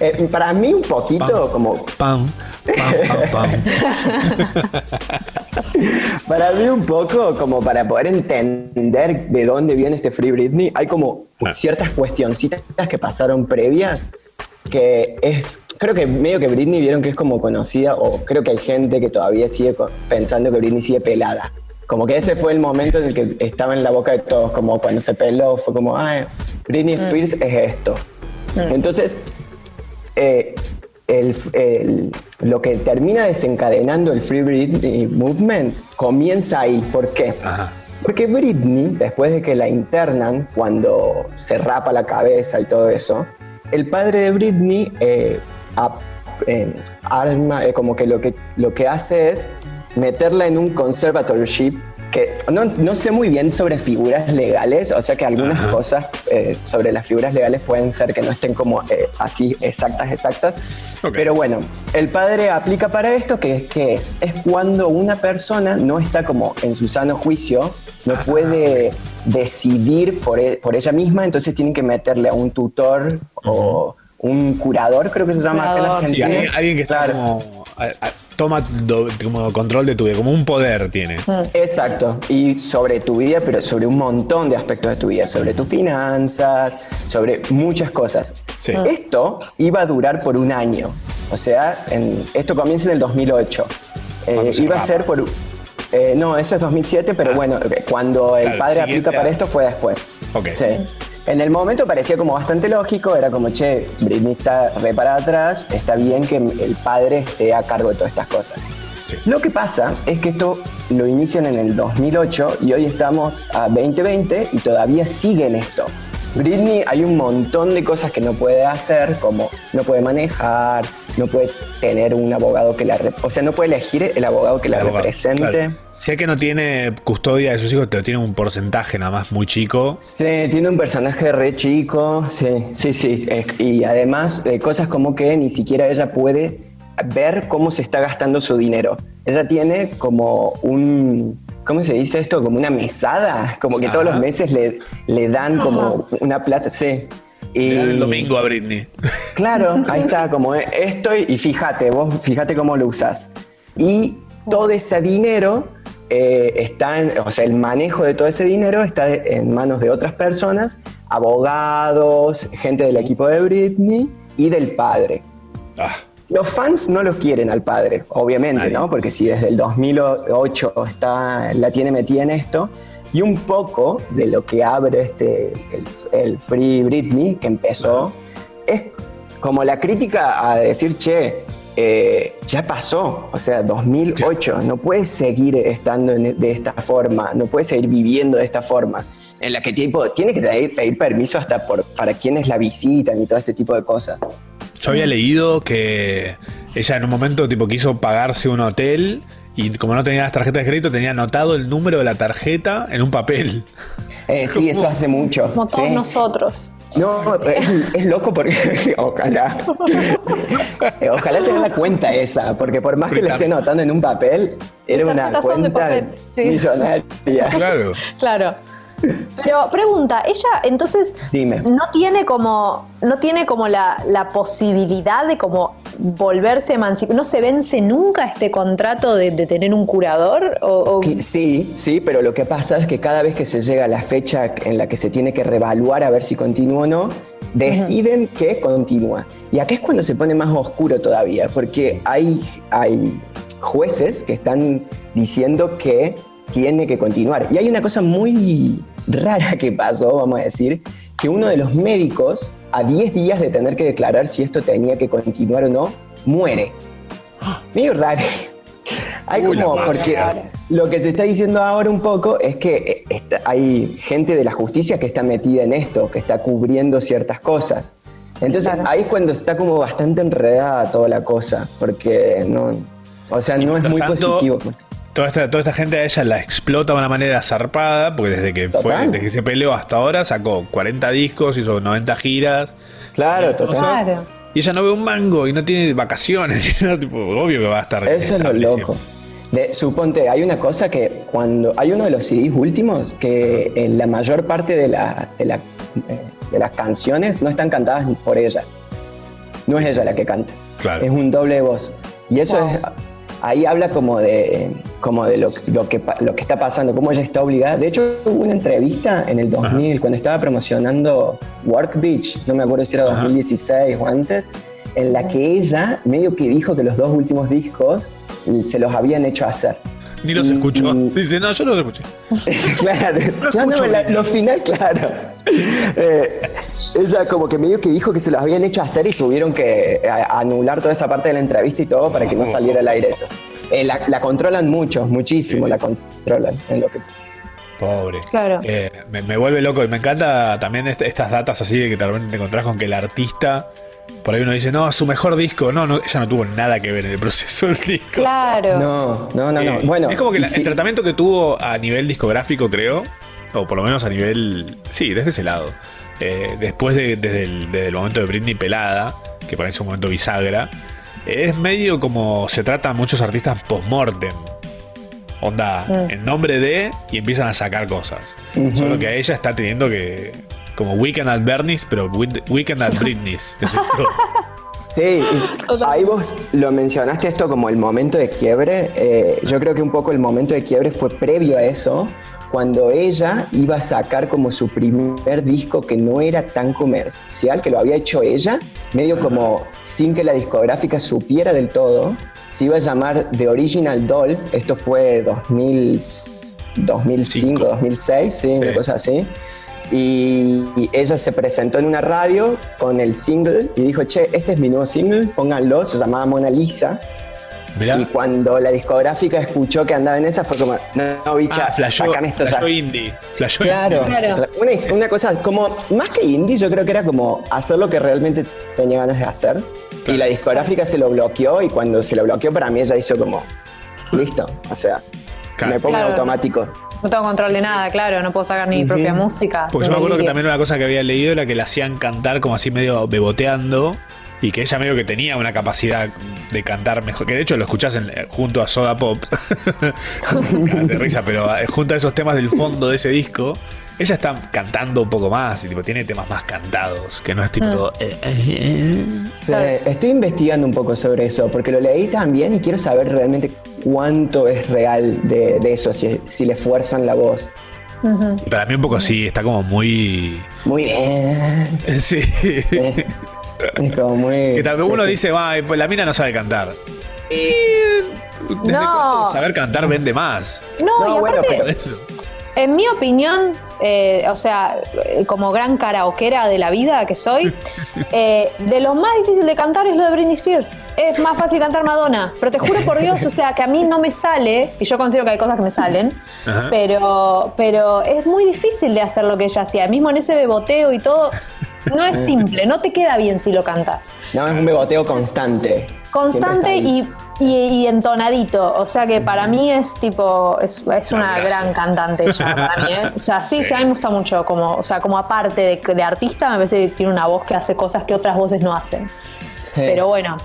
Eh, para mí un poquito como...
Pam, pam, pam, pam.
Para mí un poco como para poder entender de dónde viene este Free Britney, hay como ciertas cuestioncitas que pasaron previas que es... Creo que medio que Britney vieron que es como conocida o creo que hay gente que todavía sigue pensando que Britney sigue pelada. Como que ese fue el momento en el que estaba en la boca de todos, como cuando se peló, fue como, ay, Britney Spears es esto. Entonces, eh, el- el- lo que termina desencadenando el Free Britney Movement comienza ahí. ¿Por qué? Porque Britney, después de que la internan, cuando se rapa la cabeza y todo eso, el padre de Britney eh, ap- eh, arma, eh, como que lo, que lo que hace es meterla en un conservatorship que no, no sé muy bien sobre figuras legales, o sea que algunas cosas eh, sobre las figuras legales pueden ser que no estén como eh, así exactas, exactas. Pero bueno, el padre aplica para esto, que, que es, es cuando una persona no está como en su sano juicio, no puede decidir por, e- por ella misma, entonces tienen que meterle a un tutor o un curador, creo que se llama acá en
Sí,
Argentina.
alguien, alguien que está como. a- a- toma do- como control de tu vida, como un poder tiene.
Exacto, y sobre tu vida, pero sobre un montón de aspectos de tu vida, sobre tus finanzas, sobre muchas cosas. Esto iba a durar por un año, o sea, en- esto comienza en el 2008. Eh, iba a ser por... eh, no, eso es 2007, pero bueno, eh, cuando el
Claro,
padre aplica para esto fue después.
Ok.
Sí. En el momento parecía como bastante lógico, era como, che, Britney está re para atrás, está bien que el padre esté a cargo de todas estas cosas. Lo que pasa es que esto lo inician en el 2008 y hoy estamos a 2020 y todavía siguen esto. Britney hay un montón de cosas que no puede hacer, como no puede manejar, no puede tener un abogado que la... O sea, no puede elegir el abogado que la
Abogado,
represente.
claro. Sé que no tiene custodia de sus hijos, pero tiene un porcentaje nada más muy chico.
Sí, tiene un personaje re chico, sí, sí, sí. eh, Y además, eh, cosas como que ni siquiera ella puede ver cómo se está gastando su dinero. Ella tiene como un, ¿cómo se dice esto? Como una mesada, como que todos los meses le, le dan como una plata, sí. Y,
el domingo a Britney.
Claro, ahí está, como esto y fíjate, vos fíjate cómo lo usás. Y todo ese dinero eh, está, en, o sea, el manejo de todo ese dinero está en manos de otras personas, abogados, gente del equipo de Britney y del padre.
Ah.
Los fans no los quieren al padre, obviamente, ¿no? Porque si desde el 2008 está, la tiene metida en esto, y un poco de lo que abre este, el, el Free Britney, que empezó, es como la crítica a decir, che, eh, ya pasó, o sea, 2008, no puedes seguir estando en- de esta forma, no puedes seguir viviendo de esta forma, en la que tipo, tiene que pedir, pedir permiso hasta por, para quienes la visitan y todo este tipo de cosas.
Yo había leído que ella en un momento tipo quiso pagarse un hotel y como no tenía las tarjetas de crédito tenía anotado el número de la tarjeta en un papel.
Eh, sí, eso hace mucho.
Como todos
sí.
nosotros.
No, es, es loco porque ojalá. Eh, Ojalá tener la cuenta esa, porque por más que la esté anotando en un papel, era una cuenta
papel, sí.
millonaria.
Claro.
Claro. Pero pregunta, ella entonces
Dime.
no tiene como, no tiene como la, la posibilidad de como volverse emancipar, no se vence nunca este contrato de, de tener un curador o, o-
Sí, sí, pero lo que pasa es que cada vez que se llega a la fecha en la que se tiene que reevaluar a ver si continúa o no, deciden que continúa. Y acá es cuando se pone más oscuro todavía, porque hay, hay jueces que están diciendo que tiene que continuar. Y hay una cosa muy rara que pasó, vamos a decir, que uno de los médicos, a 10 días de tener que declarar si esto tenía que continuar o no, muere. Medio raro. Hay
Uy,
como, porque lo que se está diciendo ahora un poco es que eh, está- hay gente de la justicia que está metida en esto, que está cubriendo ciertas cosas. Entonces ahí es cuando está como bastante enredada toda la cosa, porque no, o sea, no es muy
tanto,
positivo.
Toda esta, toda esta gente a ella la explota de una manera zarpada, porque desde que fue, desde que se peleó hasta ahora sacó 40 discos, hizo 90 giras.
Claro, total.
cosas.
Claro.
Y ella no ve un mango y no tiene vacaciones. tipo, obvio que va a estar.
Eso es lo loco. De- suponte, hay una cosa que cuando hay uno de los CDs últimos que en la mayor parte de, la- de la- eh, de las canciones no están cantadas por ella. No es ella la que canta.
Claro.
Es un doble voz. Y eso es, ahí habla como de, como de lo, lo que, lo que está pasando, cómo ella está obligada. De hecho, hubo una entrevista en el 2000, cuando estaba promocionando Work Beach, no me acuerdo si era 2016 o antes, en la que ella medio que dijo que los dos últimos discos se los habían hecho hacer.
Ni los escuchó. Dice, no, yo no los escuché.
claro, no, la- lo final, claro. Eh, ella como que medio que dijo que se los habían hecho hacer y tuvieron que eh, anular toda esa parte de la entrevista y todo para que no saliera al aire eso. Eh, la, la controlan mucho, muchísimo la controlan en lo que
Pobre.
Claro.
Eh, me, me vuelve loco y me encanta también est- estas datas así de que de repente te encontrás con que el artista
por ahí uno dice, no, su mejor disco. No, no, ella no tuvo nada que ver en el proceso del disco.
Claro.
No, no, no, no.
Eh,
Bueno,
es como que la-
sí.
el tratamiento que tuvo a nivel discográfico, creo, o por lo menos a nivel. Sí, desde ese lado. Eh, después de, desde, el, desde el momento de Britney pelada, que parece un momento bisagra, es medio como se trata a muchos artistas post-mortem. Onda,
Mm.
en nombre de, y empiezan a sacar cosas. Solo que a ella está teniendo que. Como Weekend at Bernie's, pero Weekend at Britney's. Es.
Sí, y ahí vos lo mencionaste esto como el momento de quiebre. Eh, yo creo que un poco el momento de quiebre fue previo a eso, cuando ella iba a sacar como su primer disco que no era tan comercial, que lo había hecho ella, medio como sin que la discográfica supiera del todo. Se iba a llamar The Original Doll, esto fue 2000, 2005, 2006, sí, una cosa así. Y, y ella se presentó en una radio con el single y dijo, che, este es mi nuevo single, pónganlo, se llamaba Mona Lisa. Y cuando la discográfica escuchó que andaba en esa, fue como, no, no bicha,
Ah, flashó,
sacan esto ya.
flashó indie. Flashó
Claro,
indie.
Una, una cosa como, más que indie, yo creo que era como hacer lo que realmente tenía ganas de hacer. Y la discográfica se lo bloqueó y cuando se lo bloqueó para mí ella hizo como, listo, o sea, me pongo en
Claro.
automático.
No tengo control de nada, claro, no puedo sacar ni mi propia música.
Porque
soy
yo me acuerdo que también una cosa que había leído era que la hacían cantar como así medio beboteando y que ella medio que tenía una capacidad de cantar mejor. Que de hecho lo escuchás en- junto a Soda Pop. de risa, pero eh, junto a esos temas del fondo de ese disco, ella está cantando un poco más y tipo, tiene temas más cantados, que no es tipo todo, eh, eh.
Sí, estoy investigando un poco sobre eso, porque lo leí también y quiero saber realmente cuánto es real de, de eso, si, si le fuerzan la voz.
Y para mí un poco sí, está como muy...
Muy bien.
Sí.
Es como muy...
Que también uno dice, va, pues la mina no sabe cantar. ¿Desde
No.
saber cantar vende más?
No, y aparte, en mi opinión, eh, o sea, eh, como gran karaokera de la vida que soy, eh, de lo más difícil de cantar es lo de Britney Spears. Es más fácil cantar Madonna. Pero te juro por Dios, o sea, que a mí no me sale, y yo considero que hay cosas que me salen,
Ajá.
pero, pero es muy difícil de hacer lo que ella hacía. Mismo en ese beboteo y todo, no es simple, no te queda bien si lo cantas.
No, es un beboteo constante.
Constante y- y entonadito. O sea que para mí es tipo, es, es una gran cantante ella para mí. ¿eh? O sea, sí, sí, a mí me gusta mucho. Como, o sea, como aparte de, de artista, me parece que tiene una voz que hace cosas que otras voces no hacen.
Sí.
Pero bueno,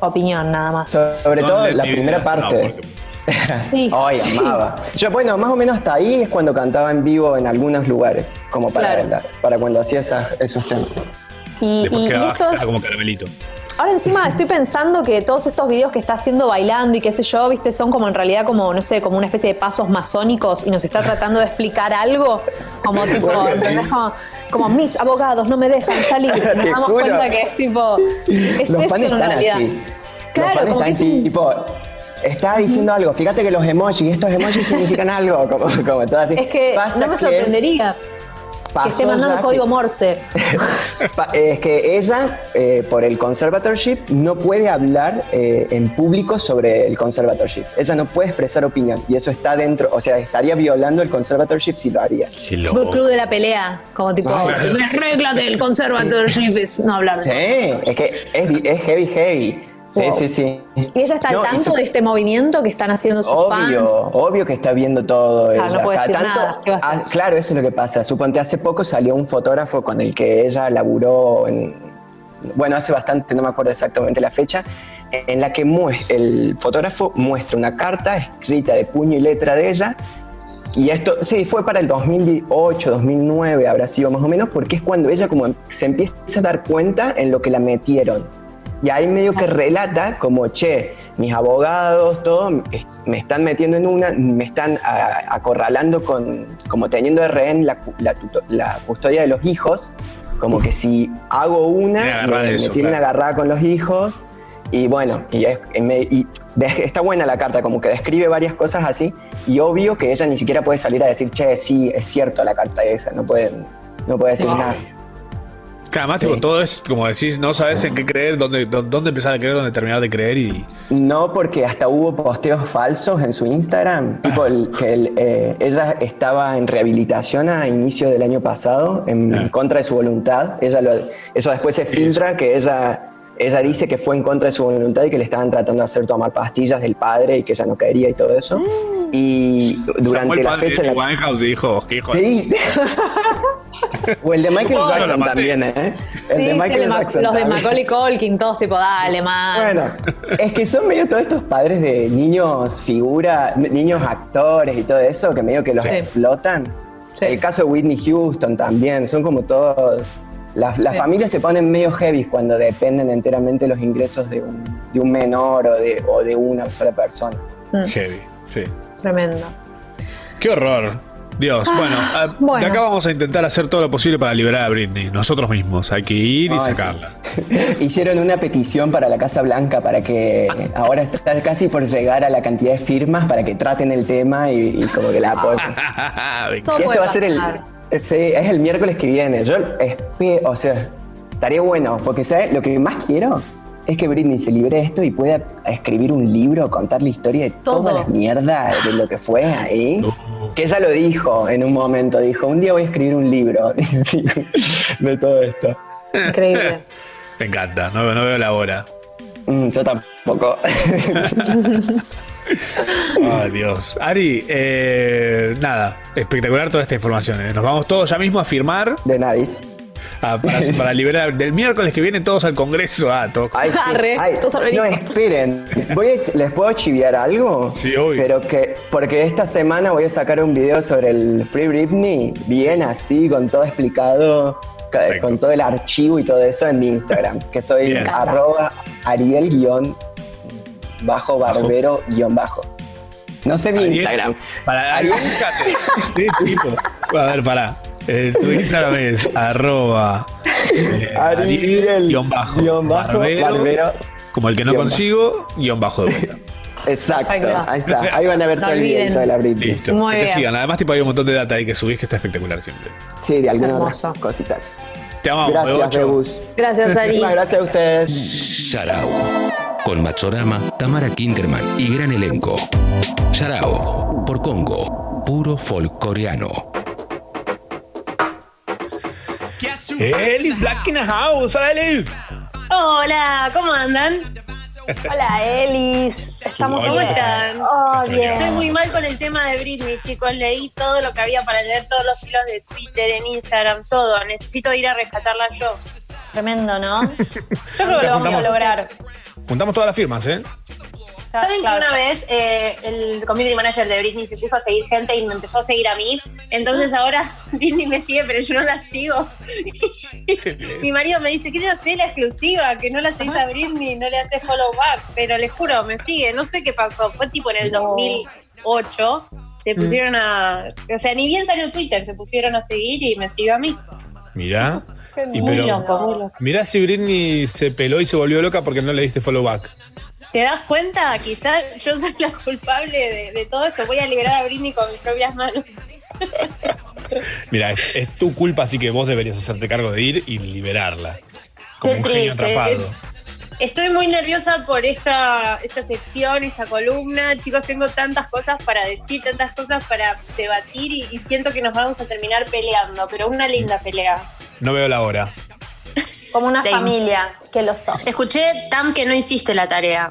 opinión nada más.
Sobre
No,
todo la primera
vida, no,
parte.
Sí,
Ay,
sí.
amaba. Yo, bueno, más o menos hasta ahí es cuando cantaba en vivo en algunos lugares, como para,
Claro.
la- para cuando hacía esas- esos temas.
Y, y- y
quedaba,
estos,
quedaba como caramelito.
Ahora encima estoy pensando que todos estos videos que está haciendo bailando y qué sé yo, viste, son como en realidad como, no sé, como una especie de pasos masónicos y nos está tratando de explicar algo, como tipo, ¿entendés? Como, como mis abogados no me dejan salir. Nos damos
juro.
cuenta que es tipo, es
Los
eso en realidad.
así.
Claro,
Los
como que es un-
tipo, está diciendo algo, fíjate que los emojis, estos emojis significan algo, como, como todo así.
Es que
Pasa
no me
que
que esté mandando código
que-
Morse.
Es que ella, eh, por el conservatorship, no puede hablar eh, en público sobre el conservatorship. Ella no puede expresar opinión y eso está dentro, o sea, estaría violando el conservatorship si lo haría.
Tipo el club de la pelea, como tipo,
Ay.
las reglas del conservatorship es no hablar.
Sí, es que es, es heavy, heavy. Sí,
Wow.
sí, sí.
Y ella está al
No, y
tanto
su-
de este movimiento que están haciendo sus
Obvio,
fans.
obvio que está viendo todo.
Claro,
ella.
no puede decir nada. ¿Qué va a hacer?
ah, claro, eso es lo que pasa. Suponte, hace poco salió un fotógrafo con el que ella laburó en. Bueno, hace bastante, no me acuerdo exactamente la fecha, en la que el fotógrafo muestra una carta escrita de puño y letra de ella. Y esto, sí, fue para el 2008, 2009, habrá sido más o menos, porque es cuando ella como se empieza a dar cuenta en lo que la metieron. Y ahí medio que relata como, che, mis abogados, todo, me están metiendo en una, me están a- acorralando con, como teniendo de rehén la, la tuto- la custodia de los hijos, como que si hago una, me, me
eso,
tienen
claro.
agarrada con los hijos. Y bueno, y, es- y me- y de- está buena la carta, como que describe varias cosas así, y obvio que ella ni siquiera puede salir a decir, che, sí, es cierto la carta esa, no puede, no puede decir
Ay.
nada.
Cada más, tipo, todo es como decís, no sabes en qué creer, dónde, dó- dónde empezar a creer, dónde terminar de creer y.
No, porque hasta hubo posteos falsos en su Instagram, tipo el- que el, eh, ella estaba en rehabilitación a inicio del año pasado, en contra de su voluntad. Ella lo, eso después se filtra que ella, ella dice que fue en contra de su voluntad y que le estaban tratando de hacer tomar pastillas del padre y que ella no quería y todo eso. Y
Llamó
durante
el
la
padre
fecha en
de
la
Winehouse y dijo, qué hijo de-
Sí. o el de Michael Jackson también, ¿eh?
Sí, sí, el de Ma- los de
también.
Macaulay Culkin, todos tipo, dale, man.
Bueno, es que son medio todos estos padres de niños figura, niños actores y todo eso, que medio que los
Sí.
explotan. El caso de Whitney Houston también, son como todos... Las, las
Sí.
familias se ponen medio heavy cuando dependen enteramente los ingresos de un, de un menor o de, o de una sola persona.
Mm.
Heavy, sí.
Tremendo.
Qué horror. Dios,
Ah,
bueno, ah,
bueno.
de acá vamos a intentar hacer todo lo posible para liberar a Britney, nosotros mismos. Hay que ir y
Ay,
sacarla.
Hicieron una petición para la Casa Blanca para que ahora está casi por llegar a la cantidad de firmas para que traten el tema y, y como que la apoyen. Esto va a ser el. Sí, es el miércoles que viene. Yo espero, o sea, estaría bueno, porque ¿sabes? lo que más quiero es que Britney se libre de esto y pueda escribir un libro, contar la historia de
Todo.
toda la mierda de lo que fue ahí. Que ella lo dijo en un momento, dijo, un día voy a escribir un libro de todo esto.
Increíble.
Me encanta, no, no veo la hora.
Mm, yo tampoco.
Ay, Dios. Ari, eh, nada, espectacular toda esta información. eh. Nos vamos todos ya mismo a firmar.
De nadie.
para, para liberar. Del miércoles que viene todos al Congreso. Ah, todos.
Ay, sí. Ay, no, esperen. Voy a- ¿Les puedo chiviar algo?
Sí, obvio.
Pero que, porque esta semana voy a sacar un video sobre el Free Britney, bien así, con todo explicado, ca- con todo el archivo y todo eso en mi Instagram, que soy
Bien.
arroba ariel guion bajo barbero guion bajo. No sé mi
Ariel-
Instagram.
Para Ariel. A ver, pará. Eh, tu Instagram es arroba eh, Ariel guion bajo,
bajo,
barbero,
barbero,
como el que no
guion
consigo, guion bajo de vuelta.
Exacto,
Ahí va.
ahí está. Ahí van a ver
No
todo el video de la Britney.
Listo.
Muy
que te
bien.
sigan. Además, tipo, hay un montón de data ahí que subís que está espectacular siempre.
Sí, de algunas cositas.
Te amamos,
Gracias. Rebus.
Gracias, Ari.
Muchísimas gracias a ustedes.
Sharau. Con Machorama, Tamara Kinderman y gran elenco. Sharau. Por Congo. Puro folk coreano.
Elis Black in the house. Hola, Elis.
Hola, ¿cómo andan?
Hola, Elis. Estamos
¿Cómo
bien.
están?
Oh, bien.
Estoy muy mal con el tema de Britney, chicos. Leí todo lo que había para leer, todos los hilos de Twitter, en Instagram, todo. Necesito ir a rescatarla yo.
Tremendo, ¿no? Yo creo que lo vamos a lograr.
Juntamos todas las firmas, ¿eh?
¿Saben
claro.
que una vez eh, el community manager de Britney se puso a seguir gente y me empezó a seguir a mí? Entonces ahora Britney me sigue, pero yo no la sigo. Mi marido me dice, ¿qué te hace la exclusiva? Que no la seguís a Britney, no le haces follow back. Pero les juro, me sigue. No sé qué pasó. Fue tipo en el 2008. Se pusieron a... O sea, ni bien salió Twitter, se pusieron a seguir y me siguió a mí.
Mirá. Y
Muy
pero-
loco, muy loco.
Mirá si Britney se peló y se volvió loca porque no le diste follow back.
¿Te das cuenta? Quizás yo soy la culpable de, de todo esto. Voy a liberar a Britney con mis propias manos.
Mira, es, es tu culpa, así que vos deberías hacerte cargo de ir y liberarla. Como
Qué
un genio atrapado.
Estoy muy nerviosa por esta, esta sección, esta columna. Chicos, tengo tantas cosas para decir, tantas cosas para debatir y, y siento que nos vamos a terminar peleando, pero una linda pelea.
No veo la hora.
Como una
Sí.
familia que lo son.
Escuché, Tam, que no hiciste la tarea.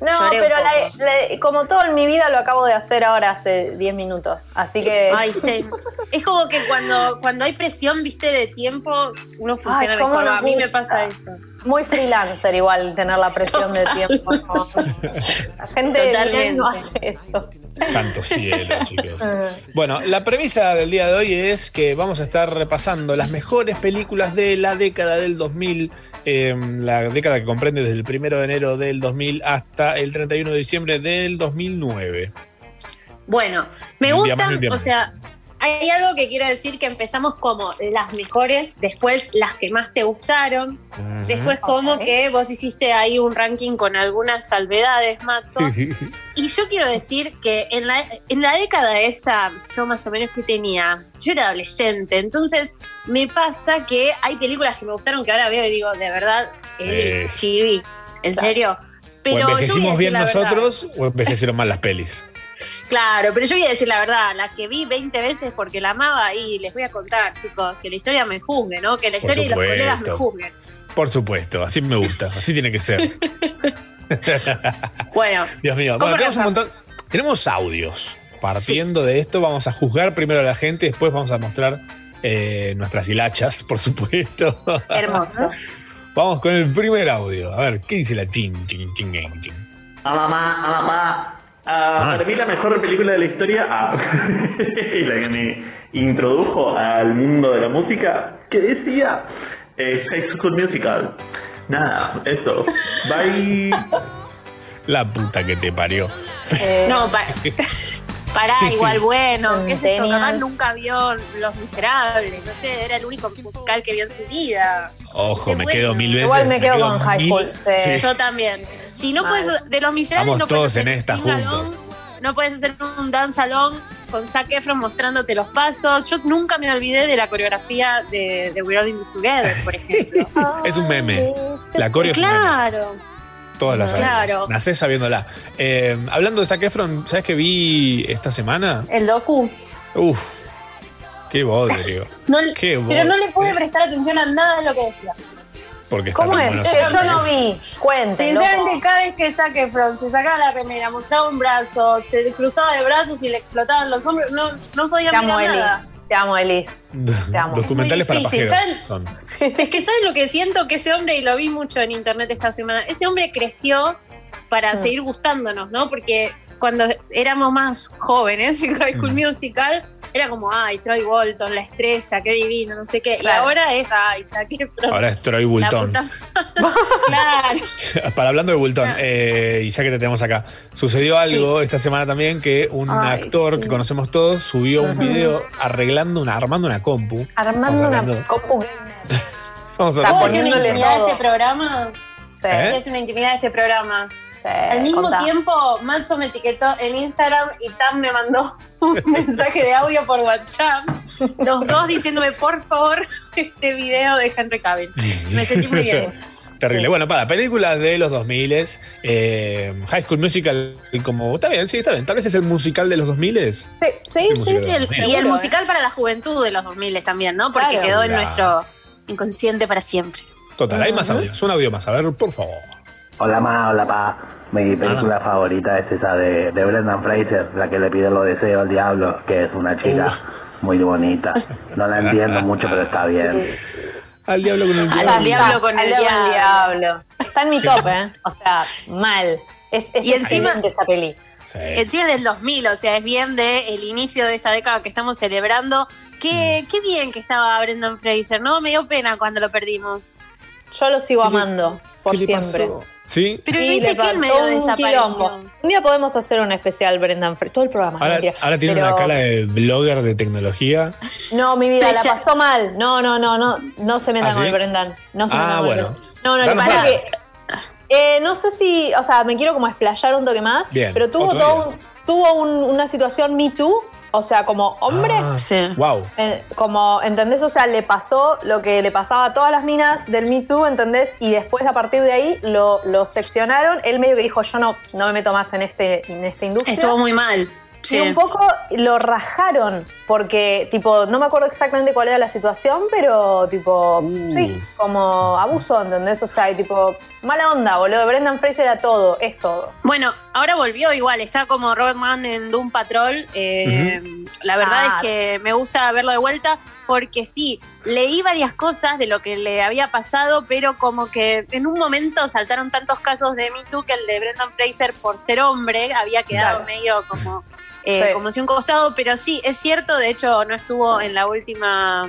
No,
Lloré
pero la- la- como todo en mi vida lo acabo de hacer ahora hace 10 minutos. Así que.
Ay, sí. Es como que cuando, cuando hay presión, viste, de tiempo, uno funciona
Ay, cómo
mejor. A mí me pasa eso.
Muy freelancer igual tener la presión de tiempo. ¿no? La gente
Totalmente.
no hace eso.
Santo cielo, chicos. Bueno, la premisa del día de hoy es que vamos a estar repasando las mejores películas de la década del 2000, eh, la década que comprende desde el 1 de enero del 2000 hasta el 31 de diciembre del 2009.
Bueno, me
Un día
gusta,
más y un día
o sea, hay algo que quiero decir que empezamos como las mejores, después las que más te gustaron, después como que vos hiciste ahí un ranking con algunas salvedades, Matzo. Y yo quiero decir que en la, en la década esa, yo más o menos que tenía, yo era adolescente, entonces me pasa que hay películas que me gustaron que ahora veo y digo, de verdad,
Eh.
Chibi, ¿en serio?
o
Pero a
envejecimos bien
verdad.
nosotros o envejecieron mal las pelis.
Claro, pero yo voy a decir la verdad, la que vi 20 veces porque la amaba y les voy a contar, chicos, que la historia me juzgue, ¿no? Que la
Por
historia y los colegas me juzguen.
Por supuesto, así me gusta, así tiene que ser.
Bueno,
Dios mío,
¿Cómo
bueno, tenemos un montón. Tenemos audios. Partiendo de esto, vamos a juzgar primero a la gente, después vamos a mostrar eh, nuestras hilachas, por supuesto.
hermoso.
vamos con el primer audio. A ver, ¿qué dice la chin, chin, chin, chin, chin?
A mamá, a mamá. Ah, Para mí la mejor película de la historia ah, y la que me introdujo al mundo de la música, que decía eh, High School Musical. Nada, eso. Bye.
La puta que te parió.
No, pa- pará, igual bueno, qué sé yo, capaz nunca vio Los Miserables, no sé, era el único musical que vio en su vida.
Ojo, me
bueno.
quedo mil veces.
Igual me quedo con High School, sí.
Yo también. Si no
Mal.
puedes, de Los Miserables
Estamos
no puedes
todos
hacer
en
un
esta juntos.
No puedes hacer un dance along con Zac Efron mostrándote los pasos. Yo nunca me olvidé de la coreografía de, de We're All in This Together, por ejemplo.
Es un meme. La coreo es un meme. Todas las sabemos.
Claro.
Nacés sabiéndola. Eh, hablando de Zac Efron, ¿sabes qué vi esta semana?
El docu.
Uf, qué bodrio.
No,
Qué
pero no
bodrio.
le pude prestar atención a nada de lo que decía.
Porque está
¿Cómo es? Que yo no vi. Cuente,
Sinceramente,
loco.
cada vez que Zac Efron se sacaba la remera, mostraba un brazo, se cruzaba de brazos y le explotaban los hombros, no, no podía mirar nada.
Te amo, Elis. Te amo.
Documentales para pajeros son.
Es que ¿sabes lo que siento? Que ese hombre, y lo vi mucho en internet esta semana, ese hombre creció para
Mm.
seguir gustándonos, ¿no? Porque cuando éramos más jóvenes en High
Mm.
School Musical, era como, ay, Troy Bolton, la estrella, qué divino, no sé qué. Y
Claro.
ahora es, ay, Efron.
Ahora es Troy
claro.
Para hablando de Bultón, eh, y ya que te tenemos acá, sucedió algo esta semana también que un
Ay,
actor
sí.
que conocemos todos subió un video arreglando una, armando una compu.
Armando una compu.
Estamos
¿Puedo
hablando-
decir una intimidad de este programa?
Sí.
¿Eh?
A decir una intimidad de este programa.
Sí,
Al mismo
contá.
tiempo, Matzo me etiquetó en Instagram y Tam me mandó un mensaje de audio por WhatsApp. Los dos diciéndome, por favor, este video de Henry Cavill. Me sentí muy bien.
Terrible.
Sí.
Bueno, para películas de los 2000 eh, High School Musical, como. Está bien, sí, está bien. Tal vez es el musical de los 2000
Sí, sí, sí.
Y el,
2000.
y el musical para la juventud de los 2000 también, ¿no? Porque
Claro.
quedó en
Claro.
nuestro inconsciente para siempre.
Total, hay más audios. Un audio más. A ver, por favor.
Hola ma, hola pa. Mi película favorita es esa de, de Brendan Fraser, la que le pide los deseos al diablo, que es una chica muy bonita. No la entiendo mucho, pero está bien.
Al diablo con el
Al
diablo.
Al diablo con el
diablo.
diablo. Está en mi top, ¿eh? O sea, mal. Es, es
Y encima-
esa peli.
Sí.
Encima es del 2000, o sea, es bien de el inicio de esta década que estamos celebrando. Qué, qué bien que estaba Brendan Fraser, ¿no? Me dio pena cuando lo perdimos.
Yo lo sigo amando por
¿Qué le
siempre.
pasó? ¿Sí?
Pero
Sí,
viste
le
que él medio
un
desapareció.
quilombo. Un día podemos hacer un especial Brendan Fraser. Todo el programa,
Ahora,
mentira.
ahora tiene
Pero-
una cara de blogger de tecnología.
No, mi vida, la pasó mal. No, no, no, no. No se metan
¿Ah,
con
sí?
el Brendan. No se
Ah,
metan con el
bueno.
No, no, le
Danos
pasa
más.
que. eh, no sé si. O sea, me quiero como explayar un toque más.
Bien,
Pero tuvo, todo un- tuvo un- una situación Me Too. O sea, como hombre.
Sí.
Wow.
Eh, como, ¿entendés? O sea, le pasó lo que le pasaba a todas las minas del Me Too, ¿entendés? Y después, a partir de ahí, lo, lo seccionaron. Él medio que dijo, yo no, no me meto más en, este, en esta industria.
Estuvo muy mal. Sí.
Y un poco lo rajaron, porque, tipo, no me acuerdo exactamente cuál era la situación, pero, tipo,
Uh.
sí, como abuso, ¿entendés? O sea, y, tipo, mala onda, boludo. Brendan Fraser era todo, es todo.
Bueno, ahora volvió igual, está como Robert Mann en Doom Patrol. eh, La verdad
Ah.
es que me gusta verlo de vuelta porque sí, leí varias cosas de lo que le había pasado, pero como que en un momento saltaron tantos casos de Me Too que el de Brendan Fraser, por ser hombre, había quedado
Claro.
medio como, eh,
Sí.
como si un costado, pero sí, es cierto, de hecho no estuvo en la última...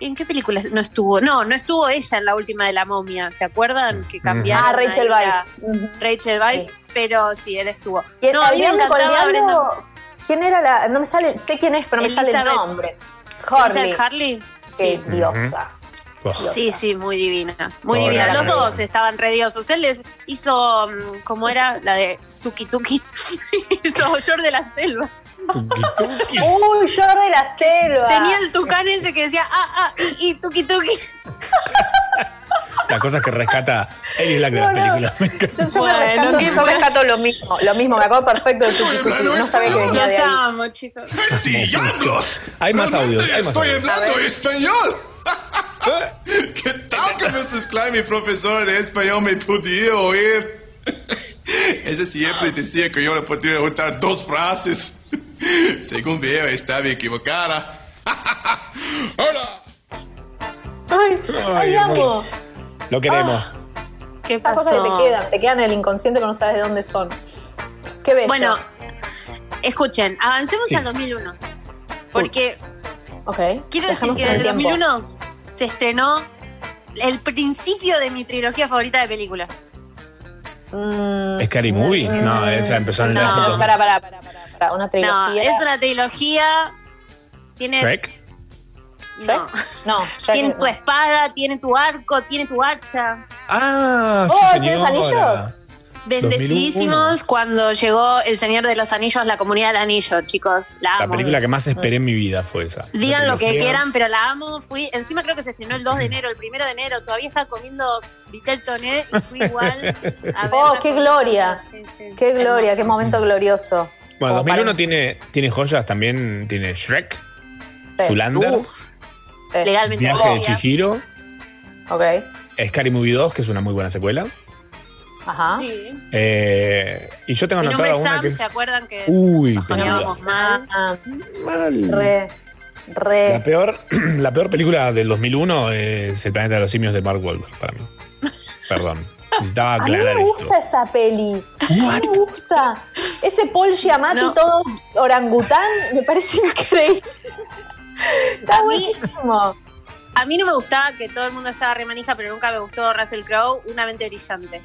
¿En qué película no estuvo? No, no estuvo ella en la última de la momia, ¿se acuerdan? Que cambiaron.
Ah, Rachel Weisz. Ujú.
Rachel Weisz,
Sí.
pero sí, él estuvo.
Y
no, a mí me encantaba Brendan.
¿Quién era la.? No me sale. Sé quién es, pero no me sale el
Elizabeth-
nombre. Harley.
Elizabeth Harley.
Qué
Sí.
diosa.
Sí, sí, muy divina. Muy divina. Los dos estaban rediosos. Él les hizo, mm, ¿cómo era? La de Tuki Tuki. hizo George de la Selva.
Uy, yo de la selva.
Tenía el tucán ese que decía, ah, ah, y, y Tuki Tuki.
La cosa que rescata Ellie Black de las
No, no.
películas. Me encanta.
Yo, me rescato, yo rescato lo mismo. Lo mismo, me acuerdo perfecto de Tuki Tuki. No sabía que venía de ahí.
amo, chicos.
Hay más audios, hay más
Estoy
audios.
hablando español. ¿Qué tal que Mrs. Klein, mi profesor de español, me podía oír? Ella siempre decía que yo le podía juntar dos frases. Según veo, estaba equivocada. ¡Hola!
Ay, ay, amo.
Lo queremos.
¿Qué
Estas
pasó?
cosas que te quedan, te quedan en el inconsciente pero no sabes de dónde son. Qué bello.
Bueno, escuchen, avancemos
Sí.
al 2001. Porque
ok.
quiero decir
Dejamos
que
en
en
el
el
tiempo.
2001 se estrenó el principio de mi trilogía favorita de películas.
¿Scary Movie? No, esa empezó en el
No,
Para, para, para, para, para. Una
No,
trilogía.
es una trilogía. Tiene.
¿Shrek?
No.
No,
Tiene tu espada, tiene tu arco, tiene tu hacha.
Ah,
Oh,
sí,
¿El Señor. Anillos?
Bendecidísimos cuando llegó El Señor de los Anillos, la comunidad del anillo, chicos. La
La
amo.
película que más esperé en mi vida fue esa.
Digan
La
lo que quieran, pero la amo. Fui, encima creo que se estrenó el 2 de enero, el 1 de enero. Todavía estaba comiendo Vitel Toné y fui igual a
Oh, qué gloria.
nosotros. Sí, sí.
Qué gloria, qué momento glorioso.
Bueno,
Como
2001
para-
tiene, tiene joyas también. Tiene Shrek,
Sí.
Zulander.
Eh,
Legalmente
Viaje de. Chihiro,
Ok.
Scary Movie 2, que es una muy buena secuela.
Ajá.
Sí.
Eh, y yo tengo
es
una
Sam,
que
¿se
es.
acuerdan que
Uy,
bajoneábamos mal?
Mal.
re, re.
La peor, la peor película del 2001 es El planeta de los simios de Mark Wahlberg, para mí. Perdón. Necesitaba
A mí
aclarar
me
esto.
gusta esa peli. A mí me gusta. Ese Paul Giamatti
No.
todo orangután me parece increíble. Está
A mí-
buenísimo.
A mí no me gustaba que todo el mundo estaba remanija, pero nunca me gustó Russell Crowe, Una mente brillante.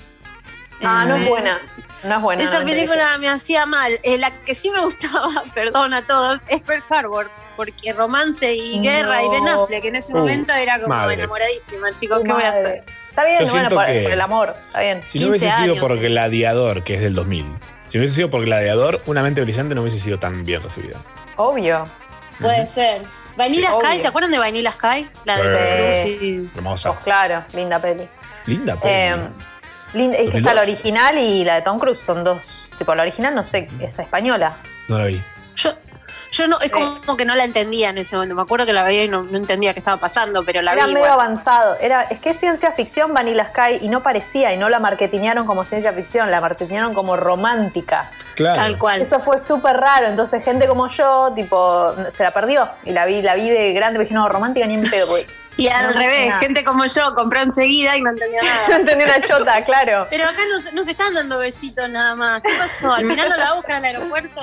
Ah, no
Eh,
es buena. No es buena.
Esa
no me
película me hacía mal. Eh, la que sí me gustaba, perdón a todos, es Pearl Harbor. Porque romance y
No.
guerra y Ben Affleck en ese
Uh,
momento era como
madre.
enamoradísima, chicos.
Tu
¿Qué voy a hacer?
Está bien,
Yo
bueno, por,
que-
por el amor. Está bien.
Si no hubiese
15
sido por Gladiador, que es del 2000, si no hubiese sido por Gladiador, Una mente brillante no hubiese sido tan bien recibida.
Obvio.
Puede ser. Vanilla
Sí,
Sky,
obvio.
¿se acuerdan de Vanilla Sky? La de Cruise y-
Hermosa.
Oh, claro, linda peli.
Linda peli.
Eh, linda- es que está
2002.
la original y la de Tom Cruise. Son dos. Tipo, la original, no sé, es española.
no la vi.
Yo, yo no, es como que no la entendía en ese momento. Me acuerdo que la veía y no, no entendía qué estaba pasando, pero la
Era
vi.
medio
igual.
avanzado. Era, es que es ciencia ficción Vanilla Sky y no parecía y no la marketinearon como ciencia ficción, la marketinearon como romántica.
Claro.
Tal cual.
Eso fue súper raro. Entonces, gente como yo, tipo, se la perdió. Y la vi, la vi de grande, me dije, no, romántica ni en pedo, güey.
Y al
No,
revés,
nada.
gente como yo compró enseguida y no entendía
No
nada.
entendí una chota, claro.
Pero acá nos, nos están dando besitos nada más. ¿Qué pasó? ¿Al final no la buscan al aeropuerto?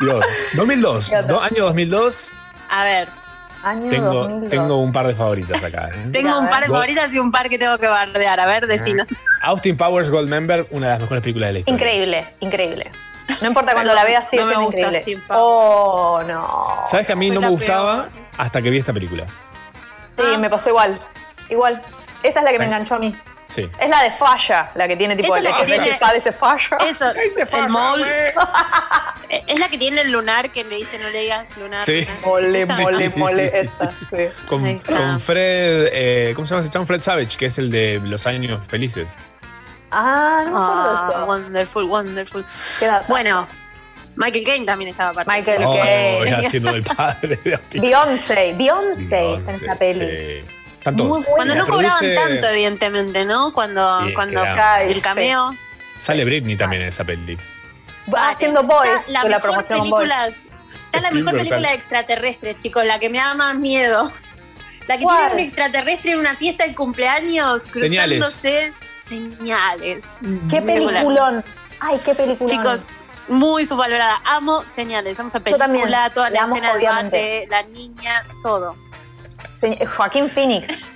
Dios. 2002. do- año 2002.
A ver,
Año
Tengo,
2002.
tengo un par de favoritas acá. ¿eh?
tengo un par de favoritas y un par que tengo que bardear. A ver, decinos.
Austin Powers Gold Member, una de las mejores películas de la historia.
Increíble, increíble. No importa cuando la veas, sigue
no me
siendo
gusta
increíble.
Austin Powers.
Oh, no.
¿Sabes que a mí
Soy
no me gustaba hasta que vi esta película?
Sí, me pasó igual. Igual. Esa es la que me enganchó a mí.
Sí.
Es la de falla, la que tiene tipo
Esta es la
el
que tiene-
ese falla.
Eso, el mall. Es la que tiene el lunar que le dice no le digas lunar.
Sí.
Mole, mole, mole, esta. Sí.
Con, con Fred, eh, ¿cómo se llama ese chabón? Fred Savage, que es el de Los Años Felices.
Ah, no me acuerdo
Ah,
de eso.
wonderful, wonderful.
Qué.
Bueno, Michael Caine también estaba aparte.
Michael
Oh,
Caine.
haciendo del padre.
Beyoncé, Beyoncé está en esa peli.
Sí. Están todos.
Muy buena.
Cuando no cobraban
produce-
tanto, evidentemente, ¿no? Cuando,
Bien,
cuando el cameo.
Sale Britney también en esa peli.
Va haciendo boys,
Está la
la
mejor
promoción
película, está la mejor película de extraterrestres, chicos, la que me da más miedo. La que
¿Cuál?
tiene un extraterrestre en una fiesta de cumpleaños
Señales.
cruzándose señales.
Qué peliculón. Ay, qué peliculón.
Chicos, muy subvalorada. Amo señales, amo esa
Yo también,
película, toda
la
la
amo
escena del
jodidamente.
bate, la niña, todo.
Se- Joaquín Phoenix.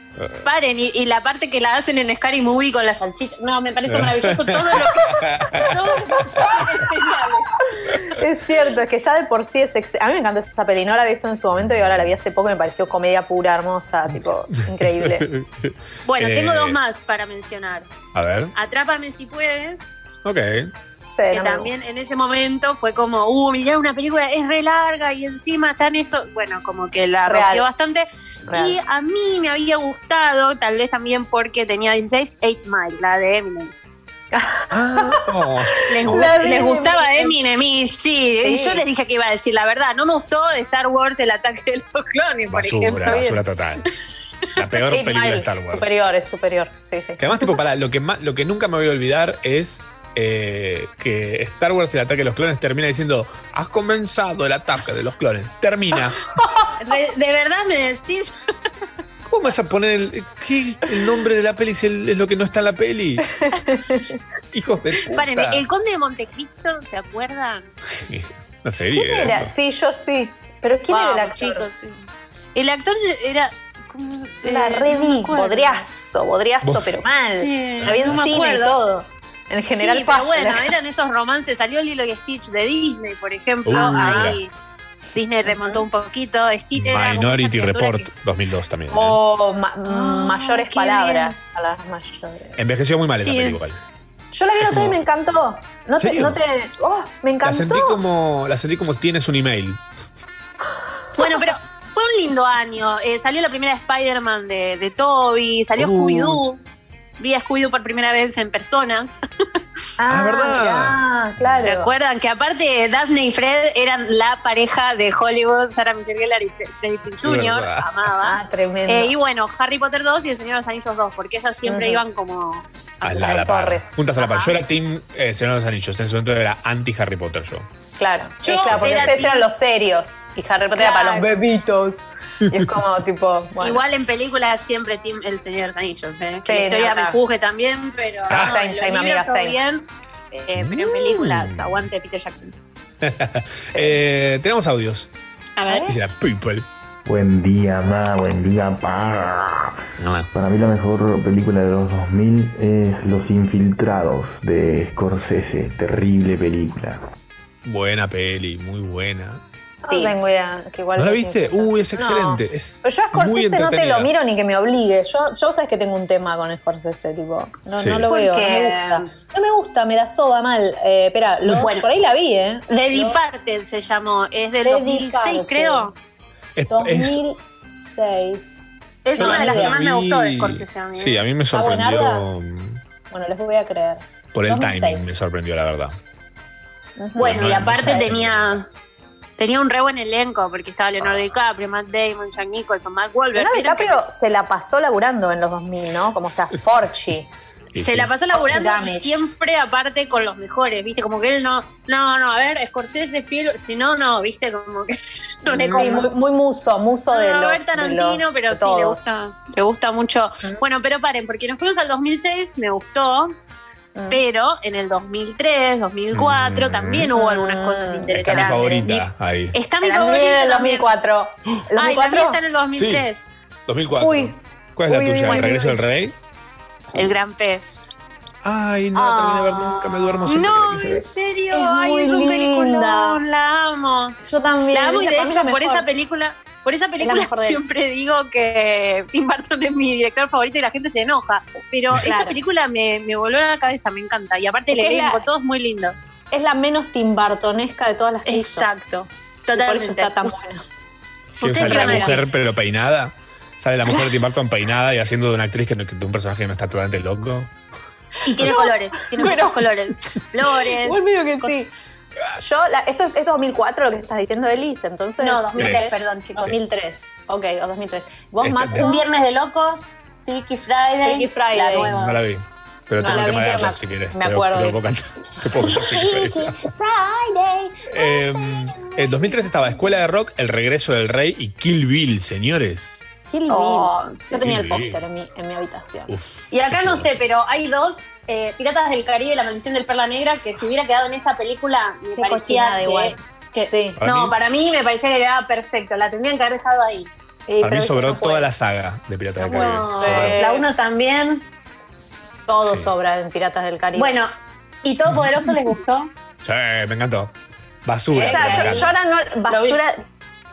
Paren, y, y la parte que la hacen en Scary Movie con la salchicha. No, me parece maravilloso todo lo que. todo lo que pasa es
cierto, es que ya de por sí es. ex- A mí me encantó esta peli, no la había visto en su momento y ahora la vi hace poco y me pareció comedia pura, hermosa, tipo, increíble.
Bueno,
Eh,
tengo dos más para mencionar.
A ver.
Atrápame si puedes.
Ok.
Que
no
también en ese momento fue como, uh, mirá, una película es re larga y encima están esto, bueno, como que la rompió bastante.
Real.
Y a mí me había gustado, tal vez también porque tenía 16, 8 Mile, la de Eminem.
Oh.
Les, les gustaba
Eminem.
Y sí, y
Sí.
yo les dije que iba a decir la verdad. No me gustó de Star Wars el ataque de los clones, por
Basura,
ejemplo.
basura total. La peor película de Star Wars.
Superior, es superior, sí, sí.
Que además, tipo, para lo que, más, lo que nunca me voy a olvidar es eh, que Star Wars el ataque de los clones termina diciendo: Has comenzado el ataque de los clones. Termina.
¿De verdad me decís?
¿Cómo vas a poner el, ¿qué? el nombre de la peli si el- es lo que no está en la peli? Hijos de puta.
El conde de Montecristo, ¿se acuerdan?
Una serie.
¿Quién
era.
Sí, yo sí. Pero ¿quién era el actor?
chicos, sí. El actor era. como,
La
eh,
re
no
bodriazo, bodriazo,
Vos-
pero mal.
Sí,
en
no me
y
acuerdo.
todo. En general
sí, pero bueno,
la-
eran esos romances. Salió Lilo y Stitch de Disney, por ejemplo.
Uh,
ahí Disney remontó un poquito. Stitch
Minority
esa
Report 2002 también. ¿eh?
O ma- mayores
qué
palabras a las mayores.
Envejeció muy mal esa
Sí.
película.
Yo la vi el otro día y me encantó. No te, no te. Oh, me
La
encantó.
sentí como. La sentí como tienes un email.
que- Bueno, pero fue un lindo año. Eh, salió la primera Spider-Man de, de Toby. Salió
Uh.
Scooby-Doo. Vi a Scooby-Doo por primera vez en personas.
Ah,
¿verdad?
mirá, claro.
¿Se acuerdan? Que aparte Daphne y Fred eran la pareja de Hollywood, Sarah Michelle Gellar y Freddie Prinze Jr.
verdad.
Amaba.
Ah, tremendo.
Eh, y bueno, Harry Potter 2 y El Señor de los Anillos 2, porque esas siempre iban como...
A la, a la par.
Torres.
Juntas a la par. Yo era Team eh, Señor de los Anillos. En ese momento era anti-Harry Potter yo.
Claro,
Yo
claro, porque
era
ustedes
team-
eran los serios y Harry Potter era para los bebitos. Y es como tipo, bueno.
Igual en películas siempre Team El Señor de los Anillos, ¿eh? Que la historia
no,
me juzgue también, pero...
Ah.
no,
Same,
en
amiga,
bien, eh, pero en películas, aguante Peter Jackson.
Eh, tenemos audios.
A ver.
Dice la people.
Buen día, ma, buen día, pa. Para mí la mejor película de los 2000 es Los Infiltrados de Scorsese. Terrible película.
Buena peli, muy buena.
No tengo idea. Que igual
¿No la viste? Uy, es
No.
excelente. Es
Pero yo a Scorsese no te lo miro ni que me obligue. Yo, yo sabes que tengo un tema con Scorsese, tipo. No,
Sí.
no lo veo, no me gusta. No me gusta, me la soba mal. Eh, espera, lo-
Bueno.
por ahí la vi, ¿eh?
Lady Parted se llamó, es del
Lady
2006
Parted.
creo.
Es- es-
2006.
Es una de las
la
que más me gustó de Scorsese a mí.
Sí, a mí me
¿Está
sorprendió.
Bueno, les voy a creer.
Por el
2006.
timing me sorprendió, la verdad.
Bueno, y aparte
no
tenía tenía un re buen elenco porque estaba Leonardo DiCaprio, Matt Damon, Jack Nicholson, Mark Wahlberg.
Leonardo
que
DiCaprio se la pasó laburando en los 2000, ¿no? Como sea, Forchi.
Se la pasó laburando y siempre aparte con los mejores, ¿viste? Como que él no, no, no, a ver, Scorsese, Spielberg, si no, no, ¿viste? Como que no le
Sí, muy, muy muso, muso de
No,
los.
a ver Tarantino,
de los-
pero
de
sí, le gusta, le gusta mucho. Bueno, pero paren, porque nos fuimos al 2006, me gustó,
Mm.
pero en el 2003, 2004 también hubo algunas cosas
Está mi
interesantes.
favorita ahí.
Está mi
La mía
favorita
del
también.
2004. ¿El
Ay, la
2004?
mía está en el 2003.
2004.
Uy.
¿Cuál es la
Uy, uy,
tuya?
uy,
¿El
uy,
regreso
uy.
del rey?
El gran pez.
Ay, no la terminé de ver nunca, me duermo siempre.
No,
que la quise
en
ver.
serio,
Es
ay,
muy
es un
linda.
peliculón, la amo.
Yo también.
La amo y de
para mí
hecho
la
por
mejor.
esa película, por esa película
mejor de él.
siempre digo que Tim Burton es mi director favorito y la gente se enoja. Pero esta
Claro.
película me, me voló a la cabeza, me encanta. Y aparte el
Es que es
elenco,
la-
todo es muy lindo.
Es la menos Tim Burtonesca de todas las que hizo.
Exacto.
Y Por eso
Totalmente.
está tan buena.
Que
¿Ustedes
sale
qué
la mujer pero peinada. Sale la mujer de Tim Burton peinada y haciendo de una actriz que, no- de un personaje que no está totalmente loco.
Y tiene colores, tiene
Bueno.
muchos colores. Flores.
Medio que sí. Yo, la- esto es, es 2004 lo que estás diciendo, Elise, entonces.
No, 2003,
Tres.
perdón, chicos.
2003. Ok, o 2003. Vos,
Esta-
Macho.
Un viernes de locos, Freaky Friday.
Freaky Friday.
La nueva.
No la vi. Pero
No,
tengo un tema de
me-
si quieres.
me
Te lo-
acuerdo
te lo puedo cantar.
Friday.
Eh, en 2003 estaba Escuela de Rock, El Regreso del Rey y Kill Bill, señores.
Kill Bill.
Oh,
Yo tenía el
Kill
póster en mi, en mi habitación.
Uf.
Y acá no sé, pero hay dos, eh, Piratas del Caribe y La Maldición del Perla Negra, que si hubiera quedado en esa película, me
Qué
parecía que-
igual.
que-
Sí.
¿Para
no,
mí?
para mí me parecía que quedaba perfecto, la tendrían que haber dejado ahí.
Pero
mí sobró
no
toda
puede.
la saga de Piratas del Caribe.
Eh,
La 1 también.
Todo
Sí.
sobra en Piratas del Caribe.
Bueno, ¿y Todopoderoso les gustó?
Sí, me encantó. Basura.
O sea, yo ahora no. Basura.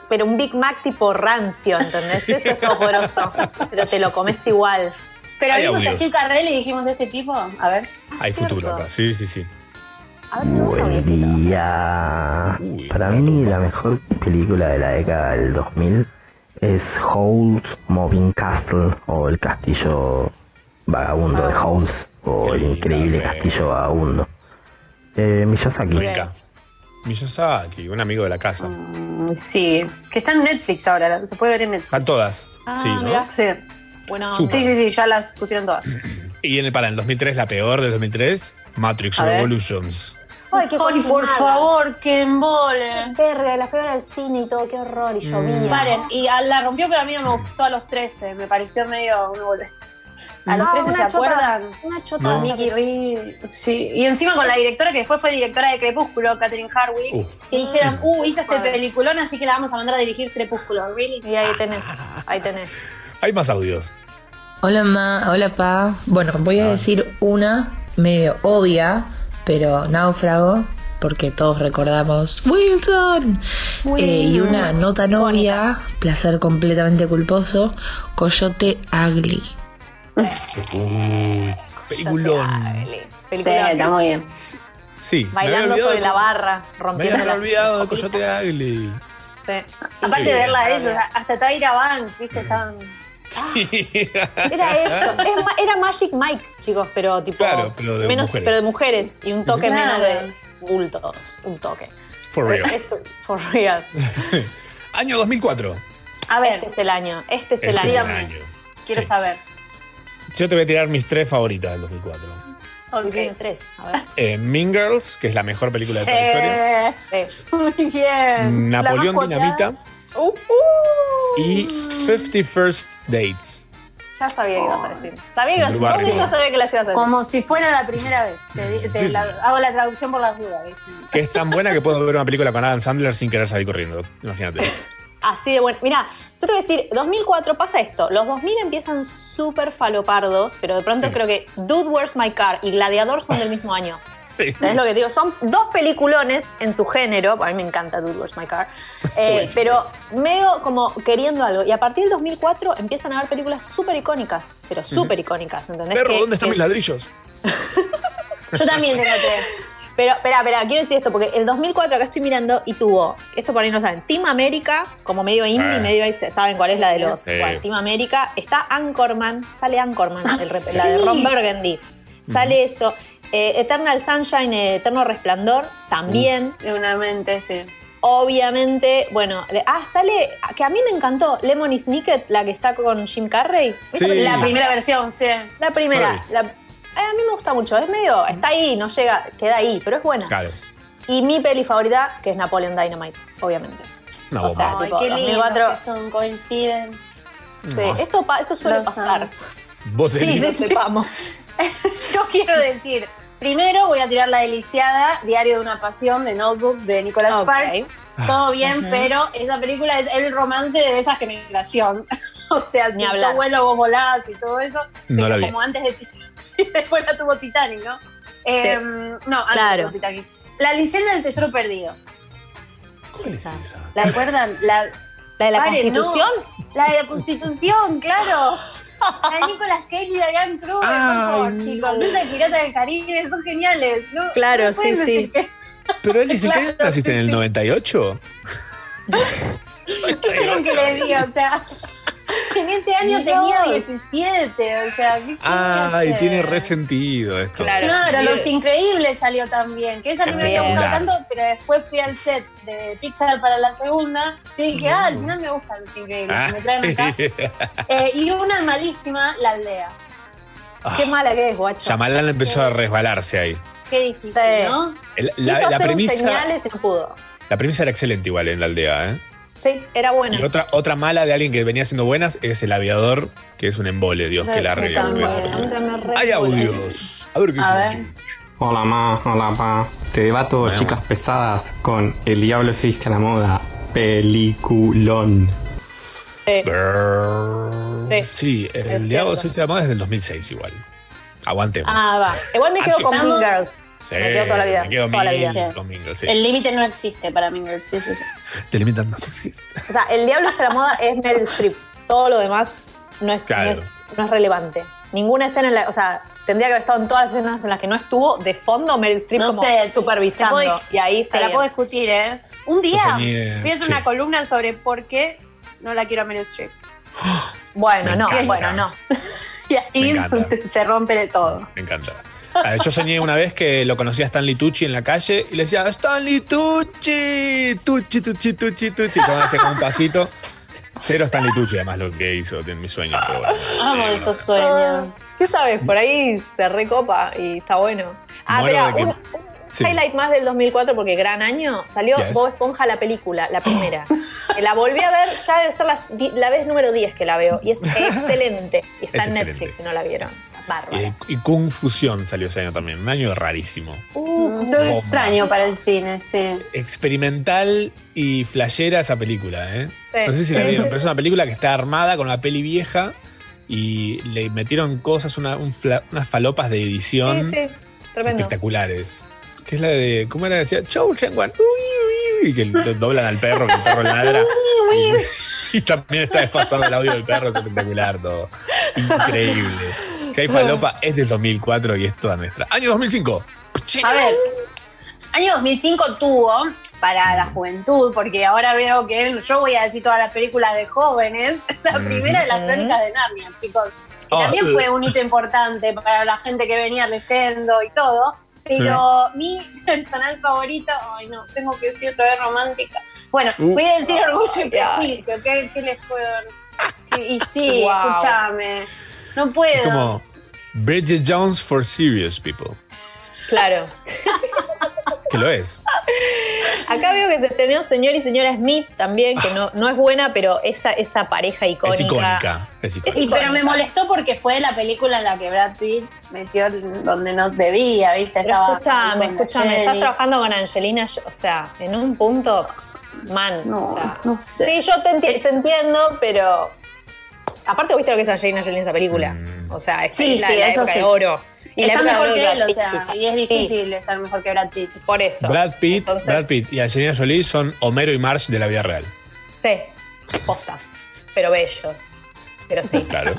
Pero un Big Mac tipo rancio, ¿entendés? Eso es todopoderoso. Pero te lo comes igual.
Pero
Hay
vimos a
audios.
Steve Carrell y dijimos de este tipo. A ver.
Hay futuro acá, sí, sí, sí.
A ver, tenemos
día. Para mí la mejor película de la década del 2000 es Howl's Moving Castle o El Castillo Vagabundo de Howl's o El Increíble Castillo Vagabundo. Eh, Miyazaki.
Rica. Miyazaki, un amigo de la casa.
Mm, Sí, que está en Netflix ahora, se puede ver en Netflix.
Están todas.
Ah,
sí, ¿no?
Sí.
Súper.
Sí, sí, sí, ya las pusieron todas.
Y en el, para el 2003, la peor del 2003, Matrix
A ver.
Revolutions.
Ay, qué
Ay, por favor, que embole.
Verga, la fui al cine y todo, qué horror. Y
Mm.
llovía.
Paren, y la rompió, pero a mí no me gustó a los 13. Me pareció medio una boludez. A los
Ah,
13 se
una chota-
acuerdan.
Una chota.
No.
Nicky Reed. Sí. Y encima con la directora que después fue directora de Crepúsculo, Catherine Harwick. Que dijeron, uh, hizo este peliculón, así que la vamos a mandar a dirigir Crepúsculo. ¿Really?
Y ahí tenés, ahí tenés.
Hay más audios.
Hola ma, hola pa. Bueno, voy
Ah.
a decir una medio obvia, pero náufrago, porque todos recordamos Wilson. Eh, y una nota novia, placer completamente culposo, Coyote Ugly.
Uy, peliculón.
Sí, está muy bien.
Sí. me
Bailando
había
sobre la barra,
Me
rompiendo
había
la
olvidado de Coyote Ugly.
Sí.
Aparte
Sí.
de verla a ellos, hasta Tyra Banks, ¿viste? Estaban...
Sí.
Era eso. Es era Magic Mike, chicos, pero tipo.
Claro, pero de
menos,
mujeres.
pero de mujeres. Y un toque
Claro.
menos de bultos. Un toque.
For real.
Eso, for real.
Año 2004.
A ver,
Este es el año. Este es el
Este es el año.
quiero
Sí.
saber.
Yo te voy a tirar mis tres favoritas del 2004.
Ok. Tiene tres. A ver.
Eh, mean Girls, que es la mejor película de toda la historia.
Sí.
Muy bien.
Napoleón
La.
Dinamita
Uh, uh.
y 50 First Dates.
Ya sabía que ibas a decir. Sabía que ibas decir. ya sabía que las ibas a decir.
Como si fuera la primera vez. Te, te
Sí,
la-
sí.
hago la traducción por las dudas.
Que es tan buena que puedo ver una película con Adam Sandler sin querer salir corriendo. Imagínate.
Así de bueno. Mira, yo te voy a decir, 2004 pasa esto. Los 2000 empiezan súper falopardos, pero de pronto
Sí.
creo que Dude, Where's My Car y Gladiador son del mismo año.
Sí.
Es lo que digo, son dos peliculones en su género. A mí me encanta Dude, Where's My Car. Eh,
Sí,
pero medio como queriendo algo. Y a partir del 2004 empiezan a haber películas súper icónicas, pero súper icónicas, ¿entendés?
Perro, ¿dónde están mis ladrillos?
Yo también tengo tres.
Pero, espera, espera, quiero decir esto, porque el 2004 acá estoy mirando y tuvo, esto por ahí no saben, Team América, como medio indie,
Sí.
medio ahí se- saben cuál es la de los,
Sí.
bueno, Team América, está Anchorman, sale Anchorman, el la de. Ron Burgundy, sale eso, eh, Eternal Sunshine, eh, Eterno Resplandor, también,
De una mente, sí.
obviamente, bueno, de- ah, sale, que a mí me encantó, Lemony Snicket, la que está con Jim Carrey,
Sí.
La primera versión, sí.
la primera,
Ay.
la- eh, a mí me gusta mucho, es medio, está ahí, no llega, queda ahí, pero es buena.
Claro.
Y mi peli favorita, que es Napoleon Dynamite, obviamente.
Una
O sea,
Ay,
tipo,
qué lindo
2004.
que son, coinciden.
Sí,
No.
esto, esto suele
Los
pasar.
Vos
Sí, sí, sí. Yo quiero decir, primero voy a tirar la deliciada, Diario de una Pasión, de Notebook, de Nicolas. Sparks. Todo bien, pero esa película es el romance de esa generación. o sea,
Ni
si
hablar.
yo vuelo, vos volás y todo eso.
No
pero
la vi.
Como antes de y después la tuvo Titanic, ¿no? Eh, no, antes
Claro.
tuvo Titanic. La leyenda del tesoro perdido.
¿Cuál es esa?
¿La recuerdan? La,
¿La de la
no.
Constitución?
La de la Constitución, claro. La de Nicolas Cage y Diane Cruz, por favor, chicos.
no.
Esa de Pirata del Caribe son geniales. ¿no?
Claro, sí, sí.
que-
Pero Eli, si
Claro,
¿qué naciste
sí,
en el
sí.
98?
¿Qué quieren que les diga? O sea, en este año
Dios.
tenía 17. O sea, ¿qué
Ay,
hacer?
tiene resentido esto.
Claro.
Los Increíbles salió también, que esa no me había gustado tanto, pero después fui al set de Pixar para la segunda y dije, ah, al final me gustan Los Increíbles,
Ah.
me traen acá. Eh, y una malísima, La Aldea.
Qué mala que es, guacho.
Yamalán empezó a resbalarse ahí.
Qué difícil,
Sí.
¿no?
El-
Quiso
La,
hacer un
premisa,
señales y no pudo.
la premisa era excelente igual en la aldea, ¿eh?
Sí, era buena.
Y otra, otra mala de alguien que venía haciendo buenas es el aviador, que es un embole, Dios que la
Sí,
arregle.
también. A mí también me re
Hay audios. A ver qué
A
dice.
Hola ma, hola pa. Te debato
Bueno.
chicas pesadas con El Diablo se viste a la moda. Peliculón.
Brrr.
Sí.
Sí, el
Es
Diablo
cierto.
se viste de moda desde el 2006 igual. Aguantemos.
Ah, va. Igual me quedo con. Mean Girls.
Sí,
me quedo toda la vida.
me quedo
toda la vida.
Con sí.
El límite no existe para mí. Sí, sí, sí.
Te limitan no existe.
O sea, el diablo está la moda es Meryl Streep. Todo lo demás no es,
Claro.
no es, no es relevante. Ninguna escena en la. O sea, tendría que haber estado en todas las escenas en las que no estuvo de fondo Meryl Streep
No
como
sé,
supervisando.
puedo-
y ahí está
Te la
bien.
puedo discutir, ¿eh? Un día voy a hacer
sí.
una columna sobre por qué no la quiero a Meryl Streep.
Bueno,
Me
no,
encanta.
bueno, no.
Y ahí se rompe de todo.
Me encanta. Ah, Yo soñé una vez que lo conocía a Stanley Tucci en la calle y le decía, Stanley Tucci, Tucci, Tucci, Tucci, Tucci. Y cuando hacía como un pasito. Cero Stanley Tucci, además, lo que hizo en mi sueño. Pero bueno.
Amo esos sueños.
¿Qué sabes? Por ahí se recopa y está bueno. Ah,
que-
un, un
Sí.
highlight más del 2004 porque gran año. Salió
Yes.
Bob Esponja la película, la primera. Que la volví a ver, ya debe ser la vez número 10 que la veo. Y es excelente. Y está
Es
en
excelente.
Netflix si no la vieron. Bárbaro.
Y, y Kung Fusión salió ese año también. Un año rarísimo.
Uh,
Bomba.
extraño para el cine, sí.
Experimental y flashera esa película, ¿eh?
Sí.
no sé si la vieron,
sí,
pero es una película que está armada con una peli vieja y le metieron cosas, una- un fla- unas falopas de edición
Sí, sí, tremendo.
espectaculares. Que es la de, ¿cómo era? Decía, Chau, Chengwan, uy, uy, uy", y que do- doblan al perro, que el perro ladra. Y, y también está desfasado el audio del perro, es espectacular todo. Increíble. Si hay falopa, es del 2004 y es toda nuestra. Año 2005.
A ver, año 2005 tuvo para la juventud, porque ahora veo que yo voy a decir todas las películas de jóvenes. La primera de las crónicas de Narnia, chicos. Que
Oh,
también fue un hito importante para la gente que venía leyendo y todo. Pero mi personal favorito, ay no, tengo que decir otra vez romántica. Bueno,
Uh.
voy a decir orgullo y prejuicio. ¿Qué, qué les puedo.? Y sí,
Wow.
escúchame. No puedo.
Es como Bridget Jones for serious people.
Claro.
Que lo es.
Acá veo que se estrenó Señor y Señora Smith también, que no, no es buena, pero esa, esa pareja icónica.
Es icónica. Es icónica.
Sí, pero me molestó porque fue la película en la que Brad Pitt metió donde no debía, ¿viste?
Pero
Estaba
escúchame, escúchame, estás trabajando con Angelina, o sea, en un punto, man,
No,
o sea,
no sé.
Sí, yo te, enti- te entiendo, pero aparte viste lo que es Angelina Jolie en esa película,
Mm.
o sea, es
Sí,
la,
sí,
la
eso
época
sí.
de oro. Y la
Está
de
mejor
oro de
que él, o sea,
quizá.
y es difícil estar mejor que Brad Pitt.
Por eso.
Brad Pitt,
Entonces-
Brad Pitt y Angelina Jolie son Homero y Marge de la vida real.
Sí, posta, pero bellos, pero sí,
Claro.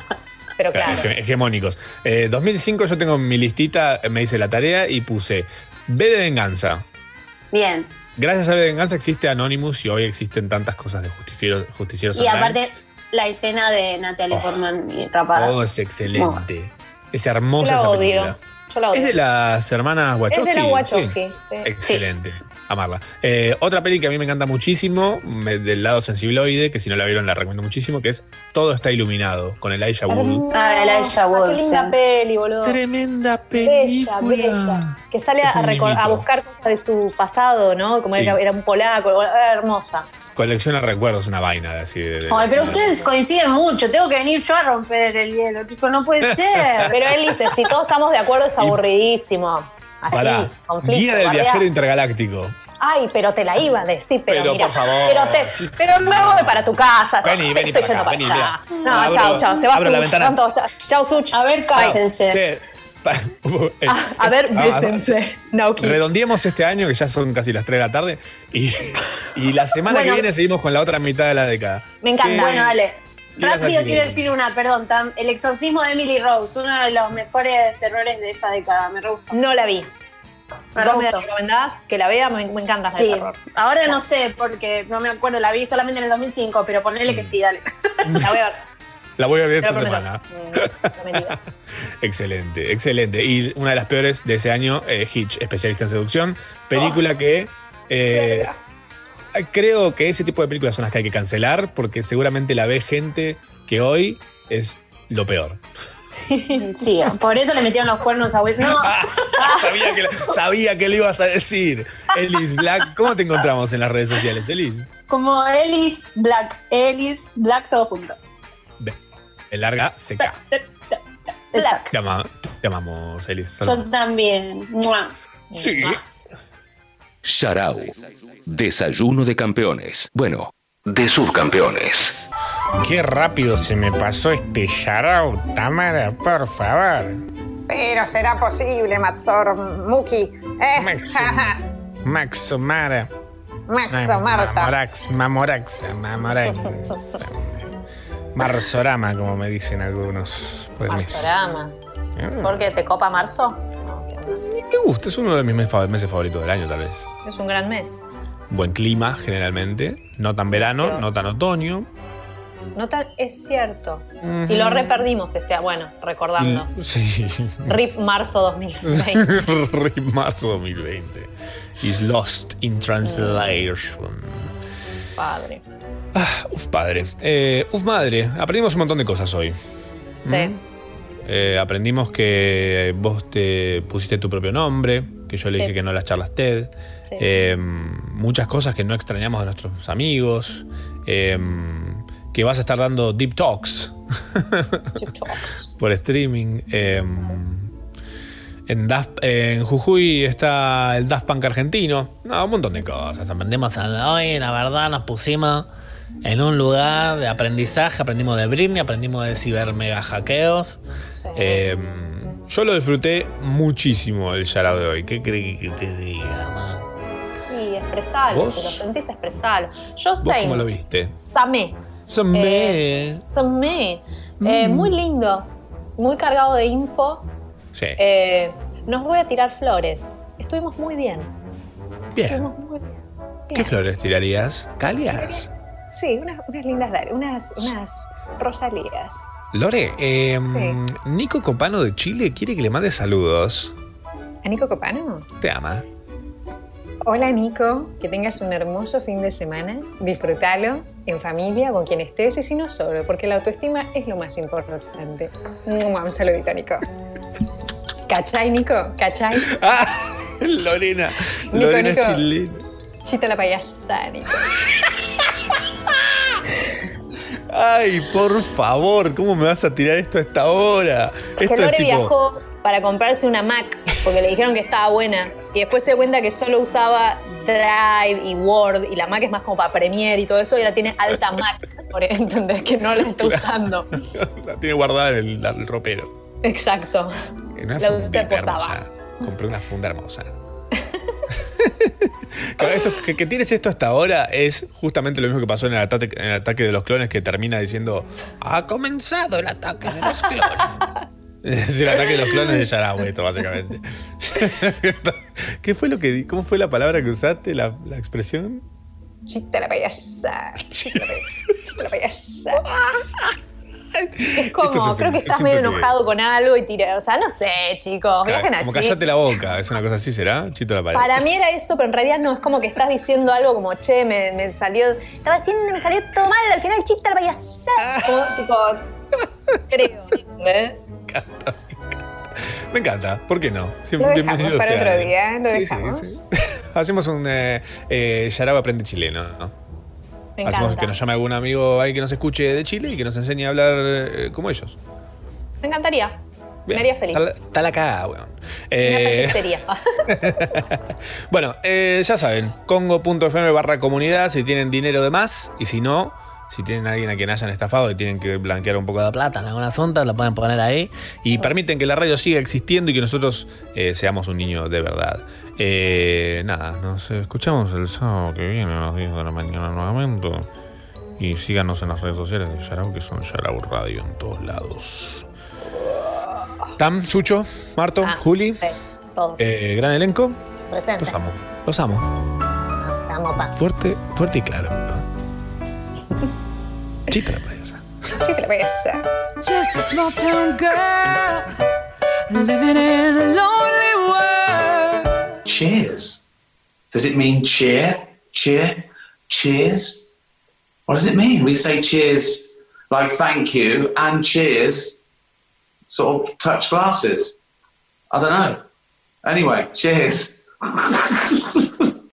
pero claro.
Claro, hegemónicos. Eh, 2005 yo tengo en mi listita, me hice la tarea y puse B de venganza.
Bien.
Gracias a B de venganza existe Anonymous y hoy existen tantas cosas de justicieros, justicieros
Y
online.
aparte, la escena de Natalie
Oh.
Portman y rapada.
Todo es excelente. Es hermosa
Yo la
esa
odio.
película.
Yo la odio.
Es de las hermanas Wachowski.
Es de la
Sí.
Wachowski, sí.
Excelente. Amarla. Eh, otra peli que a mí me encanta muchísimo, me- del lado sensibloide, que si no la vieron la recomiendo muchísimo, que es Todo está iluminado, con Elijah Wood.
Ah, el Elijah Wood,
Qué linda
sí.
peli, boludo.
Tremenda
Bella, bella. Que sale a, a buscar cosas de su pasado, ¿no? Como
Sí.
era, era un polaco, era hermosa.
Colecciona recuerdos, una vaina de así. De, de-
Ay, pero ustedes coinciden mucho. Tengo que venir yo a romper el hielo, chicos. No puede ser.
Pero él dice, si todos estamos de acuerdo es aburridísimo. Así,
Pará,
conflicto.
Guía del viajero intergaláctico.
Ay, pero te la iba a decir, pero,
Pero,
mira.
por favor.
Pero, te, pero me voy para tu casa.
Vení, vení
Estoy
para
yendo
acá,
para
vení,
allá. No, chao, chao. Se va Such. Chao, Such.
A ver, cásense.
Eh,
A ver,
ah,
bésense. No kiss.
Redondeemos este año, que ya son casi las 3 de la tarde, y, y la semana
Bueno.
que viene seguimos con la otra mitad de la década.
Me encanta.
¿Qué-
Bueno, dale.
¿Qué ibas a
Rápido quiero decir una, perdón. tam- el exorcismo de Emily Rose, uno de los mejores terrores de esa década. Me re gustó.
No la vi.
Me
¿Vos me recomendás? Que la vea, me, me encanta
Sí,
terror.
ahora no sé porque no me acuerdo, la vi solamente en el 2005, pero ponele
Mm.
que sí, dale.
La voy a ver.
La voy a ver esta semana.
No digas.
Excelente, excelente. Y una de las peores de ese año, eh, Hitch, especialista en seducción. Película que. eh, creo que ese tipo de películas son las que hay que cancelar porque seguramente la ve gente que hoy es lo peor.
Sí, por eso le metieron los cuernos a Will. No,
sabía, que, sabía que ibas a decir. Elis Black, ¿cómo te encontramos en las redes sociales, Elis?
como Ellis Black, Ellis Black todo junto.
El larga.
Exacto.
Te, ama- te amamos, Elis.
Yo también. Mua.
Sí.
Sharau. Desayuno de campeones. Bueno, de subcampeones.
Qué rápido se me pasó este yarao, Tamara, por favor.
Pero será posible, Matsor Muki. Eh.
Maxo Mara.
Maxo Marta.
Mamorax, Mamorax, Mamorax. Marsorama, como me dicen algunos. por.
Marsorama.
Ah.
¿Por qué te copa marzo?
Me gusta, es uno de mis meses favoritos del año, tal vez.
Es un gran mes.
Buen clima, generalmente. No tan verano, no tan otoño.
No tan, es cierto. Y lo reperdimos este, bueno, recordando.
Y- Sí.
RIP marzo 2006.
Rip marzo 2020. Is lost in translation.
Padre.
Uf, padre. Eh, uf, madre. Aprendimos un montón de cosas hoy.
Sí.
Eh, aprendimos que vos te pusiste tu propio nombre, que yo le
Sí.
dije que no las charlas TED.
Sí.
Eh, muchas cosas que no extrañamos de nuestros amigos. Eh, que vas a estar dando deep talks por streaming. Eh, en, en Jujuy está el Daft Punk argentino. No, un montón de cosas.
Aprendimos hoy, la verdad, nos pusimos en un lugar de aprendizaje. Aprendimos de Britney, aprendimos de ciber mega hackeos.
Eh, yo lo disfruté muchísimo el Yarao de hoy. ¿Qué crees que te diga, ma?
Y expresalo, si lo sentís, expresalo. Yo
¿Vos
sé.
cómo lo viste?
Samé.
Samé.
Eh, Samé. Eh, muy lindo. Muy cargado de info.
Sí.
Eh, nos voy a tirar flores. Estuvimos muy bien.
Bien.
Estuvimos muy bien.
¿Qué flores tirarías? ¿Calias?
Sí, unas, unas lindas, unas, unas rosalías.
Lore, eh,
Sí.
Nico Copano de Chile quiere que le mande saludos.
¿A Nico Copano?
Te ama.
Hola Nico, que tengas un hermoso fin de semana. Disfrútalo en familia, con quien estés y si no solo, porque la autoestima es lo más importante. Un saludito, Nico. ¿Cachai, Nico? ¿Cachai?
Lorena.
Nico,
Lorena
Nico. Chita la payasa, Nico.
Ay, por favor, ¿cómo me vas a tirar esto a esta hora?
que
Esto
Lore
es tipo.
viajó para comprarse una Mac porque le dijeron que estaba buena y después se cuenta que solo usaba Drive y Word y la Mac es más como para Premiere y todo eso y ahora tiene alta Mac, por ¿entendés? Que no la está usando.
La tiene guardada en el, el ropero.
Exacto.
En una
La usted posaba.
Compré una funda hermosa. Esto, que, que tienes esto hasta ahora es justamente lo mismo que pasó en el, ataque, en el ataque de los clones que termina diciendo ha comenzado el ataque de los clones. Es el ataque de los clones de Yarao, esto básicamente. ¿Qué fue lo que ¿Cómo fue la palabra que usaste? La, la expresión.
Chita la payasa. Chita la payasa. Chita. Es como, creo que estás medio
que-
enojado con algo y tira. O sea, no sé, chicos. Viajen a
Como callate la boca, es una cosa así, ¿será? Chito la pared.
Para mí era eso, pero en realidad no, es como que estás diciendo algo como, che, me, me salió, estaba haciendo, me salió todo mal, al final chiste la payasa. Como, tipo, creo, ¿ves?
Me encanta, ¿por qué no?
Lo dejamos para
sea.
otro día, lo
Sí,
dejamos.
sí. Hacemos un eh, eh, Yarao aprende chileno, ¿no?
Me
Hacemos
encanta.
que nos llame algún amigo ahí que nos escuche de Chile y que nos enseñe a hablar eh, como ellos.
Me encantaría.
Bien.
Me haría feliz.
Está la- la cagada, weón. Eh, bueno, eh, ya saben, congo.fm barra comunidad si tienen dinero de más y si no, si tienen a alguien a quien hayan estafado y tienen que blanquear un poco de plata en algún asunto, lo pueden poner ahí y permiten que la radio siga existiendo y que nosotros eh, seamos un niño de verdad. Eh, nada, nos escuchamos el sábado que viene a las 10 de la mañana nuevamente. Y síganos en las redes sociales de Yarao, que son Yarao Radio en todos lados. Tam, Sucho, Marto,
Ah,
Juli,
Sí, todos.
eh, gran elenco.
Presente.
Los amo. Los amo.
Vamos, pa.
Fuerte, fuerte y claro. Chita la payasa.
Chiste la payasa.
Just a small town girl living in a lonely world.
Cheers. Does it mean cheer? Cheer? Cheers? What does it mean? We say cheers like thank you and cheers, sort of touch glasses. I don't know. Anyway, cheers.